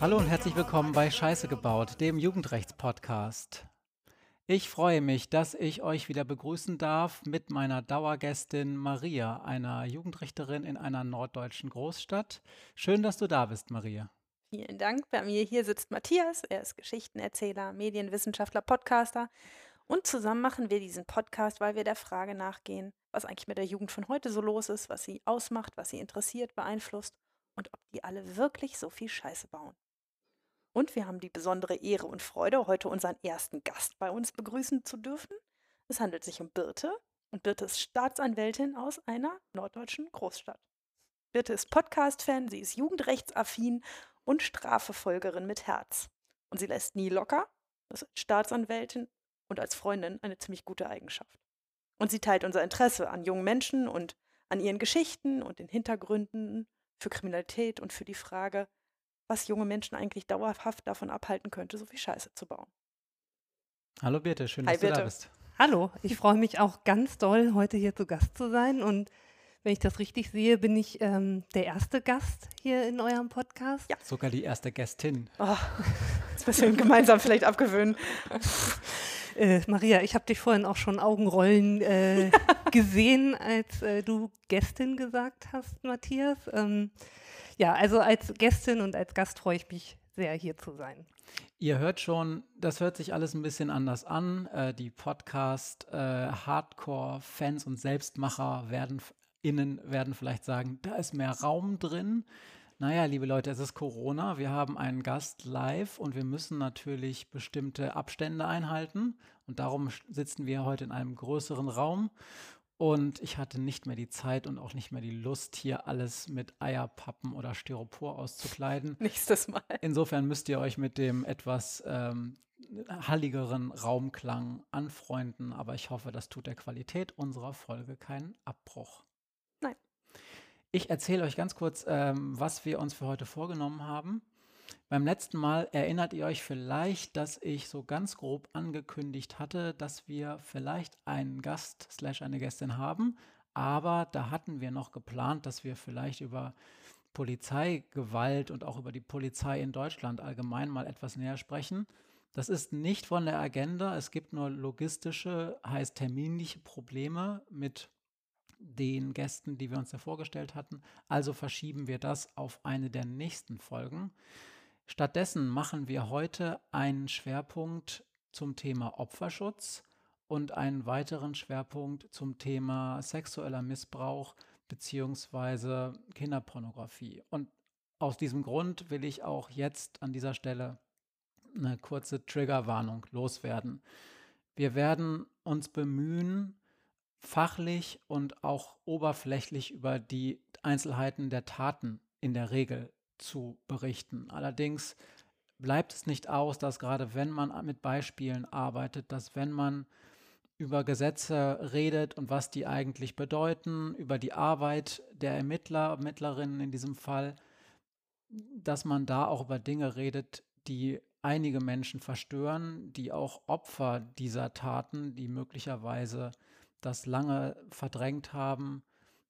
Hallo und herzlich willkommen bei Scheiße gebaut, dem Jugendrechtspodcast. Ich freue mich, dass ich euch wieder begrüßen darf mit meiner Dauergästin Maria, einer Jugendrichterin in einer norddeutschen Großstadt. Schön, dass du da bist, Maria. Vielen Dank. Bei mir hier sitzt Matthias. Er ist Geschichtenerzähler, Medienwissenschaftler, Podcaster. Und zusammen machen wir diesen Podcast, weil wir der Frage nachgehen, was eigentlich mit der Jugend von heute so los ist, was sie ausmacht, was sie interessiert, beeinflusst und ob die alle wirklich so viel Scheiße bauen. Und wir haben die besondere Ehre und Freude, heute unseren ersten Gast bei uns begrüßen zu dürfen. Es handelt sich um Birte und Birte ist Staatsanwältin aus einer norddeutschen Großstadt. Birte ist Podcast-Fan, sie ist jugendrechtsaffin und Strafefolgerin mit Herz. Und sie lässt nie locker. Das ist Staatsanwältin und als Freundin eine ziemlich gute Eigenschaft. Und sie teilt unser Interesse an jungen Menschen und an ihren Geschichten und den Hintergründen für Kriminalität und für die Frage, was junge Menschen eigentlich dauerhaft davon abhalten könnte, so viel Scheiße zu bauen. Hallo Birte, schön, dass Hi, du Birte. da bist. Hallo, ich freue mich auch ganz doll, heute hier zu Gast zu sein. Und wenn ich das richtig sehe, bin ich ähm, der erste Gast hier in eurem Podcast. Ja. Sogar die erste Gästin. Oh, das müssen wir gemeinsam vielleicht abgewöhnen. Äh, Maria, ich habe dich vorhin auch schon Augenrollen äh, gesehen, als äh, du Gästin gesagt hast, Matthias. Ähm, ja, also als Gästin und als Gast freue ich mich sehr, hier zu sein. Ihr hört schon, das hört sich alles ein bisschen anders an. Äh, die Podcast-Hardcore-Fans und Selbstmacher werden innen werden vielleicht sagen, da ist mehr Raum drin. Naja, liebe Leute, es ist Corona. Wir haben einen Gast live und wir müssen natürlich bestimmte Abstände einhalten. Und darum sitzen wir heute in einem größeren Raum. Und ich hatte nicht mehr die Zeit und auch nicht mehr die Lust, hier alles mit Eierpappen oder Styropor auszukleiden. Nächstes Mal. Insofern müsst ihr euch mit dem etwas ähm, halligeren Raumklang anfreunden, aber ich hoffe, das tut der Qualität unserer Folge keinen Abbruch. Ich erzähle euch ganz kurz, ähm, was wir uns für heute vorgenommen haben. Beim letzten Mal erinnert ihr euch vielleicht, dass ich so ganz grob angekündigt hatte, dass wir vielleicht einen Gast slash eine Gästin haben, aber da hatten wir noch geplant, dass wir vielleicht über Polizeigewalt und auch über die Polizei in Deutschland allgemein mal etwas näher sprechen. Das ist nicht von der Agenda. Es gibt nur logistische, heißt terminliche Probleme mit den Gästen, die wir uns da vorgestellt hatten. Also verschieben wir das auf eine der nächsten Folgen. Stattdessen machen wir heute einen Schwerpunkt zum Thema Opferschutz und einen weiteren Schwerpunkt zum Thema sexueller Missbrauch bzw. Kinderpornografie. Und aus diesem Grund will ich auch jetzt an dieser Stelle eine kurze Triggerwarnung loswerden. Wir werden uns bemühen, fachlich und auch oberflächlich über die Einzelheiten der Taten in der Regel zu berichten. Allerdings bleibt es nicht aus, dass gerade wenn man mit Beispielen arbeitet, dass wenn man über Gesetze redet und was die eigentlich bedeuten, über die Arbeit der Ermittler, Ermittlerinnen in diesem Fall, dass man da auch über Dinge redet, die einige Menschen verstören, die auch Opfer dieser Taten, die möglicherweise das lange verdrängt haben,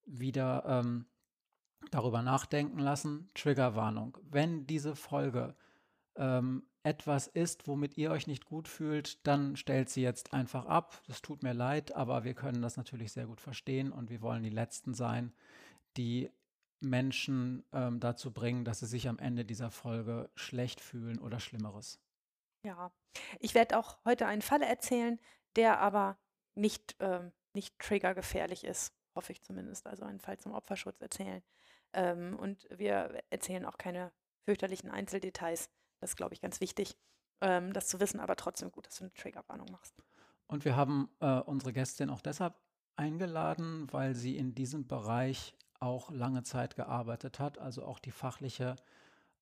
wieder ähm, darüber nachdenken lassen. Triggerwarnung. Wenn diese Folge ähm, etwas ist, womit ihr euch nicht gut fühlt, dann stellt sie jetzt einfach ab. Das tut mir leid, aber wir können das natürlich sehr gut verstehen und wir wollen die Letzten sein, die Menschen ähm, dazu bringen, dass sie sich am Ende dieser Folge schlecht fühlen oder Schlimmeres. Ja, ich werde auch heute einen Fall erzählen, der aber nicht, ähm, nicht triggergefährlich ist, hoffe ich zumindest. Also einen Fall zum Opferschutz erzählen. Ähm, und wir erzählen auch keine fürchterlichen Einzeldetails. Das ist, glaube ich, ganz wichtig, ähm, das zu wissen, aber trotzdem gut, dass du eine Triggerwarnung machst. Und wir haben äh, unsere Gästin auch deshalb eingeladen, weil sie in diesem Bereich auch lange Zeit gearbeitet hat, also auch die fachliche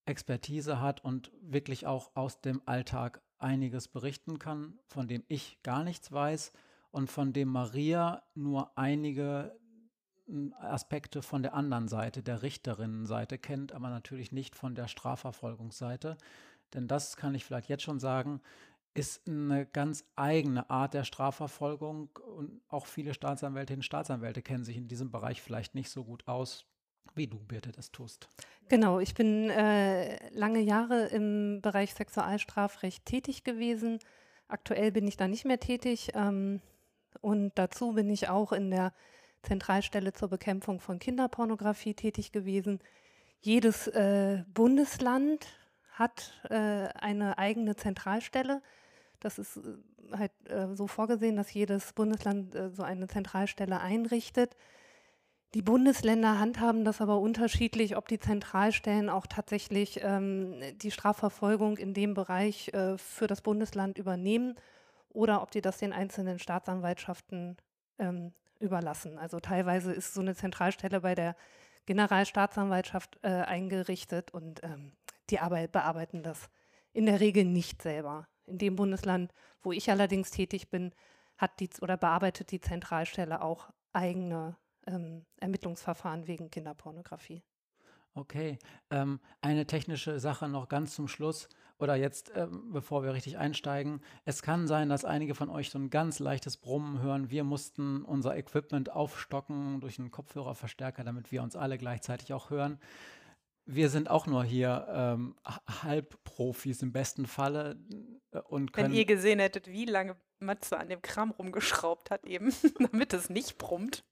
Expertise hat und wirklich auch aus dem Alltag einiges berichten kann, von dem ich gar nichts weiß und von dem Maria nur einige hm, Aspekte von der anderen Seite, der Richterinnenseite kennt, aber natürlich nicht von der Strafverfolgungsseite. Denn das kann ich vielleicht jetzt schon sagen, ist eine ganz eigene Art der Strafverfolgung und auch viele Staatsanwältinnen und Staatsanwälte kennen sich in diesem Bereich vielleicht nicht so gut aus. wie du, Birte, das tust. Genau, ich bin äh, lange Jahre im Bereich Sexualstrafrecht tätig gewesen. Aktuell bin ich da nicht mehr tätig. Ähm, und dazu bin ich auch in der Zentralstelle zur Bekämpfung von Kinderpornografie tätig gewesen. Jedes äh, Bundesland hat äh, eine eigene Zentralstelle. Das ist äh, halt äh, so vorgesehen, dass jedes Bundesland äh, so eine Zentralstelle einrichtet. Die Bundesländer handhaben das aber unterschiedlich, ob die Zentralstellen auch tatsächlich ähm, die Strafverfolgung in dem Bereich äh, für das Bundesland übernehmen oder ob die das den einzelnen Staatsanwaltschaften ähm, überlassen. Also teilweise ist so eine Zentralstelle bei der Generalstaatsanwaltschaft äh, eingerichtet und ähm, die Arbeit, bearbeiten das in der Regel nicht selber. In dem Bundesland, wo ich allerdings tätig bin, hat die oder bearbeitet die Zentralstelle auch eigene ähm, Ermittlungsverfahren wegen Kinderpornografie. Okay, ähm, eine technische Sache noch ganz zum Schluss oder jetzt, ähm, bevor wir richtig einsteigen. Es kann sein, dass einige von euch so ein ganz leichtes Brummen hören. Wir mussten unser Equipment aufstocken durch einen Kopfhörerverstärker, damit wir uns alle gleichzeitig auch hören. Wir sind auch nur hier ähm, Halbprofis im besten Falle äh, und können. Wenn ihr gesehen hättet, wie lange Matze an dem Kram rumgeschraubt hat, eben, damit es nicht brummt.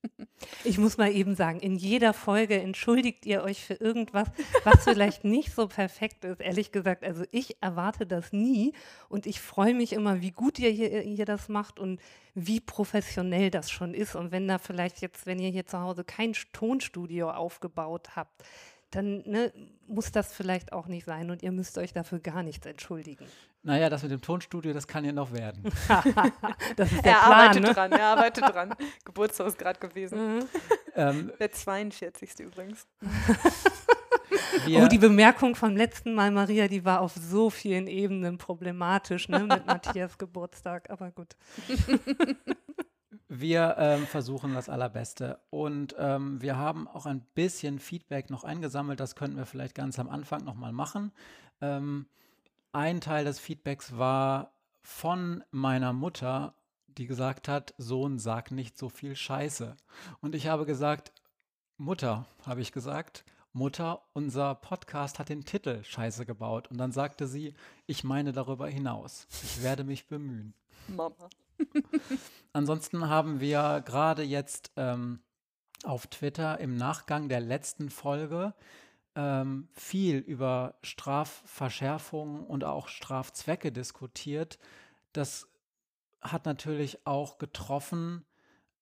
Ich muss mal eben sagen, in jeder Folge entschuldigt ihr euch für irgendwas, was vielleicht nicht so perfekt ist. Ehrlich gesagt, also ich erwarte das nie und ich freue mich immer, wie gut ihr hier, hier das macht und wie professionell das schon ist. Und wenn da vielleicht jetzt, wenn ihr hier zu Hause kein Tonstudio aufgebaut habt, dann ne, muss das vielleicht auch nicht sein und ihr müsst euch dafür gar nichts entschuldigen. Naja, das mit dem Tonstudio, das kann ja noch werden. das ist der er Plan, arbeitet ne? dran, er arbeitet dran. Geburtstag ist gerade gewesen. Mhm. Ähm, der 42. übrigens. Wir oh, die Bemerkung vom letzten Mal, Maria, die war auf so vielen Ebenen problematisch, ne, mit Matthias Geburtstag, aber gut. Wir ähm, versuchen das Allerbeste. Und ähm, wir haben auch ein bisschen Feedback noch eingesammelt. Das könnten wir vielleicht ganz am Anfang nochmal machen. Ähm, ein Teil des Feedbacks war von meiner Mutter, die gesagt hat, Sohn, sag nicht so viel Scheiße. Und ich habe gesagt, Mutter, habe ich gesagt, Mutter, unser Podcast hat den Titel Scheiße gebaut. Und dann sagte sie, ich meine darüber hinaus. Ich werde mich bemühen. Mama. Ansonsten haben wir gerade jetzt ähm, auf Twitter im Nachgang der letzten Folge ähm, viel über Strafverschärfungen und auch Strafzwecke diskutiert. Das hat natürlich auch getroffen,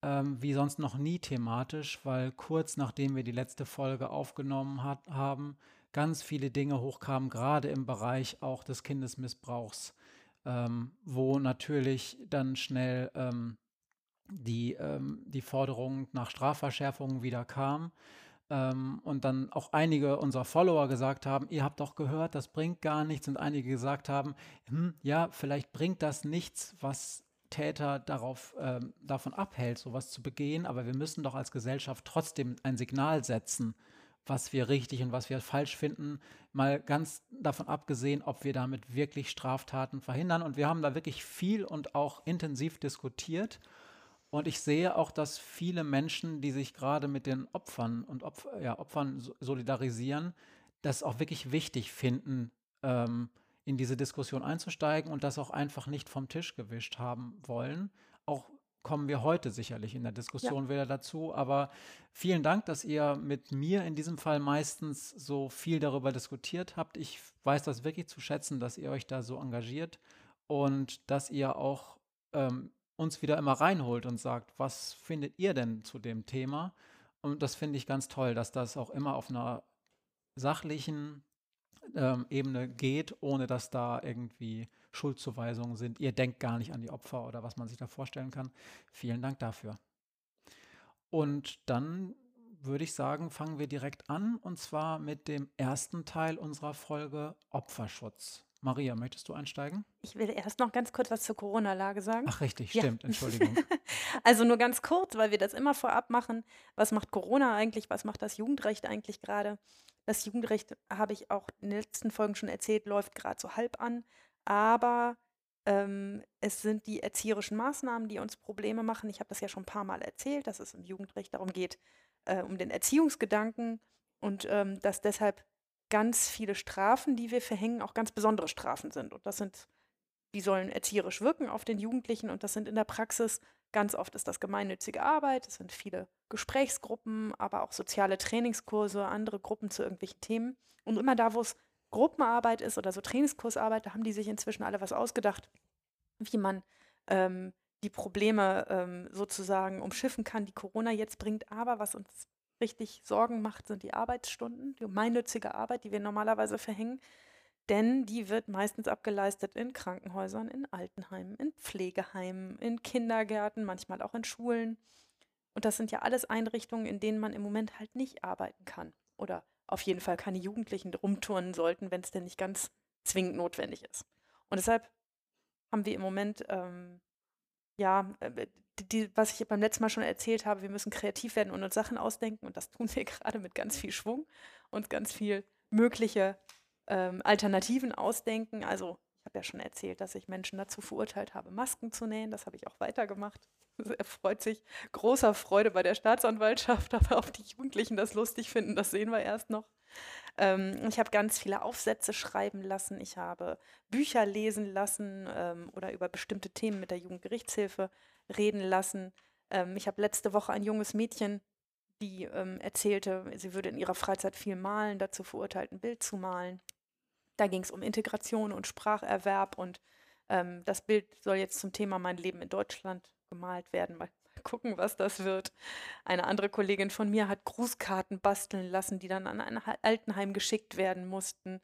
ähm, wie sonst noch nie thematisch, weil kurz nachdem wir die letzte Folge aufgenommen hat, haben, ganz viele Dinge hochkamen, gerade im Bereich auch des Kindesmissbrauchs ähm, wo natürlich dann schnell ähm, die, ähm, die Forderung nach Strafverschärfungen wieder kam. Ähm, und dann auch einige unserer Follower gesagt haben, ihr habt doch gehört, das bringt gar nichts. Und einige gesagt haben, hm, ja, vielleicht bringt das nichts, was Täter darauf, ähm, davon abhält, sowas zu begehen, aber wir müssen doch als Gesellschaft trotzdem ein Signal setzen, was wir richtig und was wir falsch finden, mal ganz davon abgesehen, ob wir damit wirklich Straftaten verhindern. Und wir haben da wirklich viel und auch intensiv diskutiert. Und ich sehe auch, dass viele Menschen, die sich gerade mit den Opfern und Opf ja, Opfern solidarisieren, das auch wirklich wichtig finden, ähm, in diese Diskussion einzusteigen und das auch einfach nicht vom Tisch gewischt haben wollen. Auch kommen wir heute sicherlich in der Diskussion ja. wieder dazu. Aber vielen Dank, dass ihr mit mir in diesem Fall meistens so viel darüber diskutiert habt. Ich weiß das wirklich zu schätzen, dass ihr euch da so engagiert und dass ihr auch ähm, uns wieder immer reinholt und sagt, was findet ihr denn zu dem Thema? Und das finde ich ganz toll, dass das auch immer auf einer sachlichen ähm, Ebene geht, ohne dass da irgendwie Schuldzuweisungen sind. Ihr denkt gar nicht an die Opfer oder was man sich da vorstellen kann. Vielen Dank dafür. Und dann würde ich sagen, fangen wir direkt an und zwar mit dem ersten Teil unserer Folge Opferschutz. Maria, möchtest du einsteigen? Ich will erst noch ganz kurz was zur Corona-Lage sagen. Ach, richtig, ja. stimmt, Entschuldigung. also nur ganz kurz, weil wir das immer vorab machen. Was macht Corona eigentlich? Was macht das Jugendrecht eigentlich gerade? Das Jugendrecht, habe ich auch in den letzten Folgen schon erzählt, läuft gerade so halb an aber ähm, es sind die erzieherischen Maßnahmen, die uns Probleme machen. Ich habe das ja schon ein paar Mal erzählt, dass es im Jugendrecht darum geht, äh, um den Erziehungsgedanken und ähm, dass deshalb ganz viele Strafen, die wir verhängen, auch ganz besondere Strafen sind. Und das sind, die sollen erzieherisch wirken auf den Jugendlichen und das sind in der Praxis ganz oft ist das gemeinnützige Arbeit, es sind viele Gesprächsgruppen, aber auch soziale Trainingskurse, andere Gruppen zu irgendwelchen Themen. Und immer da, wo es Gruppenarbeit ist oder so Trainingskursarbeit, da haben die sich inzwischen alle was ausgedacht, wie man ähm, die Probleme ähm, sozusagen umschiffen kann, die Corona jetzt bringt. Aber was uns richtig Sorgen macht, sind die Arbeitsstunden, die gemeinnützige Arbeit, die wir normalerweise verhängen. Denn die wird meistens abgeleistet in Krankenhäusern, in Altenheimen, in Pflegeheimen, in Kindergärten, manchmal auch in Schulen. Und das sind ja alles Einrichtungen, in denen man im Moment halt nicht arbeiten kann. Oder auf jeden Fall keine Jugendlichen rumturnen sollten, wenn es denn nicht ganz zwingend notwendig ist. Und deshalb haben wir im Moment, ähm, ja, äh, die, was ich beim letzten Mal schon erzählt habe, wir müssen kreativ werden und uns Sachen ausdenken. Und das tun wir gerade mit ganz viel Schwung und ganz viel mögliche ähm, Alternativen ausdenken. Also ich habe ja schon erzählt, dass ich Menschen dazu verurteilt habe, Masken zu nähen. Das habe ich auch weitergemacht. Er freut sich großer Freude bei der Staatsanwaltschaft, aber ob die Jugendlichen das lustig finden, das sehen wir erst noch. Ähm, ich habe ganz viele Aufsätze schreiben lassen. Ich habe Bücher lesen lassen ähm, oder über bestimmte Themen mit der Jugendgerichtshilfe reden lassen. Ähm, ich habe letzte Woche ein junges Mädchen die ähm, erzählte, sie würde in ihrer Freizeit viel malen, dazu verurteilt, ein Bild zu malen. Da ging es um Integration und Spracherwerb und ähm, das Bild soll jetzt zum Thema Mein Leben in Deutschland gemalt werden. Mal gucken, was das wird. Eine andere Kollegin von mir hat Grußkarten basteln lassen, die dann an ein Altenheim geschickt werden mussten.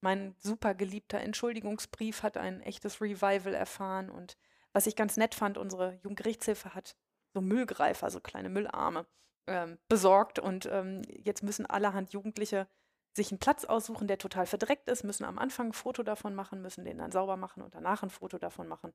Mein super geliebter Entschuldigungsbrief hat ein echtes Revival erfahren und was ich ganz nett fand, unsere Jugendgerichtshilfe hat so Müllgreifer, so kleine Müllarme ähm, besorgt und ähm, jetzt müssen allerhand Jugendliche sich einen Platz aussuchen, der total verdreckt ist, müssen am Anfang ein Foto davon machen, müssen den dann sauber machen und danach ein Foto davon machen.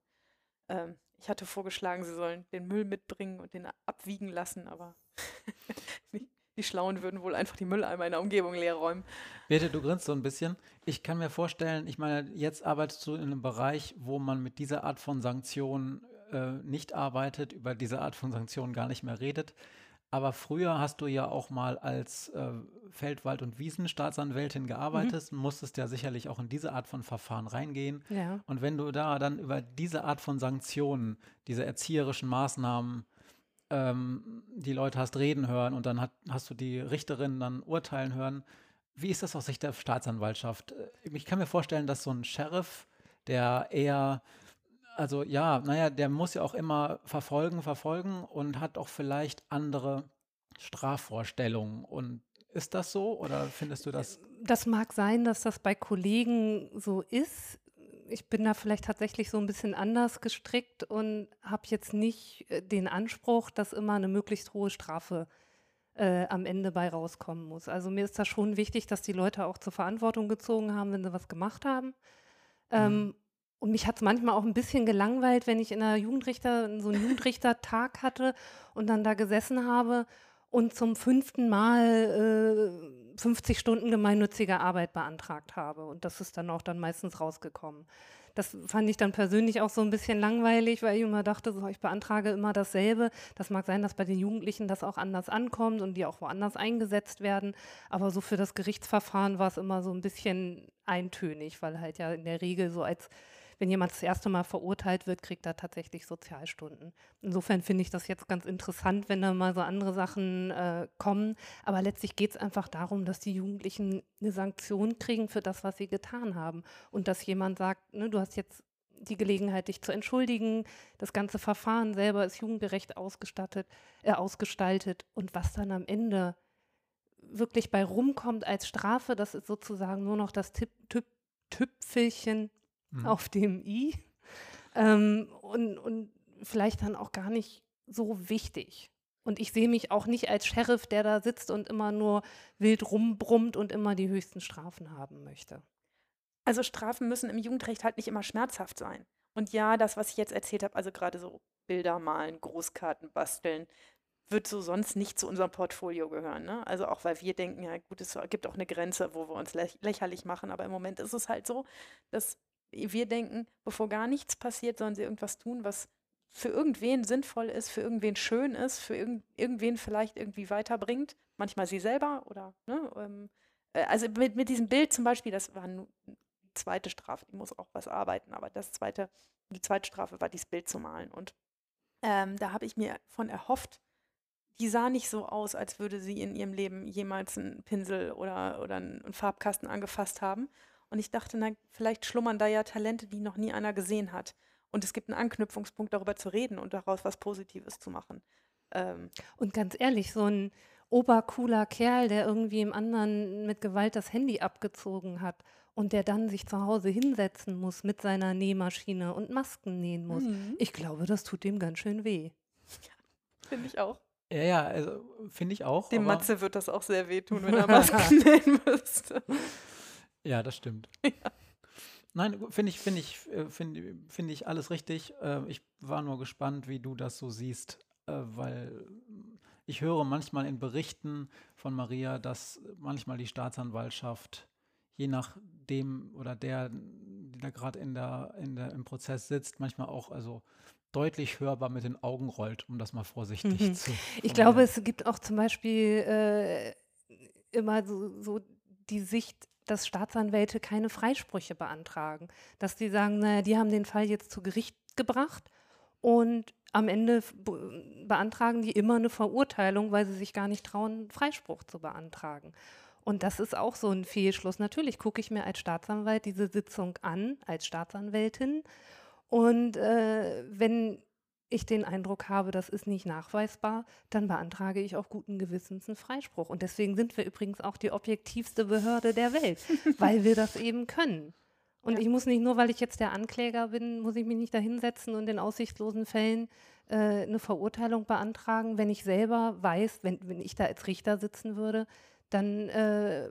Ähm, ich hatte vorgeschlagen, sie sollen den Müll mitbringen und den abwiegen lassen, aber die, Schlauen würden wohl einfach die Mülleimer in der Umgebung leer räumen. Birte, du grinst so ein bisschen. Ich kann mir vorstellen, ich meine, jetzt arbeitest du in einem Bereich, wo man mit dieser Art von Sanktionen äh, nicht arbeitet, über diese Art von Sanktionen gar nicht mehr redet. Aber früher hast du ja auch mal als äh, Feldwald- und Wiesenstaatsanwältin gearbeitet, mhm. musstest ja sicherlich auch in diese Art von Verfahren reingehen. Ja. Und wenn du da dann über diese Art von Sanktionen, diese erzieherischen Maßnahmen, ähm, die Leute hast reden hören und dann hat, hast du die Richterin dann urteilen hören, wie ist das aus Sicht der Staatsanwaltschaft? Ich kann mir vorstellen, dass so ein Sheriff, der eher also ja, naja, der muss ja auch immer verfolgen, verfolgen und hat auch vielleicht andere Strafvorstellungen. Und ist das so oder findest du das? Das mag sein, dass das bei Kollegen so ist. Ich bin da vielleicht tatsächlich so ein bisschen anders gestrickt und habe jetzt nicht äh, den Anspruch, dass immer eine möglichst hohe Strafe äh, am Ende bei rauskommen muss. Also mir ist da schon wichtig, dass die Leute auch zur Verantwortung gezogen haben, wenn sie was gemacht haben. Ähm, mhm. Und mich hat es manchmal auch ein bisschen gelangweilt, wenn ich in einer Jugendrichter, so einen Jugendrichtertag hatte und dann da gesessen habe und zum fünften Mal äh, 50 Stunden gemeinnützige Arbeit beantragt habe. Und das ist dann auch dann meistens rausgekommen. Das fand ich dann persönlich auch so ein bisschen langweilig, weil ich immer dachte, so, ich beantrage immer dasselbe. Das mag sein, dass bei den Jugendlichen das auch anders ankommt und die auch woanders eingesetzt werden. Aber so für das Gerichtsverfahren war es immer so ein bisschen eintönig, weil halt ja in der Regel so als wenn jemand das erste Mal verurteilt wird, kriegt er tatsächlich Sozialstunden. Insofern finde ich das jetzt ganz interessant, wenn da mal so andere Sachen äh, kommen. Aber letztlich geht es einfach darum, dass die Jugendlichen eine Sanktion kriegen für das, was sie getan haben. Und dass jemand sagt, ne, du hast jetzt die Gelegenheit, dich zu entschuldigen. Das ganze Verfahren selber ist jugendgerecht ausgestattet, äh, ausgestaltet. Und was dann am Ende wirklich bei rumkommt als Strafe, das ist sozusagen nur noch das Tipp, Tipp, Tüpfelchen mhm. auf dem I ähm, und, und vielleicht dann auch gar nicht so wichtig. Und ich sehe mich auch nicht als Sheriff, der da sitzt und immer nur wild rumbrummt und immer die höchsten Strafen haben möchte. Also Strafen müssen im Jugendrecht halt nicht immer schmerzhaft sein. Und ja, das, was ich jetzt erzählt habe, also gerade so Bilder malen, Großkarten basteln, wird so sonst nicht zu unserem Portfolio gehören. Ne? Also auch weil wir denken, ja gut, es gibt auch eine Grenze, wo wir uns lächerlich machen, aber im Moment ist es halt so, dass wir denken, bevor gar nichts passiert, sollen sie irgendwas tun, was für irgendwen sinnvoll ist, für irgendwen schön ist, für irgend, irgendwen vielleicht irgendwie weiterbringt. Manchmal sie selber oder, ne, ähm, äh, also mit, mit diesem Bild zum Beispiel, das war eine zweite Strafe, die muss auch was arbeiten, aber das zweite, die zweite Strafe war, dieses Bild zu malen. Und ähm, da habe ich mir von erhofft, die sah nicht so aus, als würde sie in ihrem Leben jemals einen Pinsel oder, oder einen Farbkasten angefasst haben. Und ich dachte, na, vielleicht schlummern da ja Talente, die noch nie einer gesehen hat. Und es gibt einen Anknüpfungspunkt, darüber zu reden und daraus was Positives zu machen. Ähm. Und ganz ehrlich, so ein obercooler Kerl, der irgendwie im anderen mit Gewalt das Handy abgezogen hat und der dann sich zu Hause hinsetzen muss mit seiner Nähmaschine und Masken nähen muss. Mhm. Ich glaube, das tut dem ganz schön weh. Finde ich auch. Ja, ja, also finde ich auch. Dem Matze wird das auch sehr wehtun, wenn er Masken nähen müsste. Ja, das stimmt. Ja. Nein, finde ich, finde ich, äh, finde find ich alles richtig. Äh, ich war nur gespannt, wie du das so siehst, äh, weil ich höre manchmal in Berichten von Maria, dass manchmal die Staatsanwaltschaft, je nachdem oder der, die da gerade in der, in der, im Prozess sitzt, manchmal auch also deutlich hörbar mit den Augen rollt, um das mal vorsichtig mhm. zu. Ich glaube, es gibt auch zum Beispiel äh, immer so, so die Sicht, dass Staatsanwälte keine Freisprüche beantragen. Dass die sagen, naja, die haben den Fall jetzt zu Gericht gebracht und am Ende beantragen die immer eine Verurteilung, weil sie sich gar nicht trauen, Freispruch zu beantragen. Und das ist auch so ein Fehlschluss. Natürlich gucke ich mir als Staatsanwalt diese Sitzung an, als Staatsanwältin. Und äh, wenn ich den Eindruck habe, das ist nicht nachweisbar, dann beantrage ich auch guten Gewissens einen Freispruch. Und deswegen sind wir übrigens auch die objektivste Behörde der Welt, weil wir das eben können. Und ja. ich muss nicht nur, weil ich jetzt der Ankläger bin, muss ich mich nicht dahinsetzen und in aussichtslosen Fällen äh, eine Verurteilung beantragen, wenn ich selber weiß, wenn, wenn ich da als Richter sitzen würde, dann äh,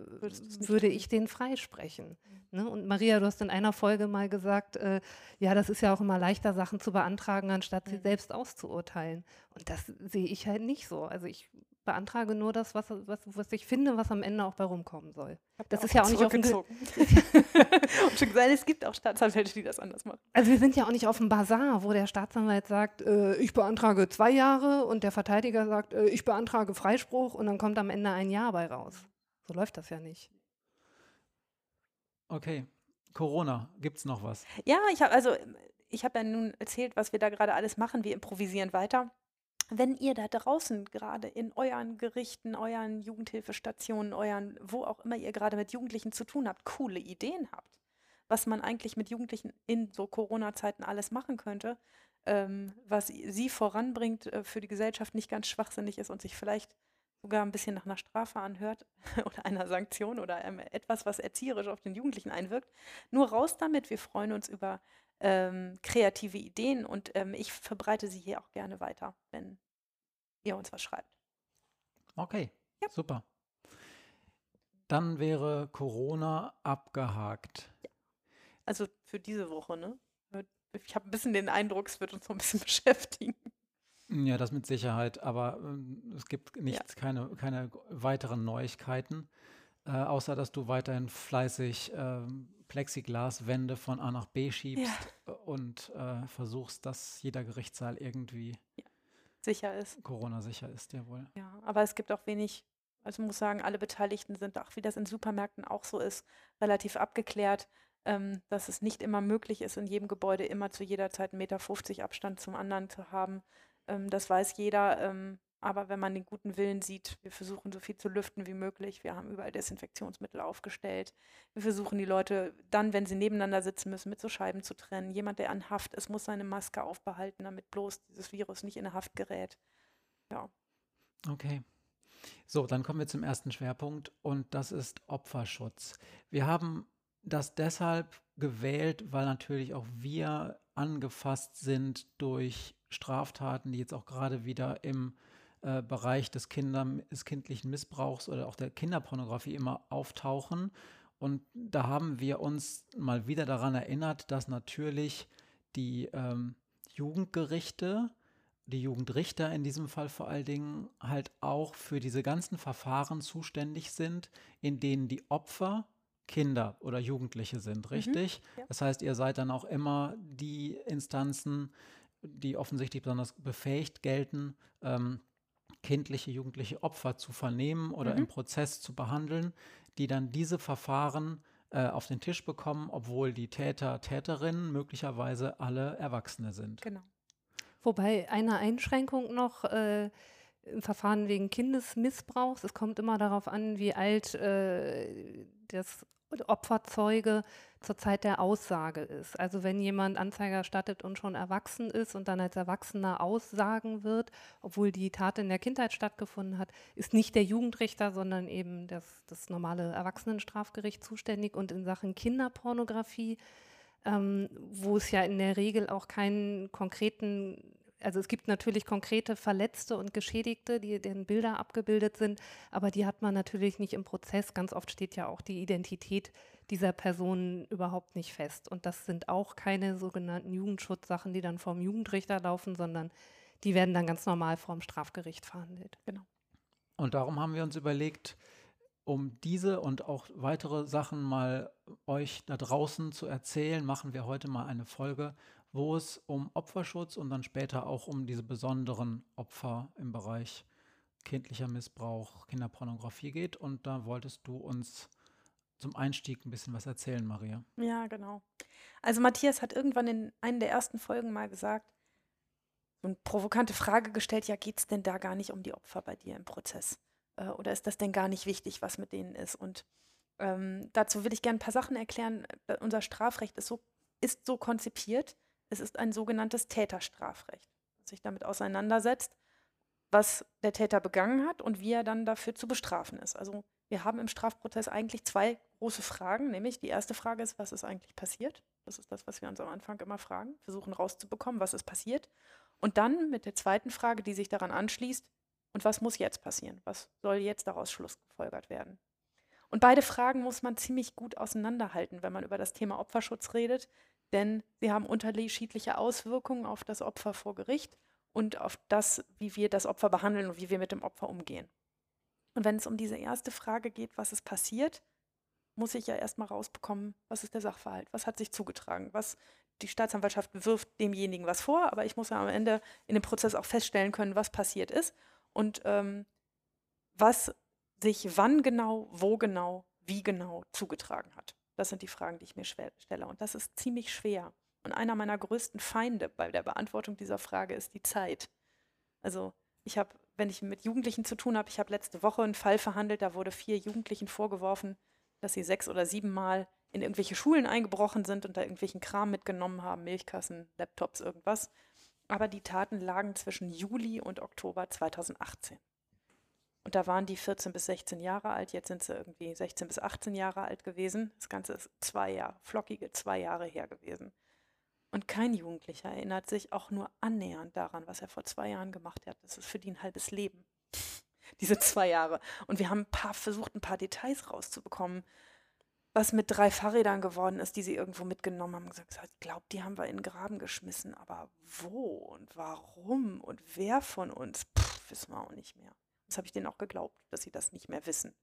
würde ich den freisprechen. Mhm. Ne? Und Maria, du hast in einer Folge mal gesagt, äh, ja, das ist ja auch immer leichter, Sachen zu beantragen, anstatt sie selbst auszuurteilen. Und das sehe ich halt nicht so. Also ich beantrage nur das, was, was, was ich finde, was am Ende auch bei rumkommen soll. Das ist ja auch nicht auf dem Und schon gesagt, es gibt auch Staatsanwälte, die das anders machen. Also wir sind ja auch nicht auf dem Bazar, wo der Staatsanwalt sagt, äh, ich beantrage zwei Jahre und der Verteidiger sagt, äh, ich beantrage Freispruch und dann kommt am Ende ein Jahr bei raus. So läuft das ja nicht. Okay. Corona, gibt es noch was? Ja, ich habe also ich habe ja nun erzählt, was wir da gerade alles machen. Wir improvisieren weiter. Wenn ihr da draußen gerade in euren Gerichten, euren Jugendhilfestationen, euren, wo auch immer ihr gerade mit Jugendlichen zu tun habt, coole Ideen habt, was man eigentlich mit Jugendlichen in so Corona-Zeiten alles machen könnte, ähm, was sie voranbringt, äh, für die Gesellschaft nicht ganz schwachsinnig ist und sich vielleicht sogar ein bisschen nach einer Strafe anhört oder einer Sanktion oder ähm, etwas, was erzieherisch auf den Jugendlichen einwirkt. Nur raus damit. Wir freuen uns über ähm, kreative Ideen und ähm, ich verbreite sie hier auch gerne weiter, wenn ihr uns was schreibt. Okay, ja. super. Dann wäre Corona abgehakt. Ja. Also für diese Woche, ne? Ich habe ein bisschen den Eindruck, es wird uns noch ein bisschen beschäftigen. Ja, das mit Sicherheit, aber äh, es gibt nichts, ja. keine, keine weiteren Neuigkeiten, äh, außer dass du weiterhin fleißig äh, Plexiglaswände von A nach B schiebst ja. und äh, versuchst, dass jeder Gerichtssaal irgendwie ja. sicher ist. Corona-sicher ist, jawohl. Ja, aber es gibt auch wenig, also muss sagen, alle Beteiligten sind auch, wie das in Supermärkten auch so ist, relativ abgeklärt, ähm, dass es nicht immer möglich ist, in jedem Gebäude immer zu jeder Zeit 1,50 Meter Abstand zum anderen zu haben. Ähm, das weiß jeder. Ähm, aber wenn man den guten Willen sieht, wir versuchen so viel zu lüften wie möglich. Wir haben überall Desinfektionsmittel aufgestellt. Wir versuchen die Leute dann, wenn sie nebeneinander sitzen müssen, mit so Scheiben zu trennen. Jemand, der an Haft ist, muss seine Maske aufbehalten, damit bloß dieses Virus nicht in Haft gerät. Ja. Okay. So, dann kommen wir zum ersten Schwerpunkt und das ist Opferschutz. Wir haben das deshalb gewählt, weil natürlich auch wir angefasst sind durch Straftaten, die jetzt auch gerade wieder im äh, Bereich des, Kinder, des kindlichen Missbrauchs oder auch der Kinderpornografie immer auftauchen. Und da haben wir uns mal wieder daran erinnert, dass natürlich die ähm, Jugendgerichte, die Jugendrichter in diesem Fall vor allen Dingen, halt auch für diese ganzen Verfahren zuständig sind, in denen die Opfer Kinder oder Jugendliche sind, mhm. richtig? Mhm, ja. Das heißt, ihr seid dann auch immer die Instanzen, die offensichtlich besonders befähigt gelten, ähm, kindliche, jugendliche Opfer zu vernehmen oder Mhm. im Prozess zu behandeln, die dann diese Verfahren äh, auf den Tisch bekommen, obwohl die Täter, Täterinnen möglicherweise alle Erwachsene sind. Genau. Wobei eine Einschränkung noch äh, im Verfahren wegen Kindesmissbrauchs, es kommt immer darauf an, wie alt äh, das Opferzeuge zur Zeit der Aussage ist. Also wenn jemand Anzeige erstattet und schon erwachsen ist und dann als Erwachsener aussagen wird, obwohl die Tat in der Kindheit stattgefunden hat, ist nicht der Jugendrichter, sondern eben das, das normale Erwachsenenstrafgericht zuständig. Und in Sachen Kinderpornografie ähm, wo es ja in der Regel auch keinen konkreten, also es gibt natürlich konkrete Verletzte und Geschädigte, die in Bilder abgebildet sind, aber die hat man natürlich nicht im Prozess. Ganz oft steht ja auch die Identität dieser Person überhaupt nicht fest. Und das sind auch keine sogenannten Jugendschutzsachen, die dann vom Jugendrichter laufen, sondern die werden dann ganz normal vorm Strafgericht verhandelt. Genau. Und darum haben wir uns überlegt, um diese und auch weitere Sachen mal euch da draußen zu erzählen, machen wir heute mal eine Folge, wo es um Opferschutz und dann später auch um diese besonderen Opfer im Bereich kindlicher Missbrauch, Kinderpornografie geht. Und da wolltest du uns zum Einstieg ein bisschen was erzählen, Maria. Ja, genau. Also Matthias hat irgendwann in einer der ersten Folgen mal gesagt, so eine provokante Frage gestellt, ja, geht es denn da gar nicht um die Opfer bei dir im Prozess? Äh, oder ist das denn gar nicht wichtig, was mit denen ist? Und ähm, dazu will ich gerne ein paar Sachen erklären. Äh, Unser Strafrecht ist so, ist so konzipiert, es ist ein sogenanntes Täterstrafrecht, das sich damit auseinandersetzt, was der Täter begangen hat und wie er dann dafür zu bestrafen ist. Also wir haben im Strafprozess eigentlich zwei große Fragen, nämlich die erste Frage ist, was ist eigentlich passiert? Das ist das, was wir uns am Anfang immer fragen, versuchen rauszubekommen, was ist passiert. Und dann mit der zweiten Frage, die sich daran anschließt, und was muss jetzt passieren? Was soll jetzt daraus schlussgefolgert werden? Und beide Fragen muss man ziemlich gut auseinanderhalten, wenn man über das Thema Opferschutz redet, denn sie haben unterschiedliche Auswirkungen auf das Opfer vor Gericht und auf das, wie wir das Opfer behandeln und wie wir mit dem Opfer umgehen. Und wenn es um diese erste Frage geht, was ist passiert, muss ich ja erstmal rausbekommen, was ist der Sachverhalt, was hat sich zugetragen, was die Staatsanwaltschaft wirft demjenigen was vor, aber ich muss ja am Ende in dem Prozess auch feststellen können, was passiert ist und ähm, was sich wann genau, wo genau, wie genau zugetragen hat. Das sind die Fragen, die ich mir stelle. Und das ist ziemlich schwer. Und einer meiner größten Feinde bei der Beantwortung dieser Frage ist die Zeit. Also ich habe, wenn ich mit Jugendlichen zu tun habe, ich habe letzte Woche einen Fall verhandelt, da wurde vier Jugendlichen vorgeworfen, dass sie sechs oder sieben Mal in irgendwelche Schulen eingebrochen sind und da irgendwelchen Kram mitgenommen haben, Milchkassen, Laptops, irgendwas. Aber die Taten lagen zwischen Juli und Oktober 2018. Und da waren die 14 bis 16 Jahre alt, jetzt sind sie irgendwie 16 bis 18 Jahre alt gewesen. Das Ganze ist zwei Jahre, flockige zwei Jahre her gewesen. Und kein Jugendlicher erinnert sich auch nur annähernd daran, was er vor zwei Jahren gemacht hat. Das ist für die ein halbes Leben. Diese zwei Jahre. Und wir haben ein paar, versucht, ein paar Details rauszubekommen, was mit drei Fahrrädern geworden ist, die sie irgendwo mitgenommen haben. Gesagt, ich glaube, die haben wir in den Graben geschmissen. Aber wo und warum und wer von uns, Pff, wissen wir auch nicht mehr. Das habe ich denen auch geglaubt, dass sie das nicht mehr wissen.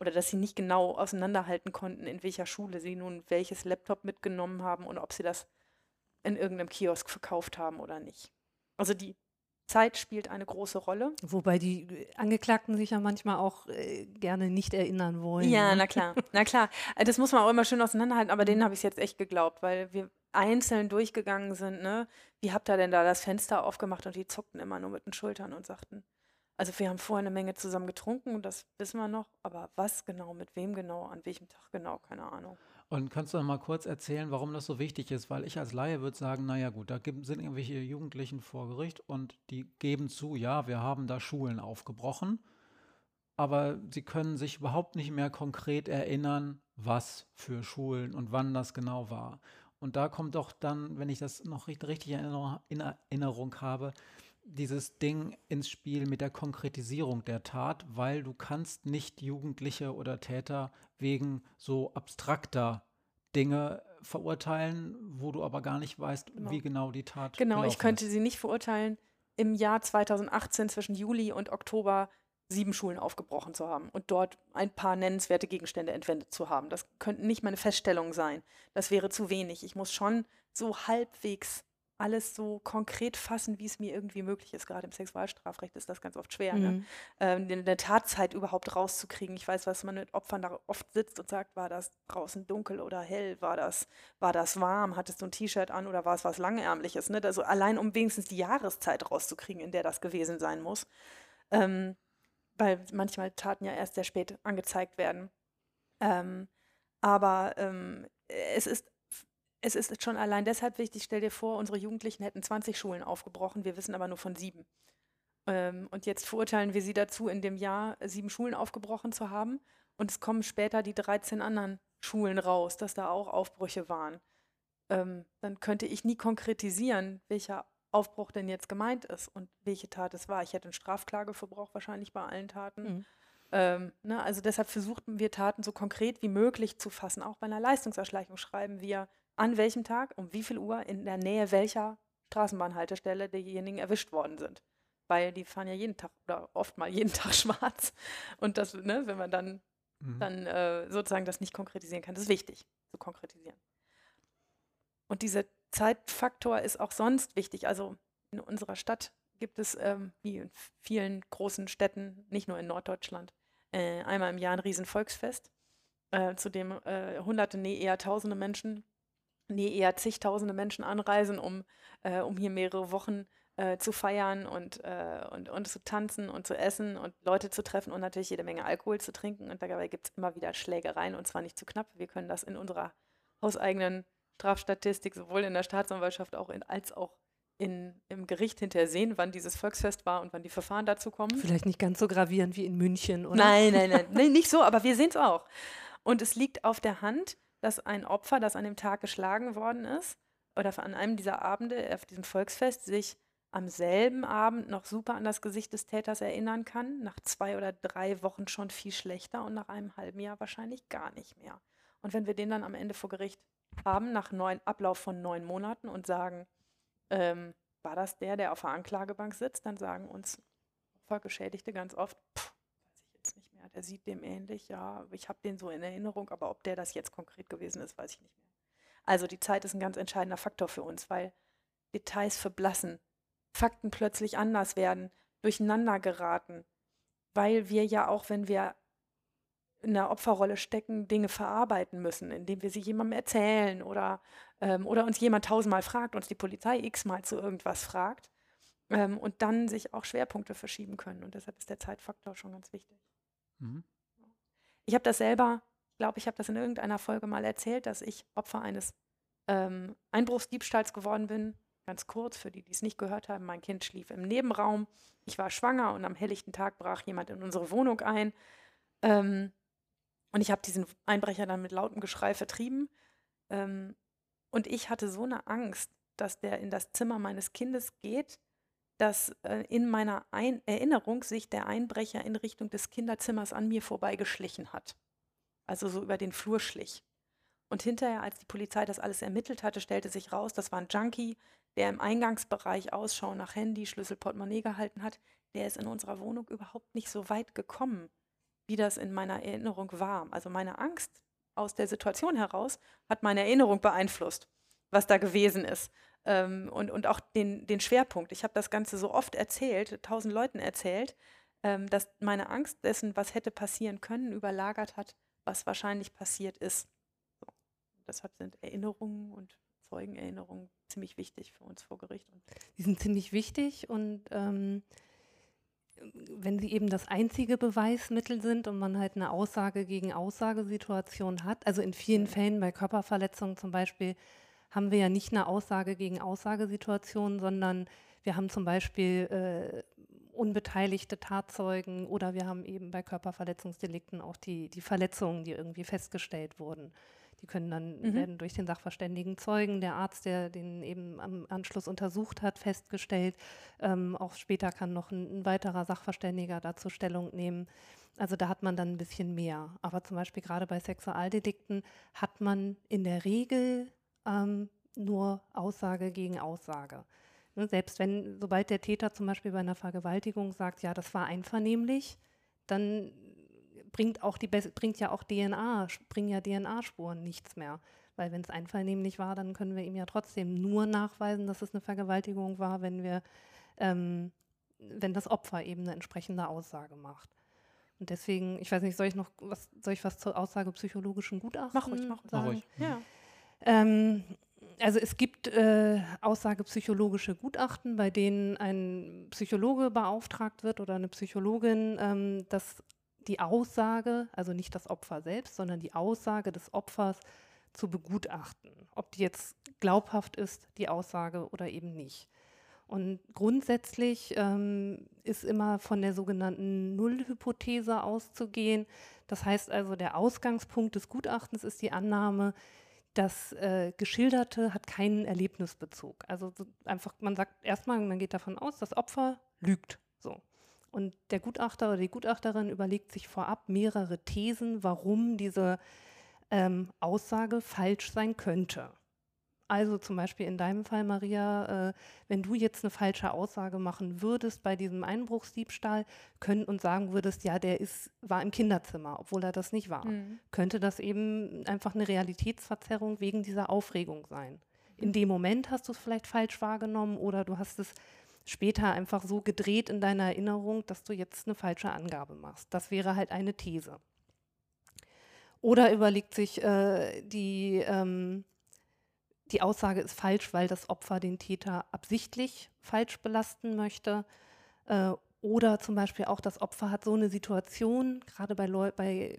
Oder dass sie nicht genau auseinanderhalten konnten, in welcher Schule sie nun welches Laptop mitgenommen haben und ob sie das in irgendeinem Kiosk verkauft haben oder nicht. Also die Zeit spielt eine große Rolle. Wobei die äh, Angeklagten sich ja manchmal auch äh, gerne nicht erinnern wollen. Ja, ne? na klar, na klar. Äh, Das muss man auch immer schön auseinanderhalten, aber denen habe ich es jetzt echt geglaubt, weil wir einzeln durchgegangen sind, ne? Wie habt ihr denn da das Fenster aufgemacht und die zuckten immer nur mit den Schultern und sagten, also wir haben vorher eine Menge zusammen getrunken, das wissen wir noch, aber was genau, mit wem genau, an welchem Tag genau, keine Ahnung. Und kannst du noch mal kurz erzählen, warum das so wichtig ist? Weil ich als Laie würde sagen, naja gut, da sind irgendwelche Jugendlichen vor Gericht und die geben zu, ja, wir haben da Schulen aufgebrochen, aber sie können sich überhaupt nicht mehr konkret erinnern, was für Schulen und wann das genau war. Und da kommt doch dann, wenn ich das noch richtig, in Erinnerung habe, dieses Ding ins Spiel mit der Konkretisierung der Tat, weil du kannst nicht Jugendliche oder Täter wegen so abstrakter Dinge verurteilen, wo du aber gar nicht weißt, Genau. wie genau die Tat Genau, ich könnte ist. sie nicht verurteilen, im Jahr 2018 zwischen Juli und Oktober sieben Schulen aufgebrochen zu haben und dort ein paar nennenswerte Gegenstände entwendet zu haben. Das könnten nicht meine Feststellungen sein. Das wäre zu wenig. Ich muss schon so halbwegs alles so konkret fassen, wie es mir irgendwie möglich ist. Gerade im Sexualstrafrecht ist das ganz oft schwer, ne? Mhm. ähm, eine eine Tatzeit überhaupt rauszukriegen. Ich weiß, was man mit Opfern da oft sitzt und sagt, war das draußen dunkel oder hell? War das, war das warm? Hattest du ein T-Shirt an oder war es was Langärmliches? Ne? Also allein um wenigstens die Jahreszeit rauszukriegen, in der das gewesen sein muss. Ähm, weil manchmal Taten ja erst sehr spät angezeigt werden. Ähm, aber ähm, es ist es ist schon allein deshalb wichtig, stell dir vor, unsere Jugendlichen hätten 20 Schulen aufgebrochen, wir wissen aber nur von sieben. Ähm, und jetzt verurteilen wir sie dazu, in dem Jahr sieben Schulen aufgebrochen zu haben. Und es kommen später die 13 anderen Schulen raus, dass da auch Aufbrüche waren. Ähm, dann könnte ich nie konkretisieren, welcher Aufbruch denn jetzt gemeint ist und welche Tat es war. Ich hätte einen Strafklageverbrauch wahrscheinlich bei allen Taten. Mhm. Ähm, ne, also deshalb versuchten wir Taten so konkret wie möglich zu fassen. Auch bei einer Leistungserschleichung schreiben wir an welchem Tag, um wie viel Uhr, in der Nähe welcher Straßenbahnhaltestelle diejenigen erwischt worden sind. Weil die fahren ja jeden Tag oder oft mal jeden Tag schwarz. Und das, ne, wenn man dann, Mhm. dann äh, sozusagen das nicht konkretisieren kann, das ist wichtig zu konkretisieren. Und dieser Zeitfaktor ist auch sonst wichtig. Also in unserer Stadt gibt es, ähm, wie in vielen großen Städten, nicht nur in Norddeutschland, äh, einmal im Jahr ein Riesenvolksfest, äh, zu dem äh, hunderte, nee, eher tausende Menschen nee, eher zigtausende Menschen anreisen, um, äh, um hier mehrere Wochen äh, zu feiern und, äh, und, und zu tanzen und zu essen und Leute zu treffen und natürlich jede Menge Alkohol zu trinken. Und dabei gibt es immer wieder Schlägereien und zwar nicht zu knapp. Wir können das in unserer hauseigenen Strafstatistik sowohl in der Staatsanwaltschaft auch in, als auch in, im Gericht hinterher sehen, wann dieses Volksfest war und wann die Verfahren dazu kommen. Vielleicht nicht ganz so gravierend wie in München, oder? Nein, nein, nein, nein, nicht so, aber wir sehen es auch. Und es liegt auf der Hand, dass ein Opfer, das an dem Tag geschlagen worden ist, oder an einem dieser Abende auf diesem Volksfest sich am selben Abend noch super an das Gesicht des Täters erinnern kann, nach zwei oder drei Wochen schon viel schlechter und nach einem halben Jahr wahrscheinlich gar nicht mehr. Und wenn wir den dann am Ende vor Gericht haben, nach neun, Ablauf von neun Monaten und sagen, ähm, war das der, der auf der Anklagebank sitzt, dann sagen uns Opfergeschädigte ganz oft, pff, weiß ich jetzt nicht mehr, der sieht dem ähnlich, ja, ich habe den so in Erinnerung, aber ob der das jetzt konkret gewesen ist, weiß ich nicht mehr. Also die Zeit ist ein ganz entscheidender Faktor für uns, weil Details verblassen, Fakten plötzlich anders werden, durcheinander geraten, weil wir ja auch, wenn wir in der Opferrolle stecken, Dinge verarbeiten müssen, indem wir sie jemandem erzählen oder, ähm, oder uns jemand tausendmal fragt, uns die Polizei x-mal zu irgendwas fragt ähm, und dann sich auch Schwerpunkte verschieben können. Und deshalb ist der Zeitfaktor schon ganz wichtig. Mhm. Ich habe das selber, glaube ich, habe das in irgendeiner Folge mal erzählt, dass ich Opfer eines ähm, Einbruchsdiebstahls geworden bin. Ganz kurz, für die, die es nicht gehört haben, mein Kind schlief im Nebenraum. Ich war schwanger und am helllichten Tag brach jemand in unsere Wohnung ein. Ähm, und ich habe diesen Einbrecher dann mit lautem Geschrei vertrieben. Ähm, und ich hatte so eine Angst, dass der in das Zimmer meines Kindes geht, dass äh, in meiner Ein Erinnerung sich der Einbrecher in Richtung des Kinderzimmers an mir vorbeigeschlichen hat. Also so über den Flur schlich. Und hinterher, als die Polizei das alles ermittelt hatte, stellte sich raus, das war ein Junkie, der im Eingangsbereich Ausschau nach Handy, Schlüssel, Portemonnaie gehalten hat. Der ist in unserer Wohnung überhaupt nicht so weit gekommen, wie das in meiner Erinnerung war. Also meine Angst aus der Situation heraus hat meine Erinnerung beeinflusst, was da gewesen ist. Ähm, und, und auch den, den Schwerpunkt. Ich habe das Ganze so oft erzählt, tausend Leuten erzählt, ähm, dass meine Angst dessen, was hätte passieren können, überlagert hat, was wahrscheinlich passiert ist. So. Deshalb sind Erinnerungen und Zeugenerinnerungen ziemlich wichtig für uns vor Gericht. Die sind ziemlich wichtig und ähm, wenn sie eben das einzige Beweismittel sind und man halt eine Aussage gegen Aussagesituation hat, also in vielen Fällen bei Körperverletzungen zum Beispiel, haben wir ja nicht eine Aussage gegen Aussagesituation, sondern wir haben zum Beispiel äh, unbeteiligte Tatzeugen oder wir haben eben bei Körperverletzungsdelikten auch die, die Verletzungen, die irgendwie festgestellt wurden. Die können dann, Mhm. werden durch den Sachverständigen Zeugen, der Arzt, der den eben am Anschluss untersucht hat, festgestellt. Ähm, auch später kann noch ein, ein weiterer Sachverständiger dazu Stellung nehmen. Also da hat man dann ein bisschen mehr. Aber zum Beispiel gerade bei Sexualdelikten hat man in der Regel ähm, nur Aussage gegen Aussage. Ne, selbst wenn, sobald der Täter zum Beispiel bei einer Vergewaltigung sagt, ja, das war einvernehmlich, dann bringt auch die bringt ja auch DNA, bringen ja DNA-Spuren nichts mehr. Weil wenn es einvernehmlich war, dann können wir ihm ja trotzdem nur nachweisen, dass es eine Vergewaltigung war, wenn wir, ähm, wenn das Opfer eben eine entsprechende Aussage macht. Und deswegen, ich weiß nicht, soll ich noch was, soll ich was zur Aussage psychologischen Gutachten Mach ruhig, mach, Mach ruhig. Ja. Ähm, also es gibt äh, aussagepsychologische Gutachten, bei denen ein Psychologe beauftragt wird oder eine Psychologin, ähm, dass die Aussage, also nicht das Opfer selbst, sondern die Aussage des Opfers zu begutachten, ob die jetzt glaubhaft ist, die Aussage oder eben nicht. Und grundsätzlich ähm, ist immer von der sogenannten Nullhypothese auszugehen. Das heißt also, der Ausgangspunkt des Gutachtens ist die Annahme, das äh, Geschilderte hat keinen Erlebnisbezug. Also so einfach, man sagt erstmal, man geht davon aus, das Opfer lügt. So. Und der Gutachter oder die Gutachterin überlegt sich vorab mehrere Thesen, warum diese ähm, Aussage falsch sein könnte. Also zum Beispiel in deinem Fall, Maria, äh, wenn du jetzt eine falsche Aussage machen würdest bei diesem Einbruchsdiebstahl können, und sagen würdest, ja, der ist, war im Kinderzimmer, obwohl er das nicht war, Mhm. könnte das eben einfach eine Realitätsverzerrung wegen dieser Aufregung sein. In dem Moment hast du es vielleicht falsch wahrgenommen oder du hast es später einfach so gedreht in deiner Erinnerung, dass du jetzt eine falsche Angabe machst. Das wäre halt eine These. Oder überlegt sich äh, die, ähm, die Aussage ist falsch, weil das Opfer den Täter absichtlich falsch belasten möchte. Äh, oder zum Beispiel auch das Opfer hat so eine Situation, gerade bei, bei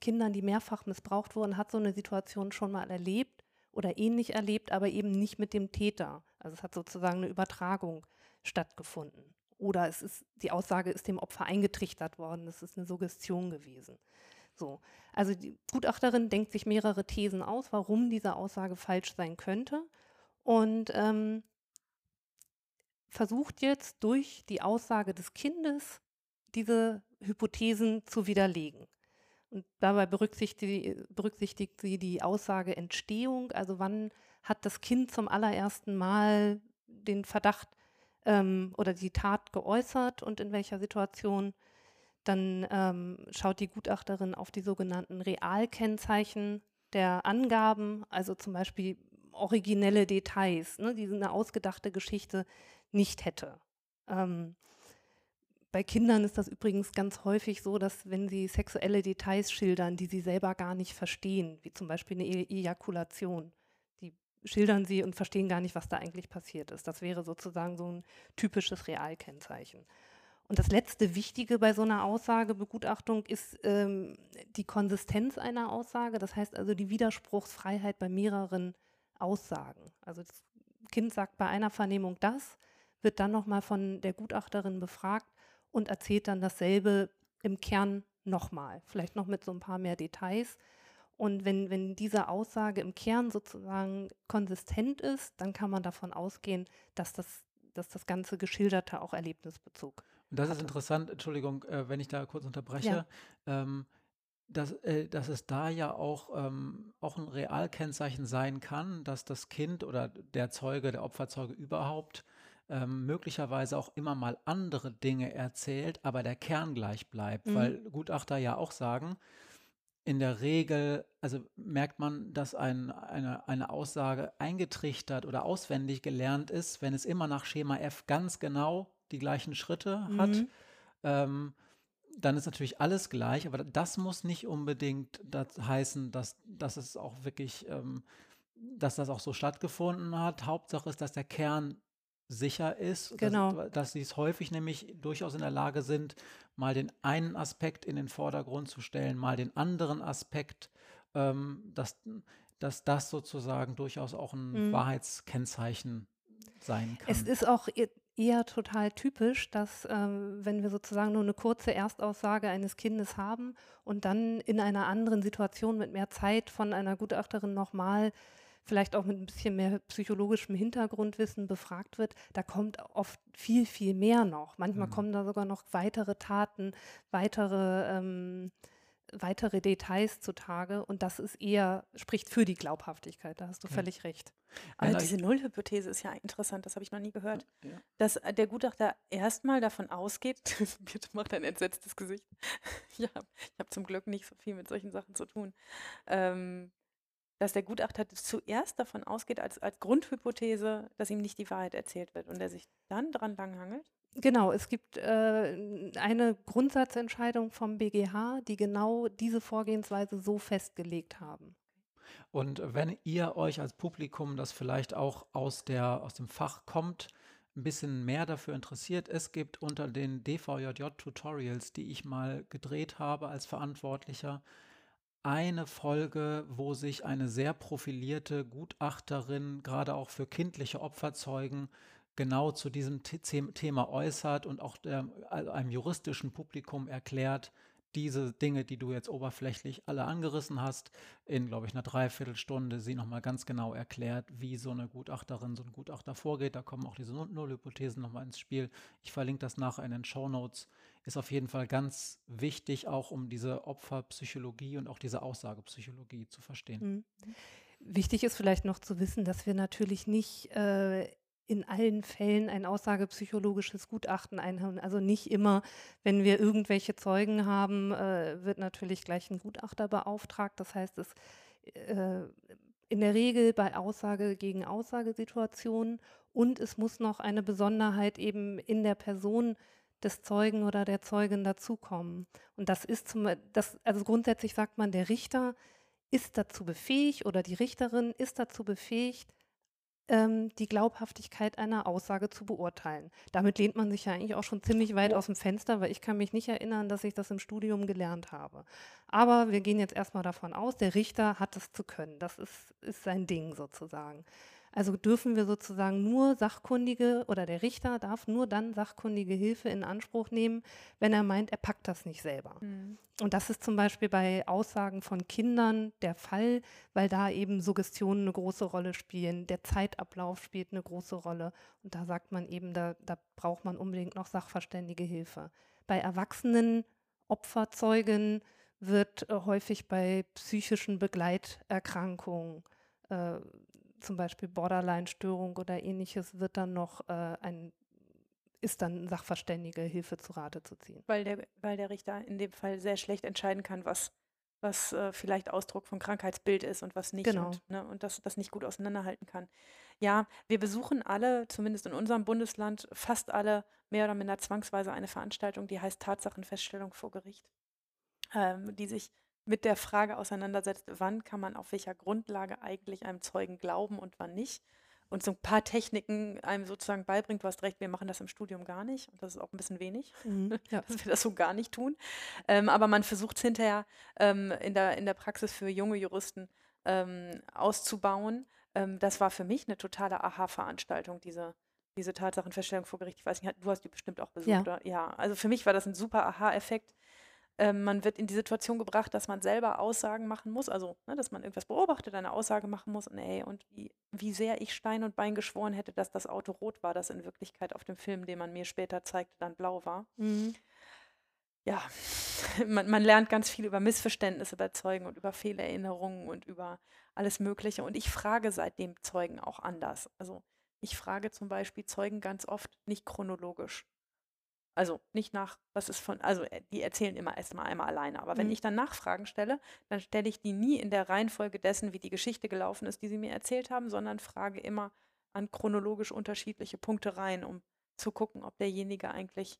Kindern, die mehrfach missbraucht wurden, hat so eine Situation schon mal erlebt oder ähnlich erlebt, aber eben nicht mit dem Täter. Also es hat sozusagen eine Übertragung stattgefunden. Oder es ist, die Aussage ist dem Opfer eingetrichtert worden, es ist eine Suggestion gewesen. So. Also die Gutachterin denkt sich mehrere Thesen aus, warum diese Aussage falsch sein könnte und ähm, versucht jetzt durch die Aussage des Kindes diese Hypothesen zu widerlegen. Und dabei berücksichtigt, berücksichtigt sie die Aussage Entstehung, also wann hat das Kind zum allerersten Mal den Verdacht ähm, oder die Tat geäußert und in welcher Situation. Dann ähm, schaut die Gutachterin auf die sogenannten Realkennzeichen der Angaben, also zum Beispiel originelle Details, ne, die eine ausgedachte Geschichte nicht hätte. Ähm, bei Kindern ist das übrigens ganz häufig so, dass wenn sie sexuelle Details schildern, die sie selber gar nicht verstehen, wie zum Beispiel eine E- Ejakulation, die schildern sie und verstehen gar nicht, was da eigentlich passiert ist. Das wäre sozusagen so ein typisches Realkennzeichen. Und das letzte Wichtige bei so einer Aussagebegutachtung ist ähm, die Konsistenz einer Aussage, das heißt also die Widerspruchsfreiheit bei mehreren Aussagen. Also das Kind sagt bei einer Vernehmung das, wird dann nochmal von der Gutachterin befragt und erzählt dann dasselbe im Kern nochmal, vielleicht noch mit so ein paar mehr Details. Und wenn, wenn diese Aussage im Kern sozusagen konsistent ist, dann kann man davon ausgehen, dass das, dass das ganze Geschilderte auch Erlebnisbezug Und das ist interessant, Entschuldigung, äh, wenn ich da kurz unterbreche, ähm, dass, äh, dass es da ja auch, ähm, auch ein Realkennzeichen sein kann, dass das Kind oder der Zeuge, der Opferzeuge überhaupt ähm, möglicherweise auch immer mal andere Dinge erzählt, aber der Kern gleich bleibt, Mhm. weil Gutachter ja auch sagen, in der Regel, also merkt man, dass ein, eine, eine Aussage eingetrichtert oder auswendig gelernt ist, wenn es immer nach Schema F ganz genau die gleichen Schritte hat. Mhm. Ähm, dann ist natürlich alles gleich, aber das muss nicht unbedingt das heißen, dass, dass es auch wirklich, ähm, dass das auch so stattgefunden hat. Hauptsache ist, dass der Kern sicher ist, Genau. dass, dass sie es häufig nämlich durchaus in der Lage sind, mal den einen Aspekt in den Vordergrund zu stellen, mal den anderen Aspekt, ähm, dass, dass das sozusagen durchaus auch ein Mhm. Wahrheitskennzeichen sein kann. Es ist auch eher total typisch, dass ähm, wenn wir sozusagen nur eine kurze Erstaussage eines Kindes haben und dann in einer anderen Situation mit mehr Zeit von einer Gutachterin nochmal, vielleicht auch mit ein bisschen mehr psychologischem Hintergrundwissen befragt wird, da kommt oft viel, viel mehr noch. Manchmal Mhm. kommen da sogar noch weitere Taten, weitere, ähm, weitere Details zutage und das ist eher, spricht für die Glaubhaftigkeit, da hast du Ja. völlig recht. Aber euch- diese Nullhypothese ist ja interessant, das habe ich noch nie gehört. Ja. Dass äh, der Gutachter erstmal davon ausgeht, Birte macht ein entsetztes Gesicht. ja, ich habe zum Glück nicht so viel mit solchen Sachen zu tun. Ähm, dass der Gutachter zuerst davon ausgeht, als, als Grundhypothese, dass ihm nicht die Wahrheit erzählt wird und er sich dann dran langhangelt? Genau, es gibt äh, eine Grundsatzentscheidung vom BGH, die genau diese Vorgehensweise so festgelegt haben. Und wenn ihr euch als Publikum, das vielleicht auch aus, der, aus dem Fach kommt, ein bisschen mehr dafür interessiert, es gibt unter den DVJJ-Tutorials, die ich mal gedreht habe als Verantwortlicher, eine Folge, wo sich eine sehr profilierte Gutachterin gerade auch für kindliche Opferzeugen genau zu diesem Thema äußert und auch der, einem juristischen Publikum erklärt, diese Dinge, die du jetzt oberflächlich alle angerissen hast, in, glaube ich, einer Dreiviertelstunde sie nochmal ganz genau erklärt, wie so eine Gutachterin, so ein Gutachter vorgeht. Da kommen auch diese Nullhypothesen nochmal ins Spiel. Ich verlinke das nachher in den Show Notes. Ist auf jeden Fall ganz wichtig, auch um diese Opferpsychologie und auch diese Aussagepsychologie zu verstehen. Mhm. Wichtig ist vielleicht noch zu wissen, dass wir natürlich nicht äh, in allen Fällen ein aussagepsychologisches Gutachten einholen. Also nicht immer, wenn wir irgendwelche Zeugen haben, äh, wird natürlich gleich ein Gutachter beauftragt. Das heißt, es äh, in der Regel bei Aussage gegen Aussagesituationen und es muss noch eine Besonderheit eben in der Person des Zeugen oder der Zeugin dazukommen. Und das ist zum, das, also grundsätzlich sagt man, der Richter ist dazu befähigt oder die Richterin ist dazu befähigt, ähm, die Glaubhaftigkeit einer Aussage zu beurteilen. Damit lehnt man sich ja eigentlich auch schon ziemlich weit aus dem Fenster, weil ich kann mich nicht erinnern, dass ich das im Studium gelernt habe. Aber wir gehen jetzt erstmal davon aus, der Richter hat es zu können. Das ist, ist sein Ding sozusagen. Also dürfen wir sozusagen nur sachkundige oder der Richter darf nur dann sachkundige Hilfe in Anspruch nehmen, wenn er meint, er packt das nicht selber. Mhm. Und das ist zum Beispiel bei Aussagen von Kindern der Fall, weil da eben Suggestionen eine große Rolle spielen, der Zeitablauf spielt eine große Rolle. Und da sagt man eben, da, da braucht man unbedingt noch sachverständige Hilfe. Bei Erwachsenen, Opferzeugen wird äh, häufig bei psychischen Begleiterkrankungen äh, zum Beispiel Borderline-Störung oder ähnliches, wird dann noch äh, ein, ist dann Sachverständige Hilfe zu Rate zu ziehen. Weil der, weil der Richter in dem Fall sehr schlecht entscheiden kann, was, was äh, vielleicht Ausdruck von Krankheitsbild ist und was nicht. Genau. Und, ne, und das, das nicht gut auseinanderhalten kann. Ja, wir besuchen alle, zumindest in unserem Bundesland, fast alle mehr oder minder zwangsweise eine Veranstaltung, die heißt Tatsachenfeststellung vor Gericht, ähm, die sich mit der Frage auseinandersetzt, wann kann man auf welcher Grundlage eigentlich einem Zeugen glauben und wann nicht. Und so ein paar Techniken einem sozusagen beibringt, du hast recht, wir machen das im Studium gar nicht. Und das ist auch ein bisschen wenig, mhm, ja. dass wir das so gar nicht tun. Ähm, aber man versucht es hinterher ähm, in, der, in der Praxis für junge Juristen ähm, auszubauen. Ähm, das war für mich eine totale Aha-Veranstaltung, diese, diese Tatsachenfeststellung vor Gericht. Ich weiß nicht, du hast die bestimmt auch besucht. Ja, oder? ja also für mich war das ein super Aha-Effekt ähm, man wird in die Situation gebracht, dass man selber Aussagen machen muss, also ne, dass man irgendwas beobachtet, eine Aussage machen muss und ey, und wie, wie sehr ich Stein und Bein geschworen hätte, dass das Auto rot war, das in Wirklichkeit auf dem Film, den man mir später zeigte, dann blau war. Mhm. Ja, man, man, lernt ganz viel über Missverständnisse bei Zeugen und über Fehlerinnerungen und über alles Mögliche. Und ich frage seitdem Zeugen auch anders. Also ich frage zum Beispiel Zeugen ganz oft nicht chronologisch. Also nicht nach, was ist von, also äh, die erzählen immer erstmal einmal alleine. Aber wenn mhm. ich dann Nachfragen stelle, dann stelle ich die nie in der Reihenfolge dessen, wie die Geschichte gelaufen ist, die sie mir erzählt haben, sondern frage immer an chronologisch unterschiedliche Punkte rein, um zu gucken, ob derjenige eigentlich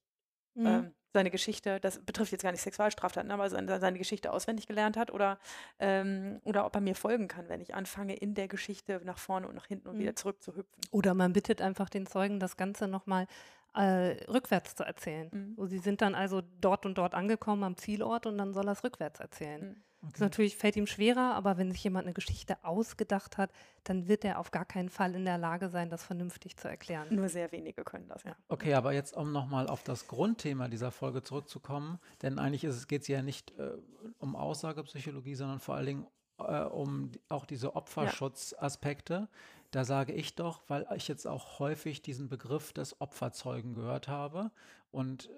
mhm. ähm, seine Geschichte, das betrifft jetzt gar nicht Sexualstraftaten, aber seine, seine Geschichte auswendig gelernt hat oder, ähm, oder ob er mir folgen kann, wenn ich anfange, in der Geschichte nach vorne und nach hinten und mhm. wieder zurück zu hüpfen. Oder man bittet einfach den Zeugen, das Ganze nochmal äh, rückwärts zu erzählen. Mhm. sie sind dann also dort und dort angekommen am Zielort und dann soll er es rückwärts erzählen. Mhm. Okay. Das natürlich fällt ihm schwerer, aber wenn sich jemand eine Geschichte ausgedacht hat, dann wird er auf gar keinen Fall in der Lage sein, das vernünftig zu erklären. Nur sehr wenige können das, ja. Okay, aber jetzt, um nochmal auf das Grundthema dieser Folge zurückzukommen, denn eigentlich geht es ja nicht äh, um Aussagepsychologie, sondern vor allen Dingen äh, um auch diese Opferschutzaspekte. Ja. Da sage ich doch, weil ich jetzt auch häufig diesen Begriff des Opferzeugen gehört habe und äh,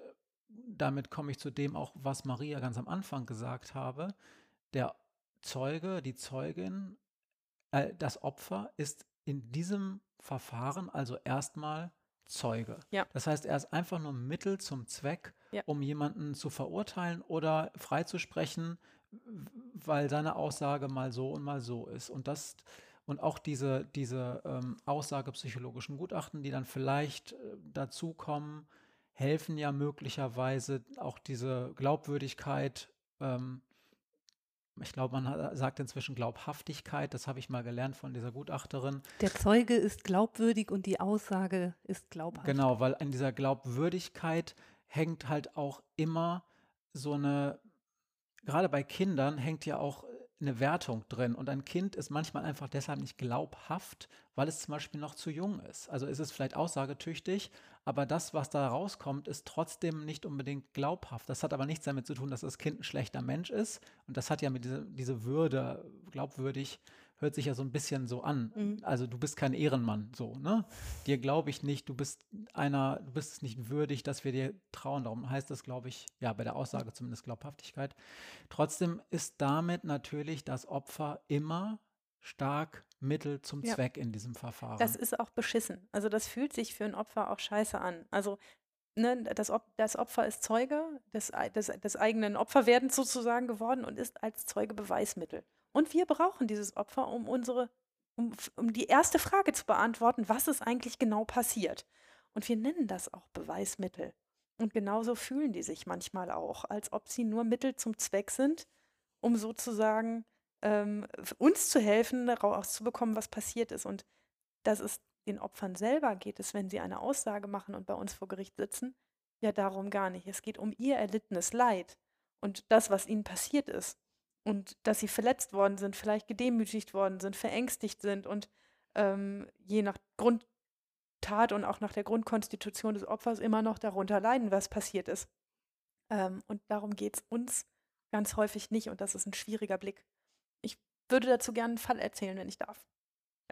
damit komme ich zu dem auch, was Maria ganz am Anfang gesagt habe. Der Zeuge, die Zeugin, äh, das Opfer ist in diesem Verfahren also erstmal Zeuge. Ja. Das heißt, er ist einfach nur Mittel zum Zweck, Ja. um jemanden zu verurteilen oder freizusprechen, weil seine Aussage mal so und mal so ist. Und das und auch diese, diese ähm, aussagepsychologischen Gutachten, die dann vielleicht äh, dazukommen, helfen ja möglicherweise auch diese Glaubwürdigkeit ähm, ich glaube, man hat, sagt inzwischen Glaubhaftigkeit, das habe ich mal gelernt von dieser Gutachterin. Der Zeuge ist glaubwürdig und die Aussage ist glaubhaft. Genau, weil an dieser Glaubwürdigkeit hängt halt auch immer so eine, gerade bei Kindern hängt ja auch eine Wertung drin. Und ein Kind ist manchmal einfach deshalb nicht glaubhaft, weil es zum Beispiel noch zu jung ist. Also ist es vielleicht aussagetüchtig, aber das, was da rauskommt, ist trotzdem nicht unbedingt glaubhaft. Das hat aber nichts damit zu tun, dass das Kind ein schlechter Mensch ist. Und das hat ja mit dieser diese Würde, glaubwürdig, hört sich ja so ein bisschen so an. Mhm. Also du bist kein Ehrenmann, so, ne? Dir glaube ich nicht, du bist einer, du bist es nicht würdig, dass wir dir trauen. Darum heißt das, glaube ich, ja, bei der Aussage zumindest Glaubhaftigkeit. Trotzdem ist damit natürlich das Opfer immer stark Mittel zum Ja. Zweck in diesem Verfahren. Das ist auch beschissen. Also das fühlt sich für ein Opfer auch scheiße an. Also ne, das, Op das Opfer ist Zeuge des, des, des eigenen Opferwerdens sozusagen geworden und ist als Zeuge Beweismittel. Und wir brauchen dieses Opfer, um unsere, um, um die erste Frage zu beantworten, was ist eigentlich genau passiert. Und wir nennen das auch Beweismittel. Und genauso fühlen die sich manchmal auch, als ob sie nur Mittel zum Zweck sind, um sozusagen ähm, uns zu helfen, rauszubekommen, was passiert ist. Und dass es den Opfern selber geht es, wenn sie eine Aussage machen und bei uns vor Gericht sitzen, ja darum gar nicht. Es geht um ihr erlittenes Leid und das, was ihnen passiert ist. Und dass sie verletzt worden sind, vielleicht gedemütigt worden sind, verängstigt sind und ähm, je nach Grundtat und auch nach der Grundkonstitution des Opfers immer noch darunter leiden, was passiert ist. Ähm, und darum geht es uns ganz häufig nicht und das ist ein schwieriger Blick. Ich würde dazu gerne einen Fall erzählen, wenn ich darf.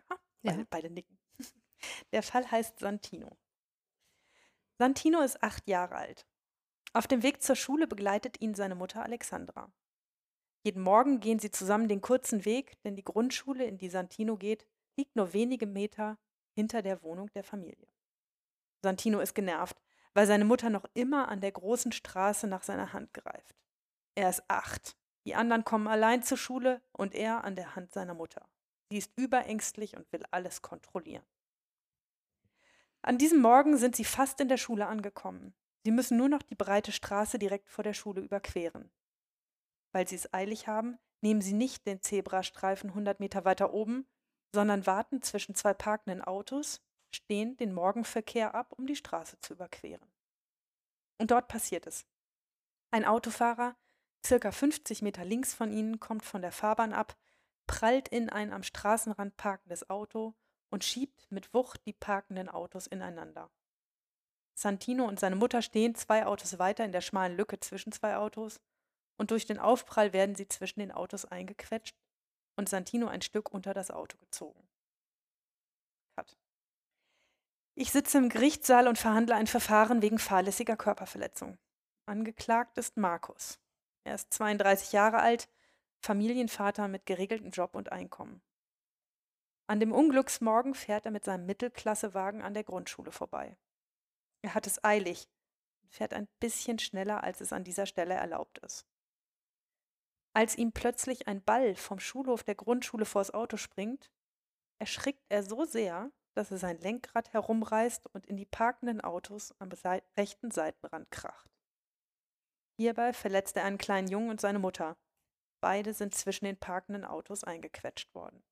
Ja, beide, Ja. beide nicken. Der Fall heißt Santino. Santino ist acht Jahre alt. Auf dem Weg zur Schule begleitet ihn seine Mutter Alexandra. Jeden Morgen gehen sie zusammen den kurzen Weg, denn die Grundschule, in die Santino geht, liegt nur wenige Meter hinter der Wohnung der Familie. Santino ist genervt, weil seine Mutter noch immer an der großen Straße nach seiner Hand greift. Er ist acht. Die anderen kommen allein zur Schule und er an der Hand seiner Mutter. Sie ist überängstlich und will alles kontrollieren. An diesem Morgen sind sie fast in der Schule angekommen. Sie müssen nur noch die breite Straße direkt vor der Schule überqueren. Weil sie es eilig haben, nehmen sie nicht den Zebrastreifen 100 Meter weiter oben, sondern warten zwischen zwei parkenden Autos, stehen den Morgenverkehr ab, um die Straße zu überqueren. Und dort passiert es. Ein Autofahrer, circa 50 Meter links von ihnen, kommt von der Fahrbahn ab, prallt in ein am Straßenrand parkendes Auto und schiebt mit Wucht die parkenden Autos ineinander. Santino und seine Mutter stehen zwei Autos weiter in der schmalen Lücke zwischen zwei Autos und durch den Aufprall werden sie zwischen den Autos eingequetscht und Santino ein Stück unter das Auto gezogen. Cut. Ich sitze im Gerichtssaal und verhandle ein Verfahren wegen fahrlässiger Körperverletzung. Angeklagt ist Markus. Er ist 32 Jahre alt, Familienvater mit geregeltem Job und Einkommen. An dem Unglücksmorgen fährt er mit seinem Mittelklassewagen an der Grundschule vorbei. Er hat es eilig und fährt ein bisschen schneller, als es an dieser Stelle erlaubt ist. Als ihm plötzlich ein Ball vom Schulhof der Grundschule vors Auto springt, erschrickt er so sehr, dass er sein Lenkrad herumreißt und in die parkenden Autos am rechten Seitenrand kracht. Hierbei verletzt er einen kleinen Jungen und seine Mutter. Beide sind zwischen den parkenden Autos eingequetscht worden.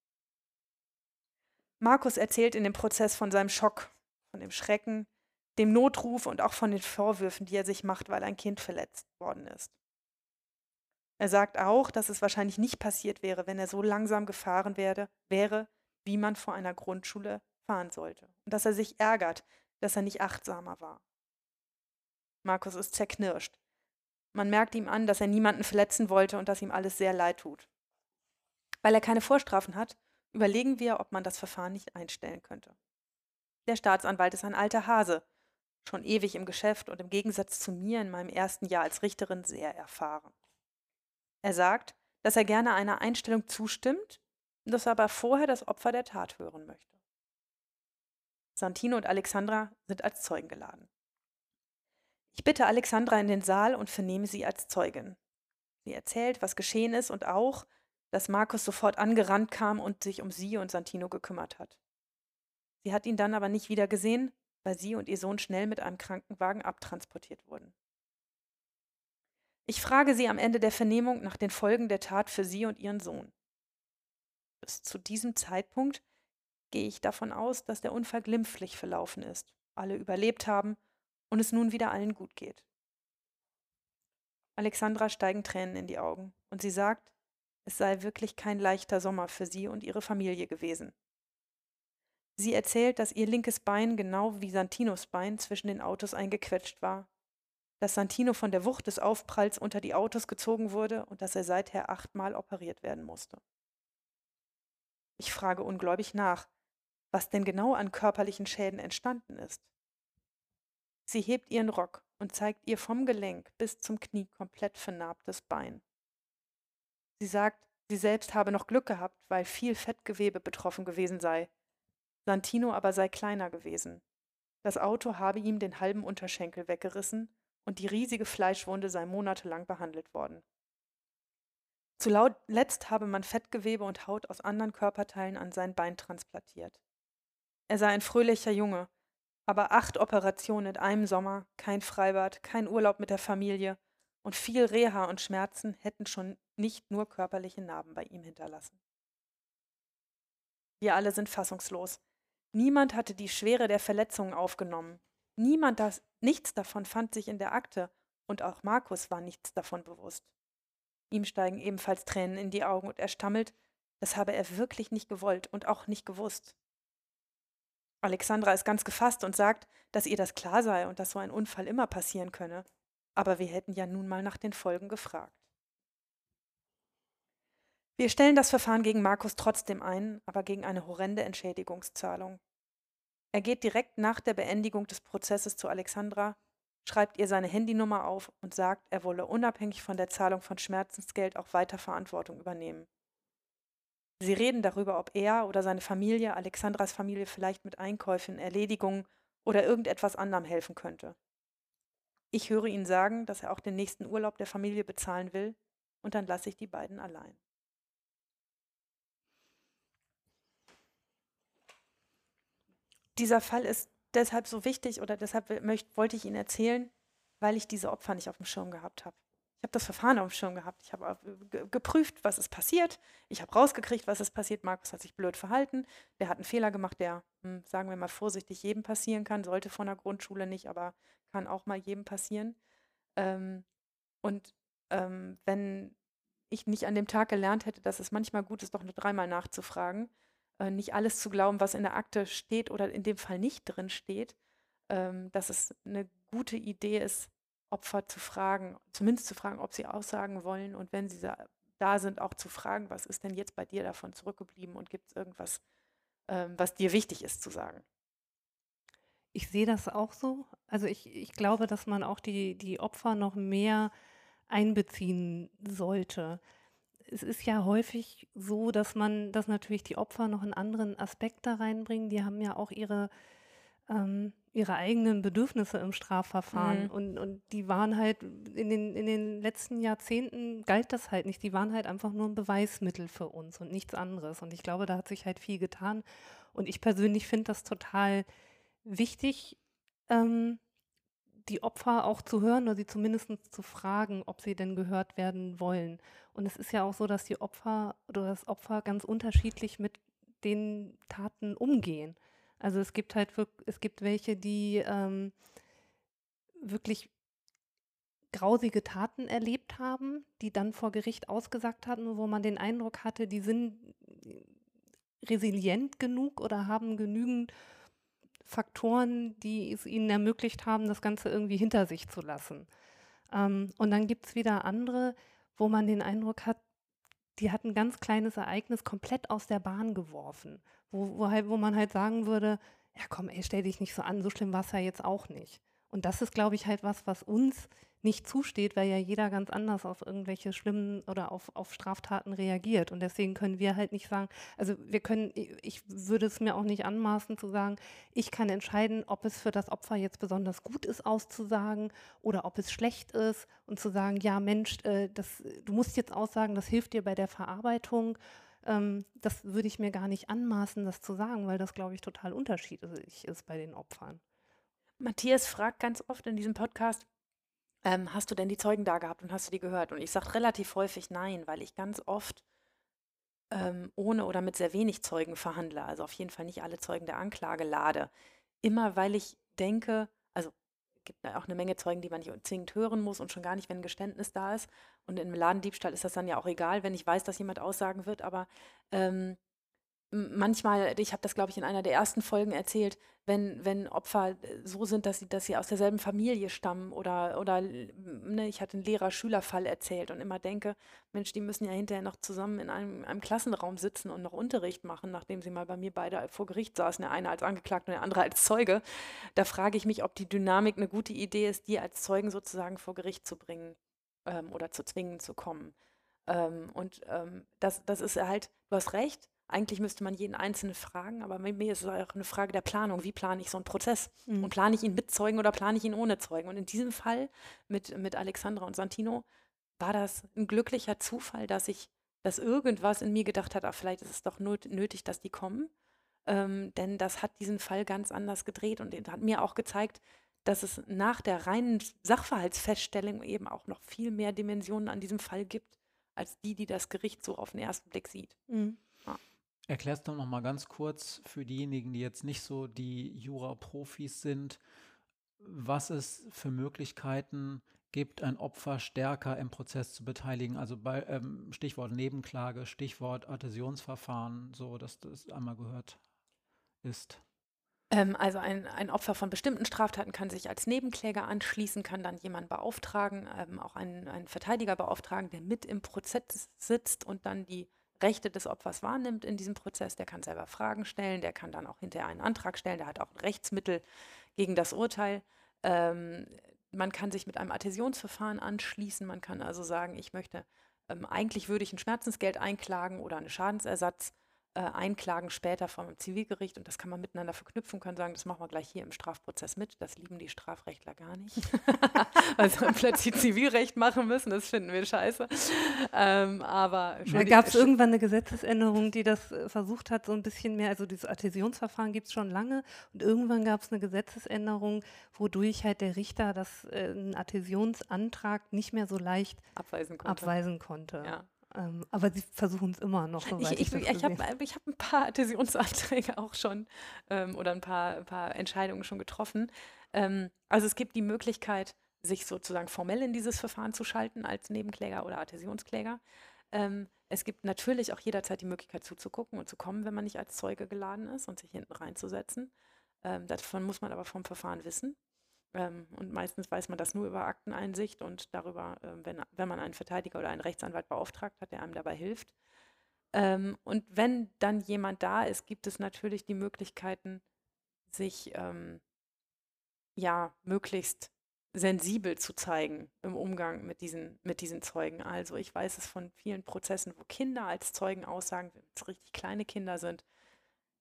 Markus erzählt in dem Prozess von seinem Schock, von dem Schrecken, dem Notruf und auch von den Vorwürfen, die er sich macht, weil ein Kind verletzt worden ist. Er sagt auch, dass es wahrscheinlich nicht passiert wäre, wenn er so langsam gefahren werde, wäre, wie man vor einer Grundschule fahren sollte. Und dass er sich ärgert, dass er nicht achtsamer war. Markus ist zerknirscht. Man merkt ihm an, dass er niemanden verletzen wollte und dass ihm alles sehr leid tut. Weil er keine Vorstrafen hat, überlegen wir, ob man das Verfahren nicht einstellen könnte. Der Staatsanwalt ist ein alter Hase, schon ewig im Geschäft und im Gegensatz zu mir in meinem ersten Jahr als Richterin sehr erfahren. Er sagt, dass er gerne einer Einstellung zustimmt, dass er aber vorher das Opfer der Tat hören möchte. Santino und Alexandra sind als Zeugen geladen. Ich bitte Alexandra in den Saal und vernehme sie als Zeugin. Sie erzählt, was geschehen ist und auch, dass Markus sofort angerannt kam und sich um sie und Santino gekümmert hat. Sie hat ihn dann aber nicht wieder gesehen, weil sie und ihr Sohn schnell mit einem Krankenwagen abtransportiert wurden. Ich frage sie am Ende der Vernehmung nach den Folgen der Tat für sie und ihren Sohn. Bis zu diesem Zeitpunkt gehe ich davon aus, dass der Unfall glimpflich verlaufen ist, alle überlebt haben und es nun wieder allen gut geht. Alexandra steigen Tränen in die Augen und sie sagt, es sei wirklich kein leichter Sommer für sie und ihre Familie gewesen. Sie erzählt, dass ihr linkes Bein genau wie Santinos Bein zwischen den Autos eingequetscht war, dass Santino von der Wucht des Aufpralls unter die Autos gezogen wurde und dass er seither achtmal operiert werden musste. Ich frage ungläubig nach, was denn genau an körperlichen Schäden entstanden ist. Sie hebt ihren Rock und zeigt ihr vom Gelenk bis zum Knie komplett vernarbtes Bein. Sie sagt, sie selbst habe noch Glück gehabt, weil viel Fettgewebe betroffen gewesen sei. Santino aber sei kleiner gewesen. Das Auto habe ihm den halben Unterschenkel weggerissen und die riesige Fleischwunde sei monatelang behandelt worden. Zuletzt habe man Fettgewebe und Haut aus anderen Körperteilen an sein Bein transplantiert. Er sei ein fröhlicher Junge, aber acht Operationen in einem Sommer, kein Freibad, kein Urlaub mit der Familie und viel Reha und Schmerzen hätten schon nicht nur körperliche Narben bei ihm hinterlassen. Wir alle sind fassungslos. Niemand hatte die Schwere der Verletzungen aufgenommen. Niemand, das, nichts davon fand sich in der Akte und auch Markus war nichts davon bewusst. Ihm steigen ebenfalls Tränen in die Augen und er stammelt, das habe er wirklich nicht gewollt und auch nicht gewusst. Alexandra ist ganz gefasst und sagt, dass ihr das klar sei und dass so ein Unfall immer passieren könne. Aber wir hätten ja nun mal nach den Folgen gefragt. Wir stellen das Verfahren gegen Markus trotzdem ein, aber gegen eine horrende Entschädigungszahlung. Er geht direkt nach der Beendigung des Prozesses zu Alexandra, schreibt ihr seine Handynummer auf und sagt, er wolle unabhängig von der Zahlung von Schmerzensgeld auch weiter Verantwortung übernehmen. Sie reden darüber, ob er oder seine Familie, Alexandras Familie, vielleicht mit Einkäufen, Erledigungen oder irgendetwas anderem helfen könnte. Ich höre ihn sagen, dass er auch den nächsten Urlaub der Familie bezahlen will, und dann lasse ich die beiden allein. Dieser Fall ist deshalb so wichtig oder deshalb möcht, wollte ich ihn erzählen, weil ich diese Opfer nicht auf dem Schirm gehabt habe. Ich habe das Verfahren auf dem Schirm gehabt. Ich habe geprüft, was ist passiert. Ich habe rausgekriegt, was ist passiert. Markus hat sich blöd verhalten. Der hat einen Fehler gemacht, der, hm, sagen wir mal vorsichtig, jedem passieren kann. Sollte von der Grundschule nicht, aber kann auch mal jedem passieren. Ähm, und ähm, wenn ich nicht an dem Tag gelernt hätte, dass es manchmal gut ist, doch nur dreimal nachzufragen, äh, nicht alles zu glauben, was in der Akte steht oder in dem Fall nicht drin steht, ähm, dass es eine gute Idee ist, Opfer zu fragen, zumindest zu fragen, ob sie aussagen wollen und wenn sie da sind, auch zu fragen, was ist denn jetzt bei dir davon zurückgeblieben und gibt es irgendwas, ähm, was dir wichtig ist zu sagen. Ich sehe das auch so. Also ich, ich glaube, dass man auch die, die Opfer noch mehr einbeziehen sollte es ist ja häufig so, dass man, dass natürlich die Opfer noch einen anderen Aspekt da reinbringen. Die haben ja auch ihre, ähm, ihre eigenen Bedürfnisse im Strafverfahren. Mhm. Und, und die waren halt, in den, in den letzten Jahrzehnten galt das halt nicht. Die waren halt einfach nur ein Beweismittel für uns und nichts anderes. Und ich glaube, da hat sich halt viel getan. Und ich persönlich finde das total wichtig, ähm, die Opfer auch zu hören oder sie zumindest zu fragen, ob sie denn gehört werden wollen. Und es ist ja auch so, dass die Opfer oder das Opfer ganz unterschiedlich mit den Taten umgehen. Also es gibt halt es gibt welche, die ähm, wirklich grausige Taten erlebt haben, die dann vor Gericht ausgesagt hatten, wo man den Eindruck hatte, die sind resilient genug oder haben genügend Faktoren, die es ihnen ermöglicht haben, das Ganze irgendwie hinter sich zu lassen. Ähm, und dann gibt es wieder andere, wo man den Eindruck hat, die hat ein ganz kleines Ereignis komplett aus der Bahn geworfen, wo, wo, halt, wo man halt sagen würde, ja komm, ey, stell dich nicht so an, so schlimm war es ja jetzt auch nicht. Und das ist, glaube ich, halt was, was uns nicht zusteht, weil ja jeder ganz anders auf irgendwelche schlimmen oder auf, auf Straftaten reagiert. Und deswegen können wir halt nicht sagen, also wir können, ich würde es mir auch nicht anmaßen zu sagen, ich kann entscheiden, ob es für das Opfer jetzt besonders gut ist, auszusagen oder ob es schlecht ist und zu sagen, ja Mensch, äh, das, du musst jetzt aussagen, das hilft dir bei der Verarbeitung. Ähm, das würde ich mir gar nicht anmaßen, das zu sagen, weil das, glaube ich, total unterschiedlich ist bei den Opfern. Matthias fragt ganz oft in diesem Podcast, ähm, hast du denn die Zeugen da gehabt und hast du die gehört? Und ich sage relativ häufig nein, weil ich ganz oft ähm, ohne oder mit sehr wenig Zeugen verhandle, also auf jeden Fall nicht alle Zeugen der Anklage lade. Immer weil ich denke, also es gibt auch eine Menge Zeugen, die man nicht zwingend hören muss und schon gar nicht, wenn ein Geständnis da ist. Und im Ladendiebstahl ist das dann ja auch egal, wenn ich weiß, dass jemand aussagen wird, aber ähm, manchmal, ich habe das, glaube ich, in einer der ersten Folgen erzählt, wenn, wenn Opfer so sind, dass sie, dass sie aus derselben Familie stammen oder, oder ne, ich hatte einen Lehrer-Schüler-Fall erzählt und immer denke, Mensch, die müssen ja hinterher noch zusammen in einem, einem Klassenraum sitzen und noch Unterricht machen, nachdem sie mal bei mir beide vor Gericht saßen, der eine als Angeklagter und der andere als Zeuge. Da frage ich mich, ob die Dynamik eine gute Idee ist, die als Zeugen sozusagen vor Gericht zu bringen ähm, oder zu zwingen zu kommen. Ähm, und ähm, das, das ist halt, du hast recht, eigentlich müsste man jeden Einzelnen fragen, aber bei mir ist es auch eine Frage der Planung. Wie plane ich so einen Prozess? Mhm. Und plane ich ihn mit Zeugen oder plane ich ihn ohne Zeugen? Und in diesem Fall mit, mit Alexandra und Santino war das ein glücklicher Zufall, dass ich, dass irgendwas in mir gedacht hat, ach, vielleicht ist es doch nötig, dass die kommen. Ähm, denn das hat diesen Fall ganz anders gedreht und hat mir auch gezeigt, dass es nach der reinen Sachverhaltsfeststellung eben auch noch viel mehr Dimensionen an diesem Fall gibt, als die, die das Gericht so auf den ersten Blick sieht. Mhm. Erklärst du noch mal ganz kurz für diejenigen, die jetzt nicht so die Jura-Profis sind, was es für Möglichkeiten gibt, ein Opfer stärker im Prozess zu beteiligen. Also bei ähm, Stichwort Nebenklage, Stichwort Adhäsionsverfahren, so dass das einmal gehört ist. Ähm, also ein, ein Opfer von bestimmten Straftaten kann sich als Nebenkläger anschließen, kann dann jemanden beauftragen, ähm, auch einen, einen Verteidiger beauftragen, der mit im Prozess sitzt und dann die Rechte des Opfers wahrnimmt in diesem Prozess. Der kann selber Fragen stellen, der kann dann auch hinterher einen Antrag stellen, der hat auch Rechtsmittel gegen das Urteil. Ähm, man kann sich mit einem Adhäsionsverfahren anschließen. Man kann also sagen, ich möchte, ähm, eigentlich würde ich ein Schmerzensgeld einklagen oder einen Schadensersatz äh, einklagen später vom Zivilgericht und das kann man miteinander verknüpfen, kann sagen, das machen wir gleich hier im Strafprozess mit. Das lieben die Strafrechtler gar nicht. also plötzlich Zivilrecht machen müssen, das finden wir scheiße. Ähm, aber da gab es irgendwann eine Gesetzesänderung, die das äh, versucht hat, so ein bisschen mehr, also dieses Adhäsionsverfahren gibt es schon lange und irgendwann gab es eine Gesetzesänderung, wodurch halt der Richter das äh, einen Adhäsionsantrag nicht mehr so leicht abweisen konnte. Abweisen konnte. Ja. Ähm, aber sie versuchen es immer noch. Ich, ich, ich, ich habe hab ein paar Adhäsionsanträge auch schon ähm, oder ein paar, ein paar, Entscheidungen schon getroffen. Ähm, also es gibt die Möglichkeit, sich sozusagen formell in dieses Verfahren zu schalten als Nebenkläger oder Adhäsionskläger. Ähm, es gibt natürlich auch jederzeit die Möglichkeit zuzugucken und zu kommen, wenn man nicht als Zeuge geladen ist und sich hinten reinzusetzen. Ähm, davon muss man aber vom Verfahren wissen. Ähm, und meistens weiß man das nur über Akteneinsicht und darüber, ähm, wenn, wenn man einen Verteidiger oder einen Rechtsanwalt beauftragt hat, der einem dabei hilft. Ähm, und wenn dann jemand da ist, gibt es natürlich die Möglichkeiten, sich ähm, ja möglichst sensibel zu zeigen im Umgang mit diesen, mit diesen Zeugen. Also ich weiß es von vielen Prozessen, wo Kinder als Zeugen aussagen, wenn es richtig kleine Kinder sind,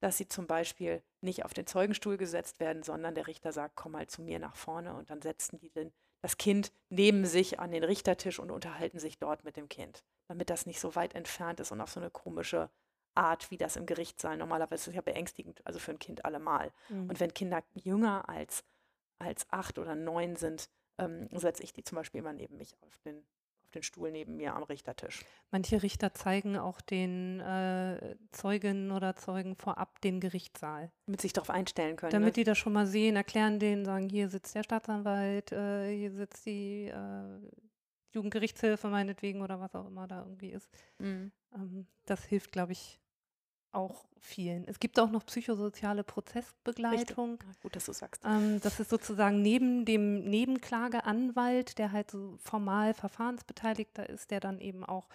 dass sie zum Beispiel nicht auf den Zeugenstuhl gesetzt werden, sondern der Richter sagt, komm mal zu mir nach vorne und dann setzen die den, das Kind neben sich an den Richtertisch und unterhalten sich dort mit dem Kind, damit das nicht so weit entfernt ist und auf so eine komische Art, wie das im Gerichtssaal normalerweise ist, ja beängstigend, also für ein Kind allemal. Mhm. Und wenn Kinder jünger als, als acht oder neun sind, ähm, setze ich die zum Beispiel immer neben mich auf den auf den Stuhl neben mir am Richtertisch. Manche Richter zeigen auch den äh, Zeuginnen oder Zeugen vorab den Gerichtssaal. Damit sich darauf einstellen können. Damit ne? die das schon mal sehen, erklären denen, sagen, hier sitzt der Staatsanwalt, äh, hier sitzt die äh, Jugendgerichtshilfe meinetwegen oder was auch immer da irgendwie ist. Mhm. Ähm, das hilft, glaube ich, auch vielen. Es gibt auch noch psychosoziale Prozessbegleitung. Ja, gut, dass du sagst. Ähm, das ist sozusagen neben dem Nebenklageanwalt, der halt so formal Verfahrensbeteiligter ist, der dann eben auch,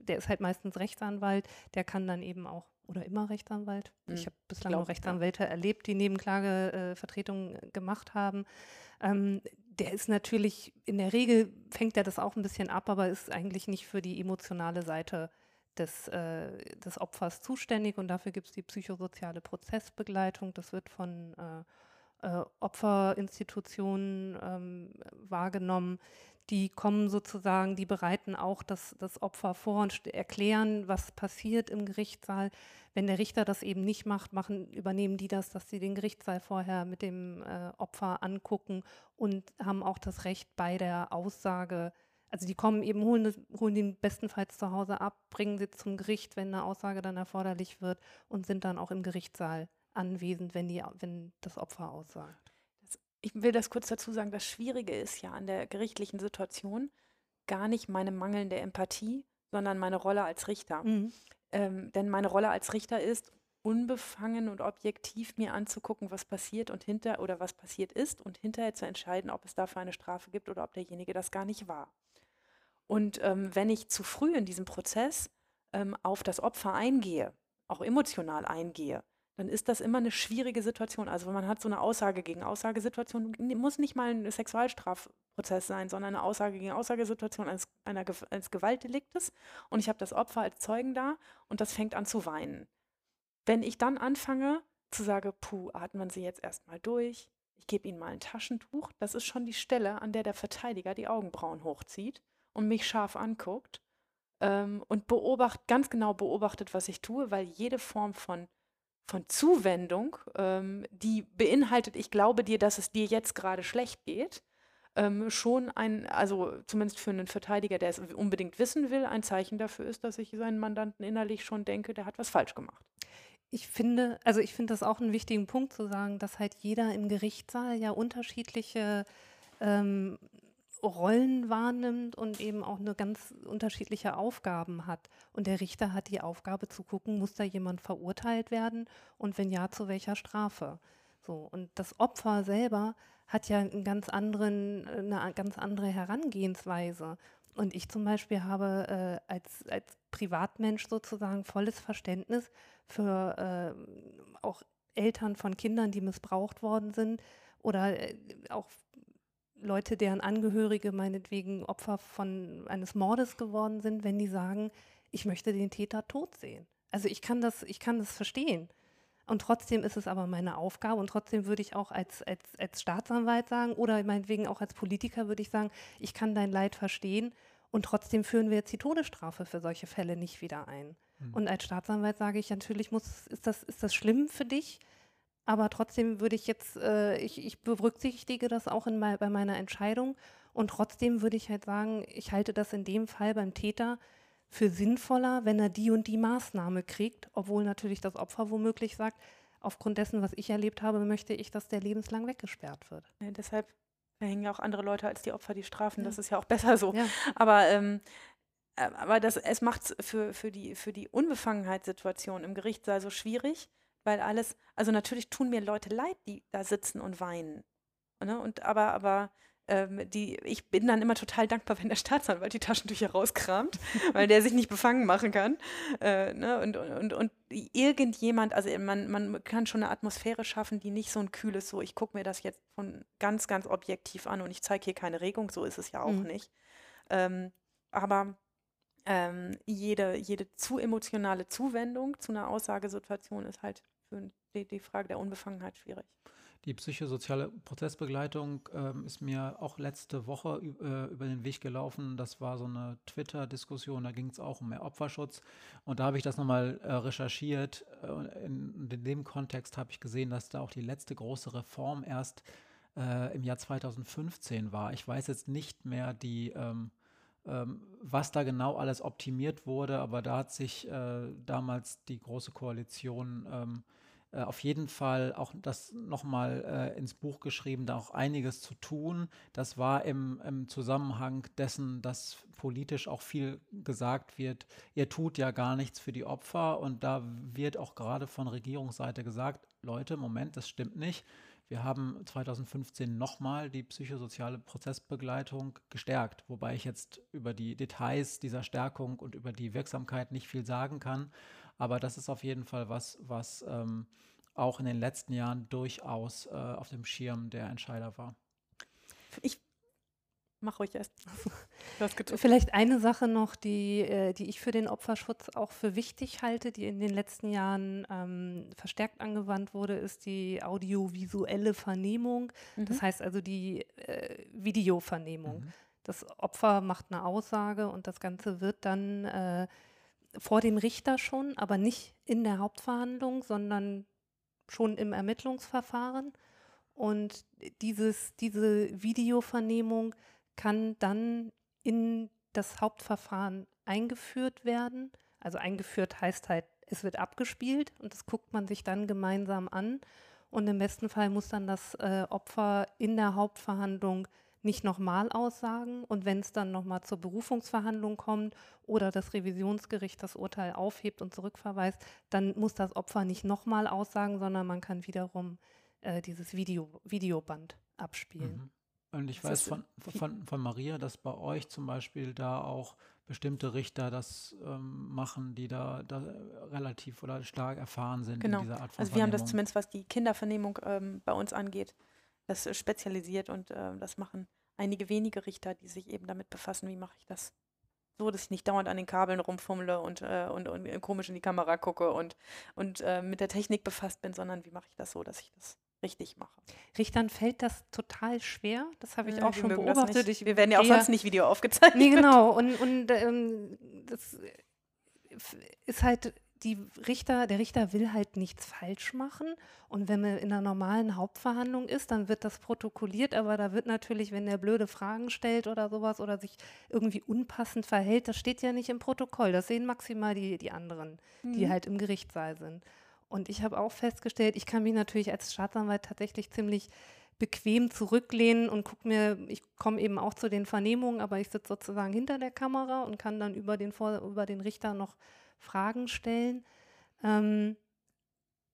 der ist halt meistens Rechtsanwalt, der kann dann eben auch oder immer Rechtsanwalt. Hm, Ich habe bislang glaub, nur ja. Rechtsanwälte erlebt, die Nebenklagevertretungen äh, gemacht haben. Ähm, der ist natürlich, in der Regel fängt er das auch ein bisschen ab, aber ist eigentlich nicht für die emotionale Seite des, äh, des Opfers zuständig und dafür gibt es die psychosoziale Prozessbegleitung. Das wird von äh, äh, Opferinstitutionen ähm, wahrgenommen. Die kommen sozusagen, die bereiten auch das, das Opfer vor und erklären, was passiert im Gerichtssaal. Wenn der Richter das eben nicht macht, machen, übernehmen die das, dass sie den Gerichtssaal vorher mit dem äh, Opfer angucken und haben auch das Recht bei der Aussage, also die kommen eben, holen, das- holen den bestenfalls zu Hause ab, bringen sie zum Gericht, wenn eine Aussage dann erforderlich wird und sind dann auch im Gerichtssaal anwesend, wenn, die, wenn das Opfer aussagt. Ich will das kurz dazu sagen, das Schwierige ist ja an der gerichtlichen Situation gar nicht meine mangelnde Empathie, sondern meine Rolle als Richter. Mhm. Ähm, denn meine Rolle als Richter ist, unbefangen und objektiv mir anzugucken, was passiert und hinter oder was passiert ist und hinterher zu entscheiden, ob es dafür eine Strafe gibt oder ob derjenige das gar nicht war. Und ähm, wenn ich zu früh in diesem Prozess ähm, auf das Opfer eingehe, auch emotional eingehe, dann ist das immer eine schwierige Situation. Also man hat so eine Aussage gegen Aussagesituation, muss nicht mal ein Sexualstrafprozess sein, sondern eine Aussage gegen Aussagesituation eines, einer, eines Gewaltdeliktes. Und ich habe das Opfer als Zeugen da und das fängt an zu weinen. Wenn ich dann anfange zu sagen, puh, atmen Sie jetzt erstmal durch, ich gebe Ihnen mal ein Taschentuch, das ist schon die Stelle, an der der Verteidiger die Augenbrauen hochzieht und mich scharf anguckt ähm, und beobacht, ganz genau beobachtet, was ich tue, weil jede Form von, von Zuwendung, ähm, die beinhaltet, ich glaube dir, dass es dir jetzt gerade schlecht geht, ähm, schon ein, also zumindest für einen Verteidiger, der es unbedingt wissen will, ein Zeichen dafür ist, dass ich seinen Mandanten innerlich schon denke, der hat was falsch gemacht. Ich finde, also ich finde das auch einen wichtigen Punkt zu sagen, dass halt jeder im Gerichtssaal ja unterschiedliche ähm, Rollen wahrnimmt und eben auch eine ganz unterschiedliche Aufgaben hat. Und der Richter hat die Aufgabe zu gucken, muss da jemand verurteilt werden und wenn ja, zu welcher Strafe. So, und das Opfer selber hat ja einen ganz anderen, eine ganz andere Herangehensweise. Und ich zum Beispiel habe äh, als, als Privatmensch sozusagen volles Verständnis für äh, auch Eltern von Kindern, die missbraucht worden sind oder äh, auch Leute, deren Angehörige meinetwegen Opfer von eines Mordes geworden sind, wenn die sagen, ich möchte den Täter tot sehen. Also ich kann das, ich kann das verstehen. Und trotzdem ist es aber meine Aufgabe und trotzdem würde ich auch als, als, als Staatsanwalt sagen oder meinetwegen auch als Politiker würde ich sagen, ich kann dein Leid verstehen und trotzdem führen wir jetzt die Todesstrafe für solche Fälle nicht wieder ein. Mhm. Und als Staatsanwalt sage ich, natürlich muss, ist das, ist das schlimm für dich, aber trotzdem würde ich jetzt, äh, ich, ich berücksichtige das auch in bei meiner Entscheidung und trotzdem würde ich halt sagen, ich halte das in dem Fall beim Täter für sinnvoller, wenn er die und die Maßnahme kriegt, obwohl natürlich das Opfer womöglich sagt, aufgrund dessen, was ich erlebt habe, möchte ich, dass der lebenslang weggesperrt wird. Ja, deshalb verhängen ja auch andere Leute als die Opfer die Strafen. Ja. Das ist ja auch besser so. Ja. Aber, ähm, äh, aber das, es macht es für, für, die, für die Unbefangenheitssituation im Gerichtssaal so schwierig, weil alles, also natürlich tun mir Leute leid, die da sitzen und weinen. Ne? Und aber, aber ähm, die, ich bin dann immer total dankbar, wenn der Staatsanwalt die Taschentücher rauskramt, weil der sich nicht befangen machen kann. Äh, ne? und, und, und irgendjemand, also man, man kann schon eine Atmosphäre schaffen, die nicht so ein kühles, so ich gucke mir das jetzt von ganz, ganz objektiv an und ich zeige hier keine Regung, so ist es ja auch Mhm. nicht. Ähm, aber ähm, jede, jede zu emotionale Zuwendung zu einer Aussagesituation ist halt für die, die Frage der Unbefangenheit schwierig. Die psychosoziale Prozessbegleitung ähm, ist mir auch letzte Woche äh, über den Weg gelaufen. Das war so eine Twitter-Diskussion, da ging es auch um mehr Opferschutz. Und da habe ich das nochmal äh, recherchiert. Äh, und in, in dem Kontext habe ich gesehen, dass da auch die letzte große Reform erst äh, im Jahr 2015 war. Ich weiß jetzt nicht mehr die. Ähm, ähm, was da genau alles optimiert wurde, aber da hat sich äh, damals die Große Koalition ähm, äh, auf jeden Fall auch das nochmal äh, ins Buch geschrieben, da auch einiges zu tun. Das war im, im Zusammenhang dessen, dass politisch auch viel gesagt wird, ihr tut ja gar nichts für die Opfer und da wird auch gerade von Regierungsseite gesagt, Leute, Moment, das stimmt nicht. Wir haben 2015 nochmal die psychosoziale Prozessbegleitung gestärkt, wobei ich jetzt über die Details dieser Stärkung und über die Wirksamkeit nicht viel sagen kann. Aber das ist auf jeden Fall was, was ähm, auch in den letzten Jahren durchaus äh, auf dem Schirm der Entscheider war. Ich mach ruhig erst. Vielleicht eine Sache noch, die, äh, die ich für den Opferschutz auch für wichtig halte, die in den letzten Jahren ähm, verstärkt angewandt wurde, ist die audiovisuelle Vernehmung. Mhm. Das heißt also die äh, Videovernehmung. Mhm. Das Opfer macht eine Aussage und das Ganze wird dann äh, vor dem Richter schon, aber nicht in der Hauptverhandlung, sondern schon im Ermittlungsverfahren. Und dieses, diese Videovernehmung kann dann in das Hauptverfahren eingeführt werden. Also eingeführt heißt halt, es wird abgespielt und das guckt man sich dann gemeinsam an. Und im besten Fall muss dann das äh, Opfer in der Hauptverhandlung nicht nochmal aussagen. Und wenn es dann nochmal zur Berufungsverhandlung kommt oder das Revisionsgericht das Urteil aufhebt und zurückverweist, dann muss das Opfer nicht nochmal aussagen, sondern man kann wiederum äh, dieses Video, Videoband abspielen. Mhm. Und ich weiß von, von, von Maria, dass bei euch zum Beispiel da auch bestimmte Richter das ähm, machen, die da, da, relativ oder stark erfahren sind genau. in dieser Art von Also wir haben das zumindest, was die Kindervernehmung ähm, bei uns angeht, das ist spezialisiert und äh, das machen einige wenige Richter, die sich eben damit befassen, wie mache ich das so, dass ich nicht dauernd an den Kabeln rumfummle und, äh, und, und, komisch in die Kamera gucke und, und äh, mit der Technik befasst bin, sondern wie mache ich das so, dass ich das richtig mache. Richtern fällt das total schwer. Das habe ich ja, auch schon beobachtet. Ich Wir werden ja auch sonst nicht Video aufgezeichnet. Nee, genau. Und, und ähm, das ist halt, die Richter, der Richter will halt nichts falsch machen. Und wenn man in einer normalen Hauptverhandlung ist, dann wird das protokolliert, aber da wird natürlich, wenn der blöde Fragen stellt oder sowas oder sich irgendwie unpassend verhält, das steht ja nicht im Protokoll. Das sehen maximal die, die anderen, mhm. die halt im Gerichtssaal sind. Und ich habe auch festgestellt, ich kann mich natürlich als Staatsanwalt tatsächlich ziemlich bequem zurücklehnen und gucke mir, ich komme eben auch zu den Vernehmungen, aber ich sitze sozusagen hinter der Kamera und kann dann über den, über den Richter noch Fragen stellen. Ähm,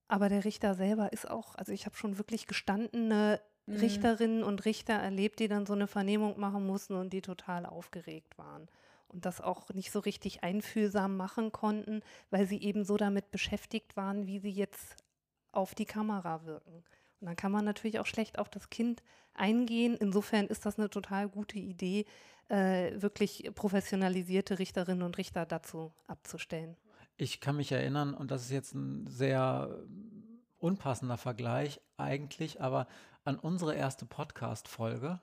aber der Richter selber ist auch, also ich habe schon wirklich gestandene mhm. Richterinnen und Richter erlebt, die dann so eine Vernehmung machen mussten und die total aufgeregt waren und das auch nicht so richtig einfühlsam machen konnten, weil sie eben so damit beschäftigt waren, wie sie jetzt auf die Kamera wirken. Und dann kann man natürlich auch schlecht auf das Kind eingehen. Insofern ist das eine total gute Idee, äh, wirklich professionalisierte Richterinnen und Richter dazu abzustellen. Ich kann mich erinnern, und das ist jetzt ein sehr unpassender Vergleich eigentlich, aber an unsere erste Podcast-Folge,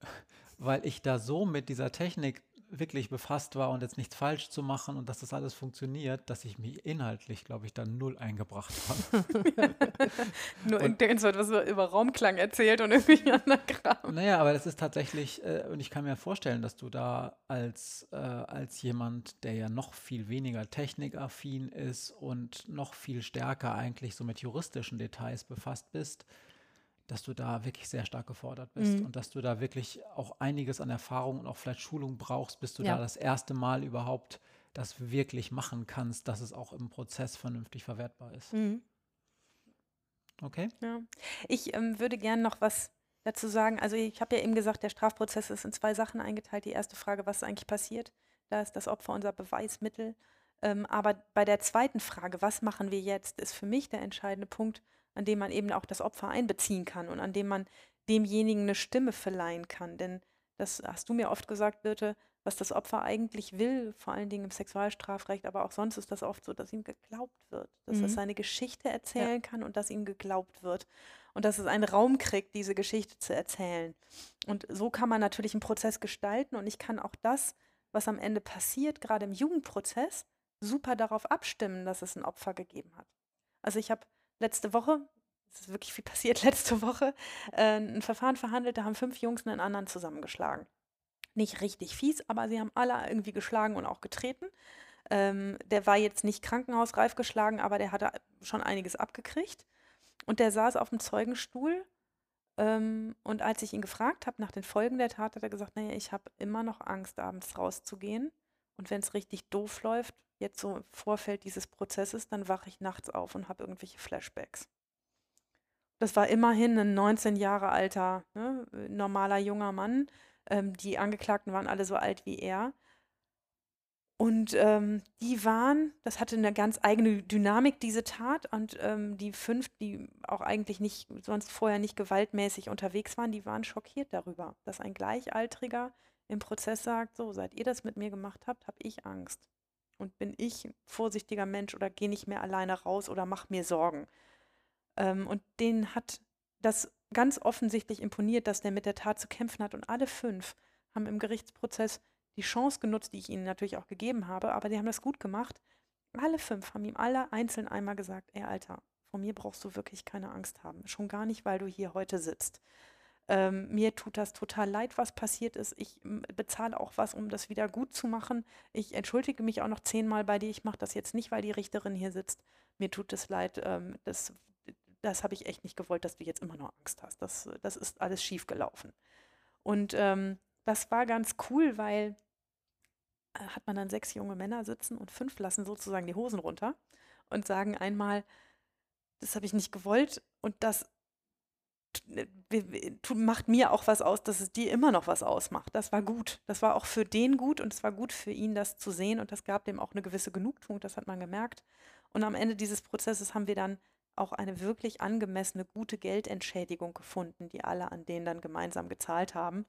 weil ich da so mit dieser Technik wirklich befasst war und jetzt nichts falsch zu machen und dass das alles funktioniert, dass ich mich inhaltlich, glaube ich, dann null eingebracht habe. Nur irgendwas wird was über Raumklang erzählt und irgendwie anderen Kram. Naja, aber das ist tatsächlich, äh, und ich kann mir vorstellen, dass du da als, äh, als jemand, der ja noch viel weniger technikaffin ist und noch viel stärker eigentlich so mit juristischen Details befasst bist, dass du da wirklich sehr stark gefordert bist mhm. und dass du da wirklich auch einiges an Erfahrung und auch vielleicht Schulung brauchst, bis du ja. da das erste Mal überhaupt das wirklich machen kannst, dass es auch im Prozess vernünftig verwertbar ist. Mhm. Okay? Ja. Ich ähm, würde gerne noch was dazu sagen. Also ich habe ja eben gesagt, der Strafprozess ist in zwei Sachen eingeteilt. Die erste Frage, was ist eigentlich passiert? Da ist das Opfer unser Beweismittel. Ähm, aber bei der zweiten Frage, was machen wir jetzt, ist für mich der entscheidende Punkt, an dem man eben auch das Opfer einbeziehen kann und an dem man demjenigen eine Stimme verleihen kann. Denn das hast du mir oft gesagt, Birte, was das Opfer eigentlich will, vor allen Dingen im Sexualstrafrecht, aber auch sonst ist das oft so, dass ihm geglaubt wird, dass mhm. er seine Geschichte erzählen ja. kann und dass ihm geglaubt wird und dass es einen Raum kriegt, diese Geschichte zu erzählen. Und so kann man natürlich einen Prozess gestalten und ich kann auch das, was am Ende passiert, gerade im Jugendprozess, super darauf abstimmen, dass es ein Opfer gegeben hat. Also ich habe letzte Woche, es ist wirklich viel passiert letzte Woche, äh, ein Verfahren verhandelt, da haben fünf Jungs einen anderen zusammengeschlagen. Nicht richtig fies, aber sie haben alle irgendwie geschlagen und auch getreten. Ähm, der war jetzt nicht krankenhausreif geschlagen, aber der hatte schon einiges abgekriegt. Und der saß auf dem Zeugenstuhl. Ähm, und als ich ihn gefragt habe nach den Folgen der Tat, hat er gesagt, naja, ich habe immer noch Angst, abends rauszugehen. Und wenn es richtig doof läuft, jetzt so im Vorfeld dieses Prozesses, dann wache ich nachts auf und habe irgendwelche Flashbacks. Das war immerhin ein 19 Jahre alter, ne, normaler junger Mann. Ähm, die Angeklagten waren alle so alt wie er. Und ähm, die waren, das hatte eine ganz eigene Dynamik, diese Tat. Und ähm, die fünf, die auch eigentlich nicht, sonst vorher nicht gewaltmäßig unterwegs waren, die waren schockiert darüber, dass ein Gleichaltriger im Prozess sagt, so, seit ihr das mit mir gemacht habt, habe ich Angst. Und bin ich ein vorsichtiger Mensch oder gehe nicht mehr alleine raus oder mache mir Sorgen. Ähm, und denen hat das ganz offensichtlich imponiert, dass der mit der Tat zu kämpfen hat. Und alle fünf haben im Gerichtsprozess die Chance genutzt, die ich ihnen natürlich auch gegeben habe, aber die haben das gut gemacht. Alle fünf haben ihm alle einzeln einmal gesagt, ey Alter, vor mir brauchst du wirklich keine Angst haben. Schon gar nicht, weil du hier heute sitzt. Ähm, mir tut das total leid, was passiert ist. Ich bezahle auch was, um das wieder gut zu machen. Ich entschuldige mich auch noch zehnmal bei dir. Ich mache das jetzt nicht, weil die Richterin hier sitzt. Mir tut es leid. Ähm, das das habe ich echt nicht gewollt, dass du jetzt immer noch Angst hast. Das, das ist alles schief gelaufen. Und ähm, das war ganz cool, weil äh, hat man dann sechs junge Männer sitzen und fünf lassen sozusagen die Hosen runter und sagen einmal, das habe ich nicht gewollt und das macht mir auch was aus, dass es dir immer noch was ausmacht. Das war gut. Das war auch für den gut und es war gut für ihn, das zu sehen und das gab dem auch eine gewisse Genugtuung, das hat man gemerkt. Und am Ende dieses Prozesses haben wir dann auch eine wirklich angemessene, gute Geldentschädigung gefunden, die alle an denen dann gemeinsam gezahlt haben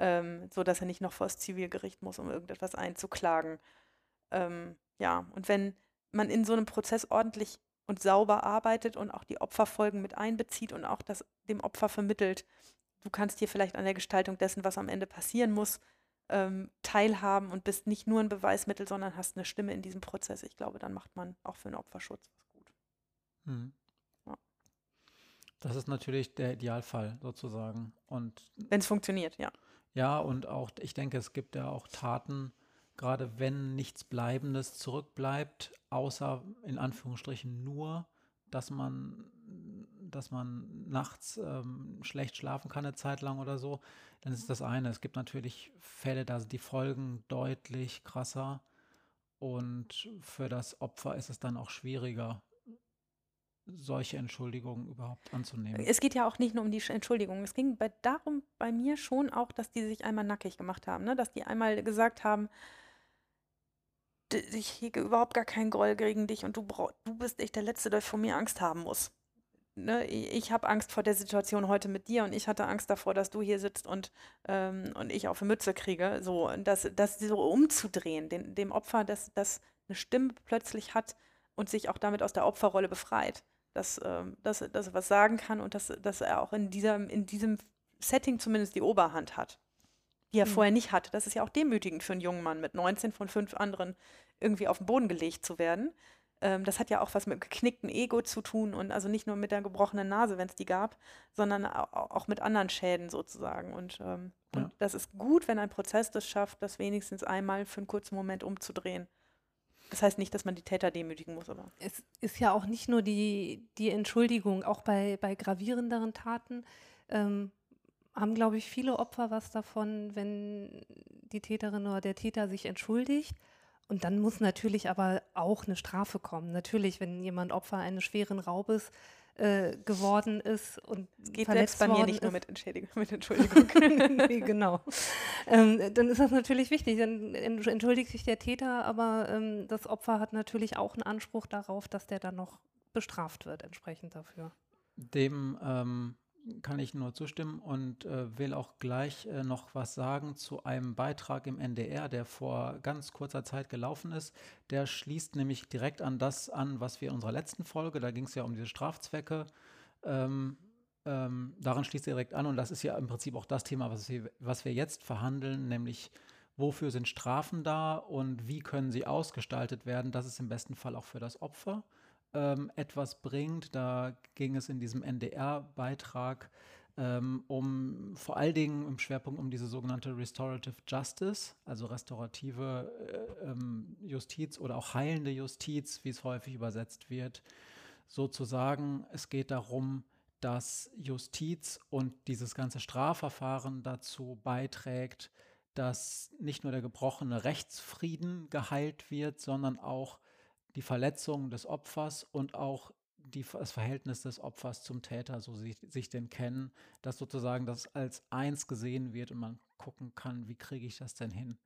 ähm, so dass er nicht noch vor das Zivilgericht muss, um irgendetwas einzuklagen. Ähm, ja, und wenn man in so einem Prozess ordentlich und sauber arbeitet und auch die Opferfolgen mit einbezieht und auch das dem Opfer vermittelt, du kannst hier vielleicht an der Gestaltung dessen, was am Ende passieren muss, ähm, teilhaben und bist nicht nur ein Beweismittel, sondern hast eine Stimme in diesem Prozess. Ich glaube, dann macht man auch für den Opferschutz was gut. Hm. Ja. Das ist natürlich der Idealfall sozusagen. wenn es funktioniert, ja. Ja, und auch, ich denke, es gibt ja auch Taten, gerade wenn nichts Bleibendes zurückbleibt, außer in Anführungsstrichen nur, dass man, dass man nachts ähm, schlecht schlafen kann eine Zeit lang oder so, dann ist das eine. Es gibt natürlich Fälle, da sind die Folgen deutlich krasser und für das Opfer ist es dann auch schwieriger, solche Entschuldigungen überhaupt anzunehmen. Es geht ja auch nicht nur um die Entschuldigung. Es ging bei, darum bei mir schon auch, dass die sich einmal nackig gemacht haben, ne? dass die einmal gesagt haben, ich hege überhaupt gar keinen Groll gegen dich und du, brauch, du bist echt der Letzte, der vor mir Angst haben muss. Ne? Ich habe Angst vor der Situation heute mit dir und ich hatte Angst davor, dass du hier sitzt und, ähm, und ich auf eine Mütze kriege. So, das, das so umzudrehen, den, dem Opfer, dass das eine Stimme plötzlich hat und sich auch damit aus der Opferrolle befreit dass, ähm, dass, dass er was sagen kann und dass, dass er auch in, dieser, in diesem Setting zumindest die Oberhand hat, die er mhm. vorher nicht hatte. Das ist ja auch demütigend für einen jungen Mann, mit 19 von fünf anderen irgendwie auf den Boden gelegt zu werden. Ähm, das hat ja auch was mit geknicktem Ego zu tun und also nicht nur mit der gebrochenen Nase, wenn es die gab, sondern auch mit anderen Schäden sozusagen. Und, ähm, ja. und das ist gut, wenn ein Prozess das schafft, das wenigstens einmal für einen kurzen Moment umzudrehen. Das heißt nicht, dass man die Täter demütigen muss, aber. Es ist ja auch nicht nur die, die Entschuldigung, auch bei, bei gravierenderen Taten ähm, haben, glaube ich, viele Opfer was davon, wenn die Täterin oder der Täter sich entschuldigt. Und dann muss natürlich aber auch eine Strafe kommen. Natürlich, wenn jemand Opfer eines schweren Raubes äh, geworden ist und es geht verletzt bei mir nicht ist. nur mit, Entschädigung, mit Entschuldigung. nee, genau. Ähm, dann ist das natürlich wichtig. Dann entschuldigt sich der Täter, aber ähm, das Opfer hat natürlich auch einen Anspruch darauf, dass der dann noch bestraft wird entsprechend dafür. Dem ähm, kann ich nur zustimmen und äh, will auch gleich äh, noch was sagen zu einem Beitrag im NDR, der vor ganz kurzer Zeit gelaufen ist. Der schließt nämlich direkt an das an, was wir in unserer letzten Folge, da ging es ja um diese Strafzwecke, ähm, ähm, daran schließt er direkt an und das ist ja im Prinzip auch das Thema, was wir, was wir jetzt verhandeln, nämlich wofür sind Strafen da und wie können sie ausgestaltet werden. Das ist im besten Fall auch für das Opfer ähm, etwas bringt. Da ging es in diesem NDR-Beitrag ähm, um vor allen Dingen im Schwerpunkt um diese sogenannte Restorative Justice, also restaurative äh, ähm, Justiz oder auch heilende Justiz, wie es häufig übersetzt wird. Sozusagen, es geht darum, dass Justiz und dieses ganze Strafverfahren dazu beiträgt, dass nicht nur der gebrochene Rechtsfrieden geheilt wird, sondern auch die Verletzung des Opfers und auch die, das Verhältnis des Opfers zum Täter, so sich, sich denn kennen, dass sozusagen das als eins gesehen wird und man gucken kann, wie kriege ich das denn hin,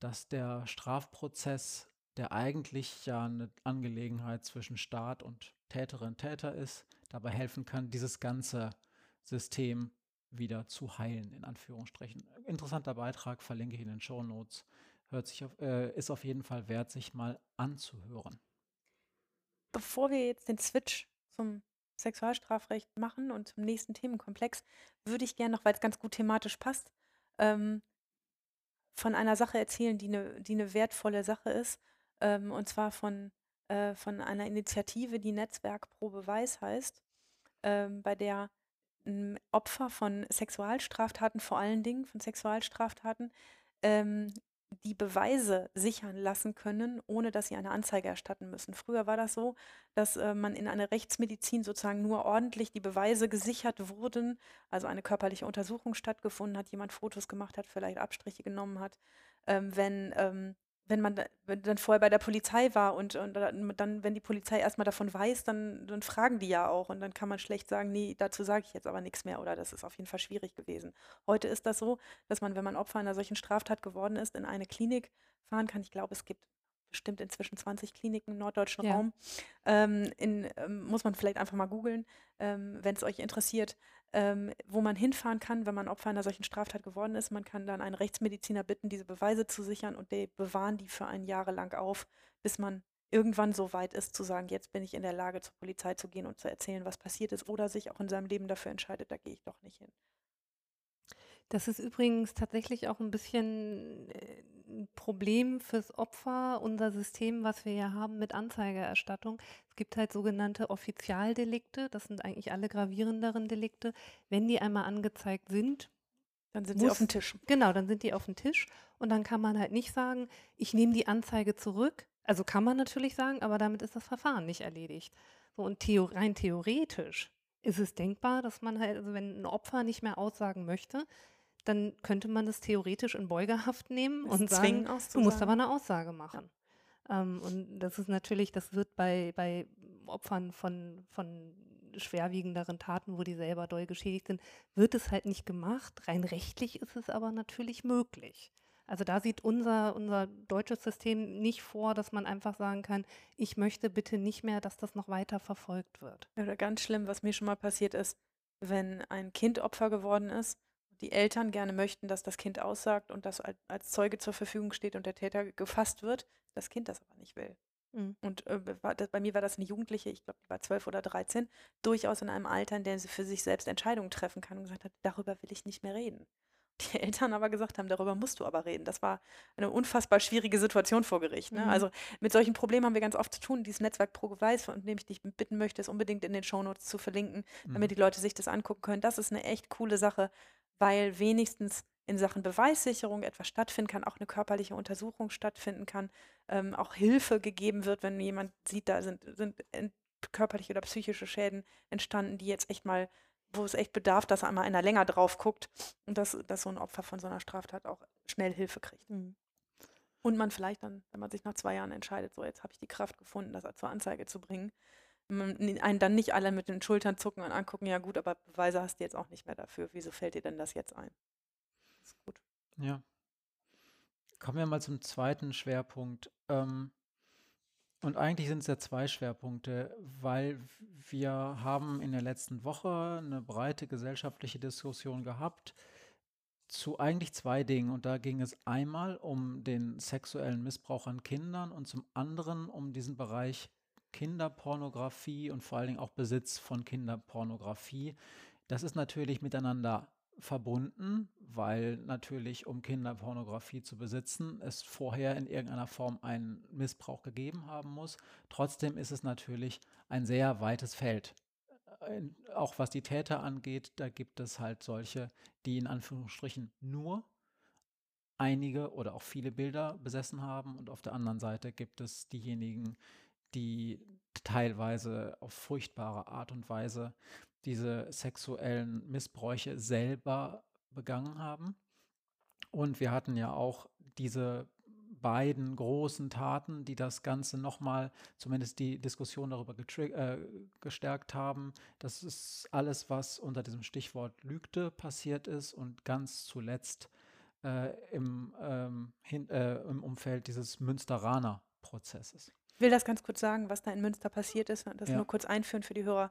dass der Strafprozess, der eigentlich ja eine Angelegenheit zwischen Staat und Täterin, Täter ist, dabei helfen kann, dieses ganze System wieder zu heilen, in Anführungsstrichen. Interessanter Beitrag, verlinke ich in den Show Notes. Hört sich auf, äh, ist auf jeden Fall wert, sich mal anzuhören. Bevor wir jetzt den Switch zum Sexualstrafrecht machen und zum nächsten Themenkomplex, würde ich gerne noch, weil es ganz gut thematisch passt, ähm, von einer Sache erzählen, die eine die ne wertvolle Sache ist, ähm, und zwar von, äh, von einer Initiative, die Netzwerk pro Beweis heißt, ähm, bei der Opfer von Sexualstraftaten, vor allen Dingen von Sexualstraftaten, ähm, die Beweise sichern lassen können, ohne dass sie eine Anzeige erstatten müssen. Früher war das so, dass äh, man in einer Rechtsmedizin sozusagen nur ordentlich die Beweise gesichert wurden, also eine körperliche Untersuchung stattgefunden hat, jemand Fotos gemacht hat, vielleicht Abstriche genommen hat, ähm, wenn ähm, wenn man dann vorher bei der Polizei war und, und dann, wenn die Polizei erstmal davon weiß, dann, dann fragen die ja auch und dann kann man schlecht sagen, nee, dazu sage ich jetzt aber nichts mehr oder das ist auf jeden Fall schwierig gewesen. Heute ist das so, dass man, wenn man Opfer einer solchen Straftat geworden ist, in eine Klinik fahren kann. Ich glaube, es gibt bestimmt inzwischen 20 Kliniken im norddeutschen ja. Raum. Ähm, in, ähm, muss man vielleicht einfach mal googeln, ähm, wenn es euch interessiert, ähm, wo man hinfahren kann, wenn man Opfer einer solchen Straftat geworden ist. Man kann dann einen Rechtsmediziner bitten, diese Beweise zu sichern und die bewahren die für ein Jahre lang auf, bis man irgendwann so weit ist, zu sagen, jetzt bin ich in der Lage, zur Polizei zu gehen und zu erzählen, was passiert ist, oder sich auch in seinem Leben dafür entscheidet, da gehe ich doch nicht hin. Das ist übrigens tatsächlich auch ein bisschen äh, ein Problem fürs Opfer, unser System, was wir ja haben mit Anzeigerstattung. Es gibt halt sogenannte Offizialdelikte, das sind eigentlich alle gravierenderen Delikte. Wenn die einmal angezeigt sind, dann sind sie auf dem Tisch. Genau, dann sind die auf dem Tisch und dann kann man halt nicht sagen, ich nehme die Anzeige zurück. Also kann man natürlich sagen, aber damit ist das Verfahren nicht erledigt. So und theo rein theoretisch ist es denkbar, dass man halt, also wenn ein Opfer nicht mehr aussagen möchte, dann könnte man das theoretisch in Beugehaft nehmen das und sagen, du musst aber eine Aussage machen. Ja. Ähm, und das ist natürlich, das wird bei, bei Opfern von, von schwerwiegenderen Taten, wo die selber doll geschädigt sind, wird es halt nicht gemacht. Rein rechtlich ist es aber natürlich möglich. Also da sieht unser, unser deutsches System nicht vor, dass man einfach sagen kann, ich möchte bitte nicht mehr, dass das noch weiter verfolgt wird. Oder ganz schlimm, was mir schon mal passiert ist, wenn ein Kind Opfer geworden ist die Eltern gerne möchten, dass das Kind aussagt und das als Zeuge zur Verfügung steht und der Täter gefasst wird, das Kind das aber nicht will. Mhm. Und äh, bei mir war das eine Jugendliche, ich glaube, die war zwölf oder dreizehn, durchaus in einem Alter, in dem sie für sich selbst Entscheidungen treffen kann und gesagt hat, darüber will ich nicht mehr reden. Die Eltern aber gesagt haben, darüber musst du aber reden. Das war eine unfassbar schwierige Situation vor Gericht. Ne? Mhm. Also mit solchen Problemen haben wir ganz oft zu tun. Dieses Netzwerk Pro Beweis, von dem ich dich bitten möchte, ist unbedingt in den Shownotes zu verlinken, mhm. damit die Leute sich das angucken können. Das ist eine echt coole Sache, weil wenigstens in Sachen Beweissicherung etwas stattfinden kann, auch eine körperliche Untersuchung stattfinden kann, ähm, auch Hilfe gegeben wird, wenn jemand sieht, da sind, sind körperliche oder psychische Schäden entstanden, die jetzt echt mal, wo es echt bedarf, dass einmal einer länger drauf guckt und dass, dass so ein Opfer von so einer Straftat auch schnell Hilfe kriegt. Mhm. Und man vielleicht dann, wenn man sich nach zwei Jahren entscheidet, so jetzt habe ich die Kraft gefunden, das zur Anzeige zu bringen, einen dann nicht alle mit den Schultern zucken und angucken, ja gut, aber Beweise hast du jetzt auch nicht mehr dafür. Wieso fällt dir denn das jetzt ein? Ist gut. Ja. Kommen wir mal zum zweiten Schwerpunkt. Ähm, und eigentlich sind es ja zwei Schwerpunkte, weil wir haben in der letzten Woche eine breite gesellschaftliche Diskussion gehabt zu eigentlich zwei Dingen. Und da ging es einmal um den sexuellen Missbrauch an Kindern und zum anderen um diesen Bereich Kinderpornografie und vor allen Dingen auch Besitz von Kinderpornografie. Das ist natürlich miteinander verbunden, weil natürlich, um Kinderpornografie zu besitzen, es vorher in irgendeiner Form einen Missbrauch gegeben haben muss. Trotzdem ist es natürlich ein sehr weites Feld. Auch was die Täter angeht, da gibt es halt solche, die in Anführungsstrichen nur einige oder auch viele Bilder besessen haben und auf der anderen Seite gibt es diejenigen, die teilweise auf furchtbare Art und Weise diese sexuellen Missbräuche selber begangen haben. Und wir hatten ja auch diese beiden großen Taten, die das Ganze nochmal, zumindest die Diskussion darüber äh, gestärkt haben. Das ist alles, was unter diesem Stichwort Lügte passiert ist und ganz zuletzt äh, im, ähm, hin, äh, im Umfeld dieses Münsteraner Prozesses. Ich will das ganz kurz sagen, was da in Münster passiert ist, das ja. nur kurz einführen für die Hörer.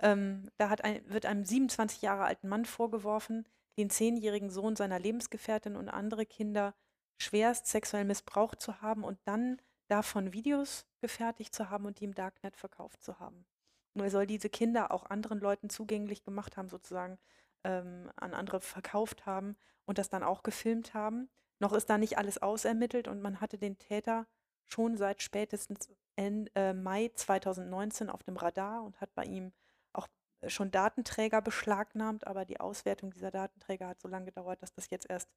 Ähm, da ein, wird einem 27 Jahre alten Mann vorgeworfen, den zehnjährigen Sohn seiner Lebensgefährtin und andere Kinder schwerst sexuell missbraucht zu haben und dann davon Videos gefertigt zu haben und die im Darknet verkauft zu haben. Nur er soll diese Kinder auch anderen Leuten zugänglich gemacht haben, sozusagen ähm, an andere verkauft haben und das dann auch gefilmt haben. Noch ist da nicht alles ausermittelt und man hatte den Täter schon seit spätestens Ende, äh, Mai 2019 auf dem Radar und hat bei ihm auch schon Datenträger beschlagnahmt, aber die Auswertung dieser Datenträger hat so lange gedauert, dass das jetzt erst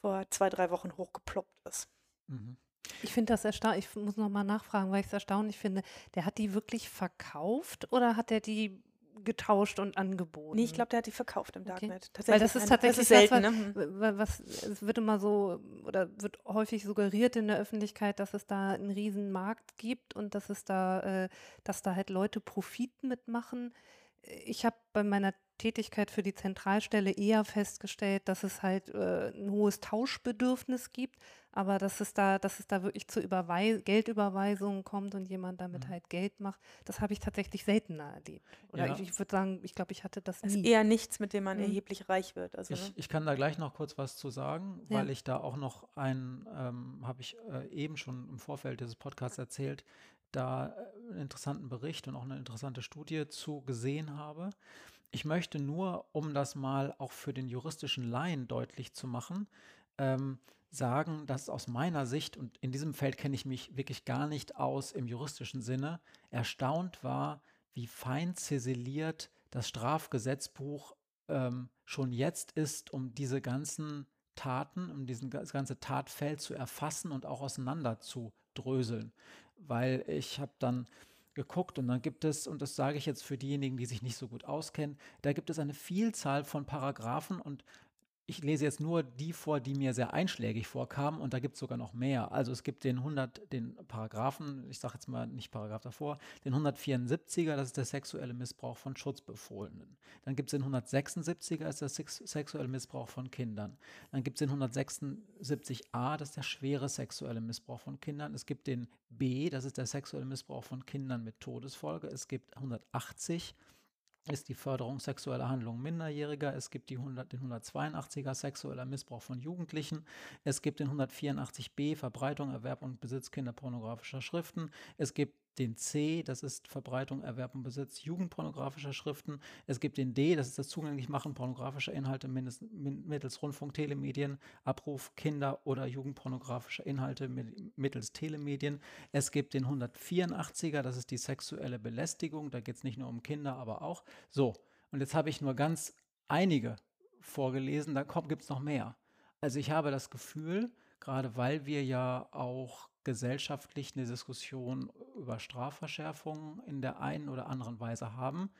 vor zwei, drei Wochen hochgeploppt ist. Mhm. Ich finde das erstaunlich, ich muss nochmal nachfragen, weil ich es erstaunlich finde. Der hat die wirklich verkauft oder hat er die getauscht und angeboten? Nee, ich glaube, der hat die verkauft im Darknet. Okay. Weil das ist tatsächlich das ist selten, das, was, ne? was, es wird immer so oder wird häufig suggeriert in der Öffentlichkeit, dass es da einen riesen Markt gibt und dass es da, äh, dass da halt Leute Profit mitmachen. Ich habe bei meiner Tätigkeit für die Zentralstelle eher festgestellt, dass es halt äh, ein hohes Tauschbedürfnis gibt, aber dass es da, dass es da wirklich zu Überweis Geldüberweisungen kommt und jemand damit mhm. halt Geld macht, das habe ich tatsächlich seltener erlebt. Oder ja. ich, ich würde sagen, ich glaube, ich hatte das nie. Ist eher nichts, mit dem man mhm. erheblich reich wird. Also, ich, ne? ich, kann da gleich noch kurz was zu sagen, weil ja. ich da auch noch ein, ähm, habe ich äh, eben schon im Vorfeld dieses Podcasts erzählt, da äh, einen interessanten Bericht und auch eine interessante Studie zu gesehen habe. Ich möchte nur, um das mal auch für den juristischen Laien deutlich zu machen, ähm, sagen, dass aus meiner Sicht, und in diesem Feld kenne ich mich wirklich gar nicht aus im juristischen Sinne, erstaunt war, wie fein ziseliert das Strafgesetzbuch ähm, schon jetzt ist, um diese ganzen Taten, um diesen, das ganze Tatfeld zu erfassen und auch auseinander zu dröseln. Weil ich habe dann geguckt und dann gibt es, und das sage ich jetzt für diejenigen, die sich nicht so gut auskennen, da gibt es eine Vielzahl von Paragraphen und ich lese jetzt nur die vor, die mir sehr einschlägig vorkamen und da gibt es sogar noch mehr. Also es gibt den 100, den Paragraphen, ich sage jetzt mal nicht Paragraph davor, den 174er, das ist der sexuelle Missbrauch von Schutzbefohlenen. Dann gibt es den 176er, das ist der sex sexuelle Missbrauch von Kindern. Dann gibt es den 176a, das ist der schwere sexuelle Missbrauch von Kindern. Es gibt den B, das ist der sexuelle Missbrauch von Kindern mit Todesfolge. Es gibt 180 ist die Förderung sexueller Handlungen Minderjähriger. Es gibt die 100, den 182er sexueller Missbrauch von Jugendlichen. Es gibt den 184b Verbreitung, Erwerb und Besitz kinderpornografischer Schriften. Es gibt den C, das ist Verbreitung, Erwerb und Besitz jugendpornografischer Schriften. Es gibt den D, das ist das Zugänglichmachen pornografischer Inhalte mittels Rundfunk, Telemedien, Abruf Kinder- oder jugendpornografischer Inhalte mittels Telemedien. Es gibt den 184er, das ist die sexuelle Belästigung. Da geht es nicht nur um Kinder, aber auch. So, und jetzt habe ich nur ganz einige vorgelesen, da gibt es noch mehr. Also ich habe das Gefühl, gerade weil wir ja auch gesellschaftlich eine Diskussion über Strafverschärfungen in der einen oder anderen Weise haben,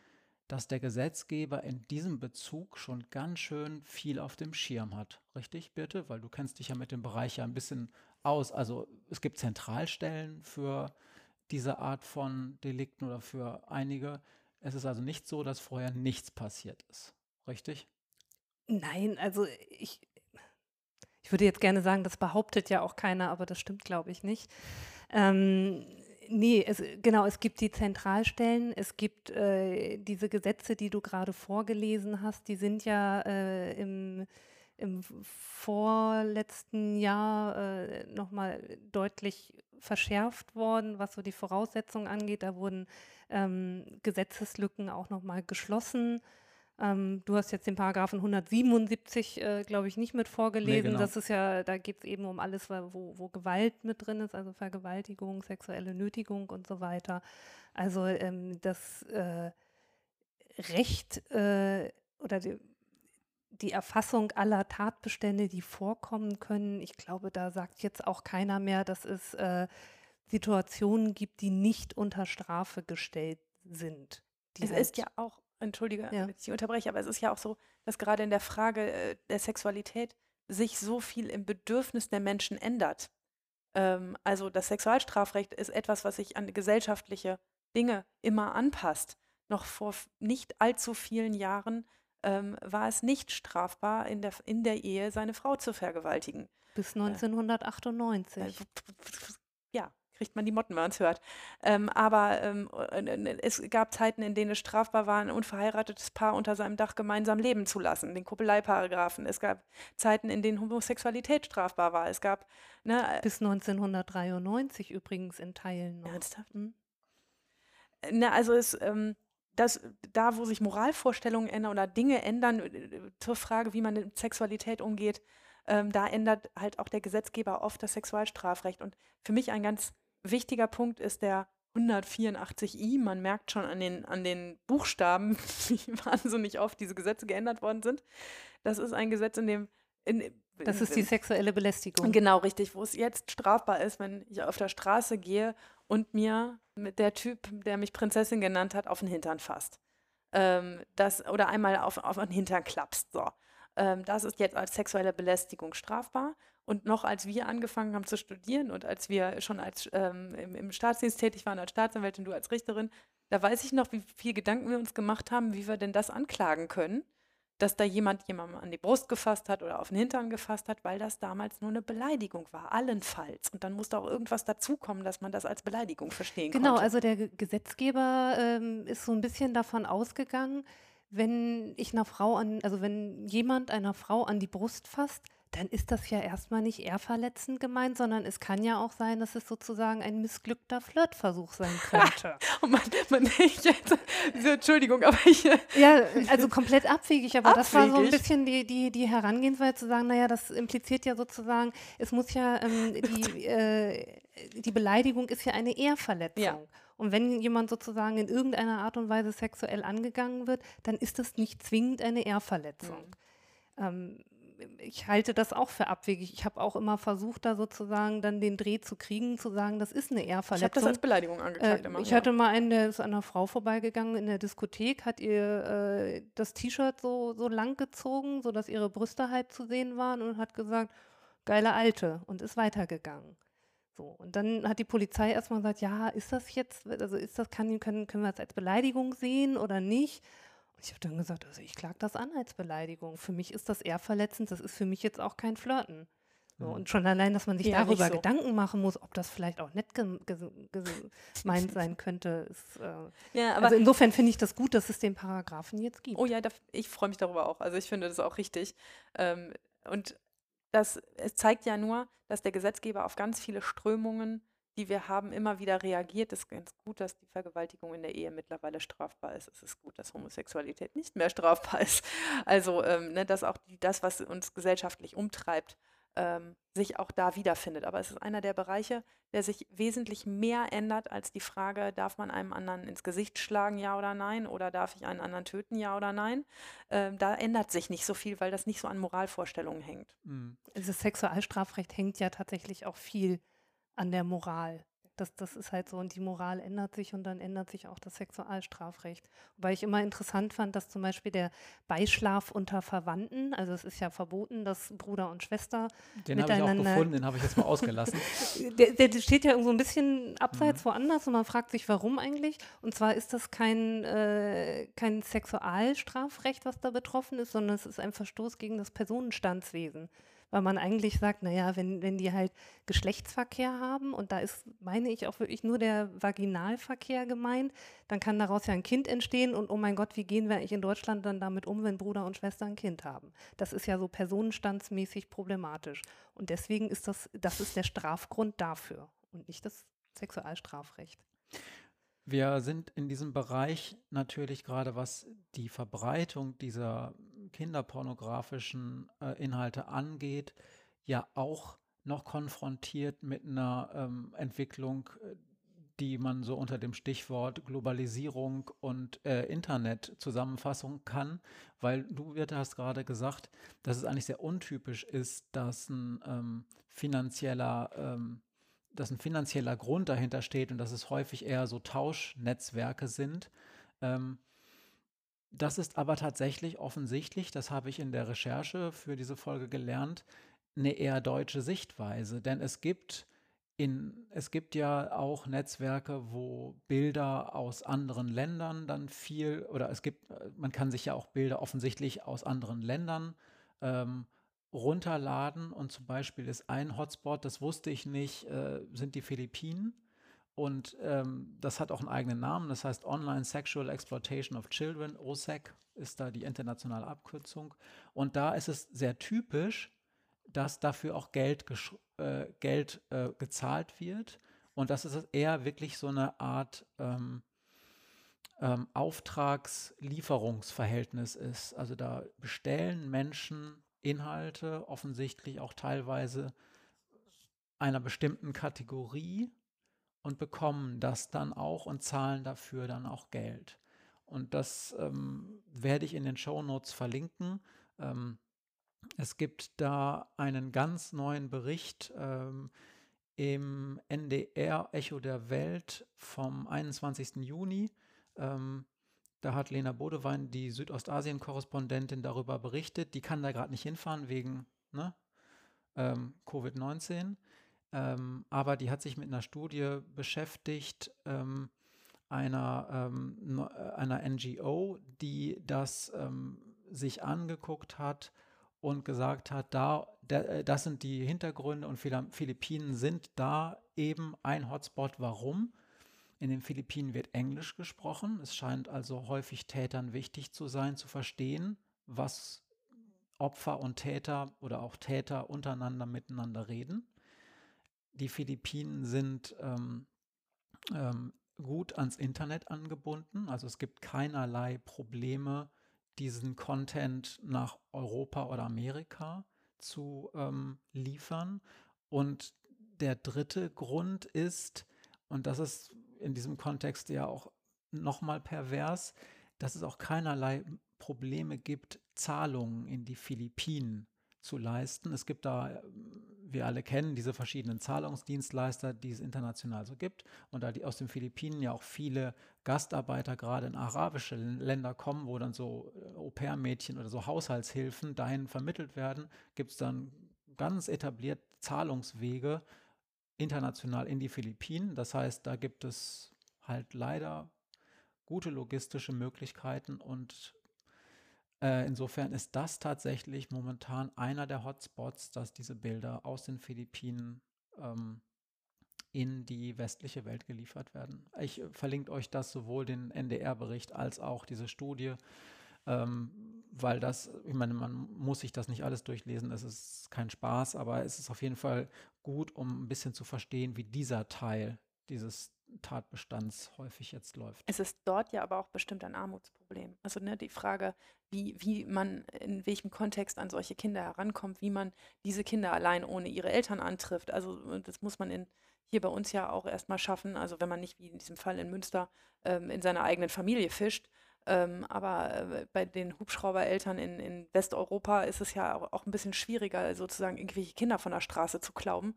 dass der Gesetzgeber in diesem Bezug schon ganz schön viel auf dem Schirm hat. Richtig, Birte? Weil du kennst dich ja mit dem Bereich ja ein bisschen aus. Also es gibt Zentralstellen für diese Art von Delikten oder für einige. Es ist also nicht so, dass vorher nichts passiert ist. Richtig? Nein, also ich, ich würde jetzt gerne sagen, das behauptet ja auch keiner, aber das stimmt, glaube ich, nicht. Ähm, nee, es, genau, es gibt die Zentralstellen, es gibt äh, diese Gesetze, die du gerade vorgelesen hast, die sind ja äh, im, im vorletzten Jahr äh, nochmal deutlich verschärft worden, was so die Voraussetzungen angeht. Da wurden ähm, Gesetzeslücken auch nochmal geschlossen. Ähm, du hast jetzt den Paragraphen 177, äh, glaube ich, nicht mit vorgelesen. Nee, genau. Das ist ja, da geht es eben um alles, wo, wo Gewalt mit drin ist, also Vergewaltigung, sexuelle Nötigung und so weiter. Also ähm, das äh, Recht äh, oder die, die Erfassung aller Tatbestände, die vorkommen können, ich glaube, da sagt jetzt auch keiner mehr, dass es äh, Situationen gibt, die nicht unter Strafe gestellt sind. es halt ist ja auch entschuldige, ja. wenn ich unterbreche, aber es ist ja auch so, dass gerade in der Frage äh, der Sexualität sich so viel im Bedürfnis der Menschen ändert. Ähm, also das Sexualstrafrecht ist etwas, was sich an gesellschaftliche Dinge immer anpasst. Noch vor nicht allzu vielen Jahren ähm, war es nicht strafbar, in der, in der Ehe seine Frau zu vergewaltigen. Bis 1998. Äh, ja, kriegt man die Motten, wenn man es hört. Ähm, aber ähm, es gab Zeiten, in denen es strafbar war, ein unverheiratetes Paar unter seinem Dach gemeinsam leben zu lassen, den Koppeleieparagraphen. Es gab Zeiten, in denen Homosexualität strafbar war. Es gab ne, äh bis 1993 übrigens in Teilen noch. Ernsthaft? Hm? Ne, also es ähm, das, da, wo sich Moralvorstellungen ändern oder Dinge ändern äh, zur Frage, wie man mit Sexualität umgeht, ähm, da ändert halt auch der Gesetzgeber oft das Sexualstrafrecht. Und für mich ein ganz wichtiger Punkt ist der 184i. Man merkt schon an den, an den Buchstaben, wie wahnsinnig oft diese Gesetze geändert worden sind. Das ist ein Gesetz, in dem. In, das ist die sexuelle Belästigung. Genau, richtig. Wo es jetzt strafbar ist, wenn ich auf der Straße gehe und mir mit der Typ, der mich Prinzessin genannt hat, auf den Hintern fasst. Ähm, das, oder einmal auf, auf den Hintern klappst. So. Ähm, das ist jetzt als sexuelle Belästigung strafbar. Und noch als wir angefangen haben zu studieren und als wir schon als, ähm, im, im, Staatsdienst tätig waren als Staatsanwältin, du als Richterin, da weiß ich noch, wie viel Gedanken wir uns gemacht haben, wie wir denn das anklagen können, dass da jemand jemandem an die Brust gefasst hat oder auf den Hintern gefasst hat, weil das damals nur eine Beleidigung war, allenfalls. Und dann musste auch irgendwas dazukommen, dass man das als Beleidigung verstehen genau, konnte. Genau, also der Gesetzgeber ähm, ist so ein bisschen davon ausgegangen, wenn ich einer Frau an, also wenn jemand einer Frau an die Brust fasst, dann ist das ja erstmal nicht eher verletzend gemeint, sondern es kann ja auch sein, dass es sozusagen ein missglückter Flirtversuch sein könnte. Und man, man ich jetzt, Entschuldigung, aber ich. Ja, also komplett abwegig, aber abwegig. das war so ein bisschen die, die, die Herangehensweise zu sagen, naja, das impliziert ja sozusagen, es muss ja, ähm, die, äh, die Beleidigung ist ja eine Ehrverletzung. Ja. Und wenn jemand sozusagen in irgendeiner Art und Weise sexuell angegangen wird, dann ist das nicht zwingend eine Ehrverletzung. Mhm. Ähm, ich halte das auch für abwegig. Ich habe auch immer versucht, da sozusagen dann den Dreh zu kriegen, zu sagen, das ist eine Ehrverletzung. Ich habe das als Beleidigung angeklagt. Äh, immer, ich ja. hatte mal einen, der ist an einer Frau vorbeigegangen in der Diskothek, hat ihr äh, das T-Shirt so, so lang gezogen, sodass ihre Brüste halt zu sehen waren und hat gesagt, geile Alte und ist weitergegangen. So, und dann hat die Polizei erstmal gesagt, ja, ist das jetzt, also ist das, kann, können, können wir das als Beleidigung sehen oder nicht? Und ich habe dann gesagt, also ich klage das an als Beleidigung. Für mich ist das eher verletzend, das ist für mich jetzt auch kein Flirten. So, mhm. und schon allein, dass man sich ja, darüber so. Gedanken machen muss, ob das vielleicht auch nett gemeint sein könnte. Ist, äh, ja, also insofern finde ich das gut, dass es den Paragraphen jetzt gibt. Oh ja, da, ich freue mich darüber auch. Also ich finde das auch richtig. Ähm, und das, es zeigt ja nur, dass der Gesetzgeber auf ganz viele Strömungen, die wir haben, immer wieder reagiert. Es ist ganz gut, dass die Vergewaltigung in der Ehe mittlerweile strafbar ist. Es ist gut, dass Homosexualität nicht mehr strafbar ist. Also, ähm, ne, dass auch die, das, was uns gesellschaftlich umtreibt, ähm, sich auch da wiederfindet. Aber es ist einer der Bereiche, der sich wesentlich mehr ändert als die Frage, darf man einem anderen ins Gesicht schlagen, ja oder nein, oder darf ich einen anderen töten, ja oder nein. Ähm, da ändert sich nicht so viel, weil das nicht so an Moralvorstellungen hängt. Mhm. Das Sexualstrafrecht hängt ja tatsächlich auch viel an der Moral das, das ist halt so und die Moral ändert sich und dann ändert sich auch das Sexualstrafrecht. Wobei ich immer interessant fand, dass zum Beispiel der Beischlaf unter Verwandten, also es ist ja verboten, dass Bruder und Schwester den miteinander. Den habe ich auch gefunden, den habe ich jetzt mal ausgelassen. der, der, steht ja so ein bisschen abseits mhm. woanders und man fragt sich, warum eigentlich. Und zwar ist das kein, äh, kein Sexualstrafrecht, was da betroffen ist, sondern es ist ein Verstoß gegen das Personenstandswesen weil man eigentlich sagt, naja, wenn, wenn die halt Geschlechtsverkehr haben und da ist, meine ich, auch wirklich nur der Vaginalverkehr gemeint, dann kann daraus ja ein Kind entstehen und oh mein Gott, wie gehen wir eigentlich in Deutschland dann damit um, wenn Bruder und Schwester ein Kind haben? Das ist ja so personenstandsmäßig problematisch. Und deswegen ist das, das ist der Strafgrund dafür und nicht das Sexualstrafrecht. Wir sind in diesem Bereich natürlich gerade, was die Verbreitung dieser kinderpornografischen äh, Inhalte angeht, ja auch noch konfrontiert mit einer ähm, Entwicklung, äh, die man so unter dem Stichwort Globalisierung und äh, Internet zusammenfassen kann, weil du, Wirte, hast gerade gesagt, dass es eigentlich sehr untypisch ist, dass ein ähm, finanzieller ähm, dass ein finanzieller Grund dahinter steht und dass es häufig eher so Tauschnetzwerke sind. Ähm, das ist aber tatsächlich offensichtlich, das habe ich in der Recherche für diese Folge gelernt, eine eher deutsche Sichtweise. Denn es gibt in, es gibt ja auch Netzwerke, wo Bilder aus anderen Ländern dann viel, oder es gibt, äh, man kann sich ja auch Bilder offensichtlich aus anderen Ländern ähm, runterladen und zum Beispiel ist ein Hotspot, das wusste ich nicht, äh, sind die Philippinen. Und ähm, das hat auch einen eigenen Namen, das heißt Online Sexual Exploitation of Children, OSEC ist da die internationale Abkürzung. Und da ist es sehr typisch, dass dafür auch Geld, äh, Geld äh, gezahlt wird und dass es eher wirklich so eine Art ähm, ähm, Auftragslieferungsverhältnis ist. Also da bestellen Menschen Inhalte, offensichtlich auch teilweise einer bestimmten Kategorie und bekommen das dann auch und zahlen dafür dann auch Geld. Und das ähm, werde ich in den Show Notes verlinken. Ähm, es gibt da einen ganz neuen Bericht ähm, im NDR Echo der Welt vom 21. Juni. Da hat Lena Bodewein, die Südostasien-Korrespondentin, darüber berichtet. Die kann da gerade nicht hinfahren wegen ne, ähm, Covid-19. Ähm, aber die hat sich mit einer Studie beschäftigt, ähm, einer, ähm, einer NGO, die das ähm, sich angeguckt hat und gesagt hat, da, äh, das sind die Hintergründe und Philippinen sind da eben ein Hotspot. Warum? In den Philippinen wird Englisch gesprochen. Es scheint also häufig Tätern wichtig zu sein, zu verstehen, was Opfer und Täter oder auch Täter untereinander miteinander reden. Die Philippinen sind ähm, ähm, gut ans Internet angebunden, also es gibt keinerlei Probleme diesen Content nach Europa oder Amerika zu ähm, liefern. Und der dritte Grund ist, und das ist in diesem Kontext ja auch nochmal pervers, dass es auch keinerlei Probleme gibt, Zahlungen in die Philippinen zu leisten. Es gibt da wir alle kennen diese verschiedenen Zahlungsdienstleister, die es international so gibt. Und da die aus den Philippinen ja auch viele Gastarbeiter gerade in arabische Länder kommen, wo dann so äh, Au-pair-Mädchen oder so Haushaltshilfen dahin vermittelt werden, gibt es dann ganz etabliert Zahlungswege international in die Philippinen. Das heißt, da gibt es halt leider gute logistische Möglichkeiten und äh, insofern ist das tatsächlich momentan einer der Hotspots, dass diese Bilder aus den Philippinen ähm, in die westliche Welt geliefert werden. Ich äh, verlinke euch das sowohl den NDR-Bericht als auch diese Studie, ähm, weil das, ich meine, man muss sich das nicht alles durchlesen, es ist kein Spaß, aber es ist auf jeden Fall gut, um ein bisschen zu verstehen, wie dieser Teil dieses Tatbestands häufig jetzt läuft. Es ist dort ja aber auch bestimmt ein Armutsproblem. Also ne, die Frage, wie, wie man in welchem Kontext an solche Kinder herankommt, wie man diese Kinder allein ohne ihre Eltern antrifft. Also das muss man in, hier bei uns ja auch erstmal schaffen. Also wenn man nicht wie in diesem Fall in Münster ähm, in seiner eigenen Familie fischt. Ähm, aber äh, bei den Hubschraubereltern in, in Westeuropa ist es ja auch, ein bisschen schwieriger, sozusagen irgendwelche Kinder von der Straße zu klauben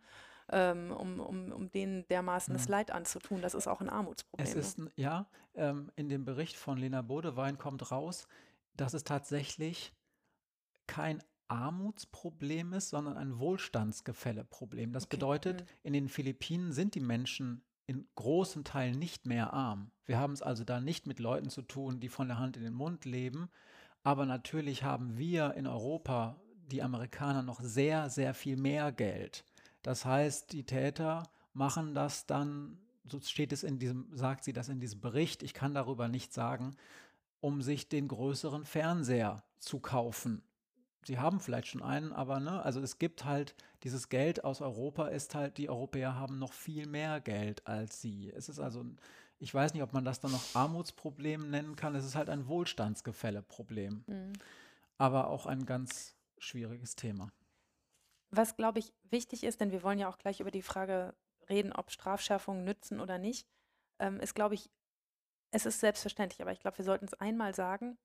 ähm, um, um, um denen dermaßen das Leid anzutun. Das ist auch ein Armutsproblem. Es ist, ja, ähm, in dem Bericht von Lena Bodewein kommt raus, dass es tatsächlich kein Armutsproblem ist, sondern ein Wohlstandsgefälleproblem. Das okay. bedeutet, mhm. in den Philippinen sind die Menschen in großen Teilen nicht mehr arm. Wir haben es also da nicht mit Leuten zu tun, die von der Hand in den Mund leben. Aber natürlich haben wir in Europa, die Amerikaner, noch sehr, sehr viel mehr Geld. Das heißt, die Täter machen das dann, so steht es in diesem, sagt sie das in diesem Bericht, ich kann darüber nicht sagen, um sich den größeren Fernseher zu kaufen. Sie haben vielleicht schon einen, aber ne, also es gibt halt dieses Geld aus Europa ist halt, die Europäer haben noch viel mehr Geld als sie. Es ist also, ich weiß nicht, ob man das dann noch Armutsproblem nennen kann. Es ist halt ein Wohlstandsgefälleproblem. Mhm. Aber auch ein ganz schwieriges Thema. Was, glaube ich, wichtig ist, denn wir wollen ja auch gleich über die Frage reden, ob Strafschärfungen nützen oder nicht, ähm, ist, glaube ich, es ist selbstverständlich, aber ich glaube, wir sollten es einmal sagen,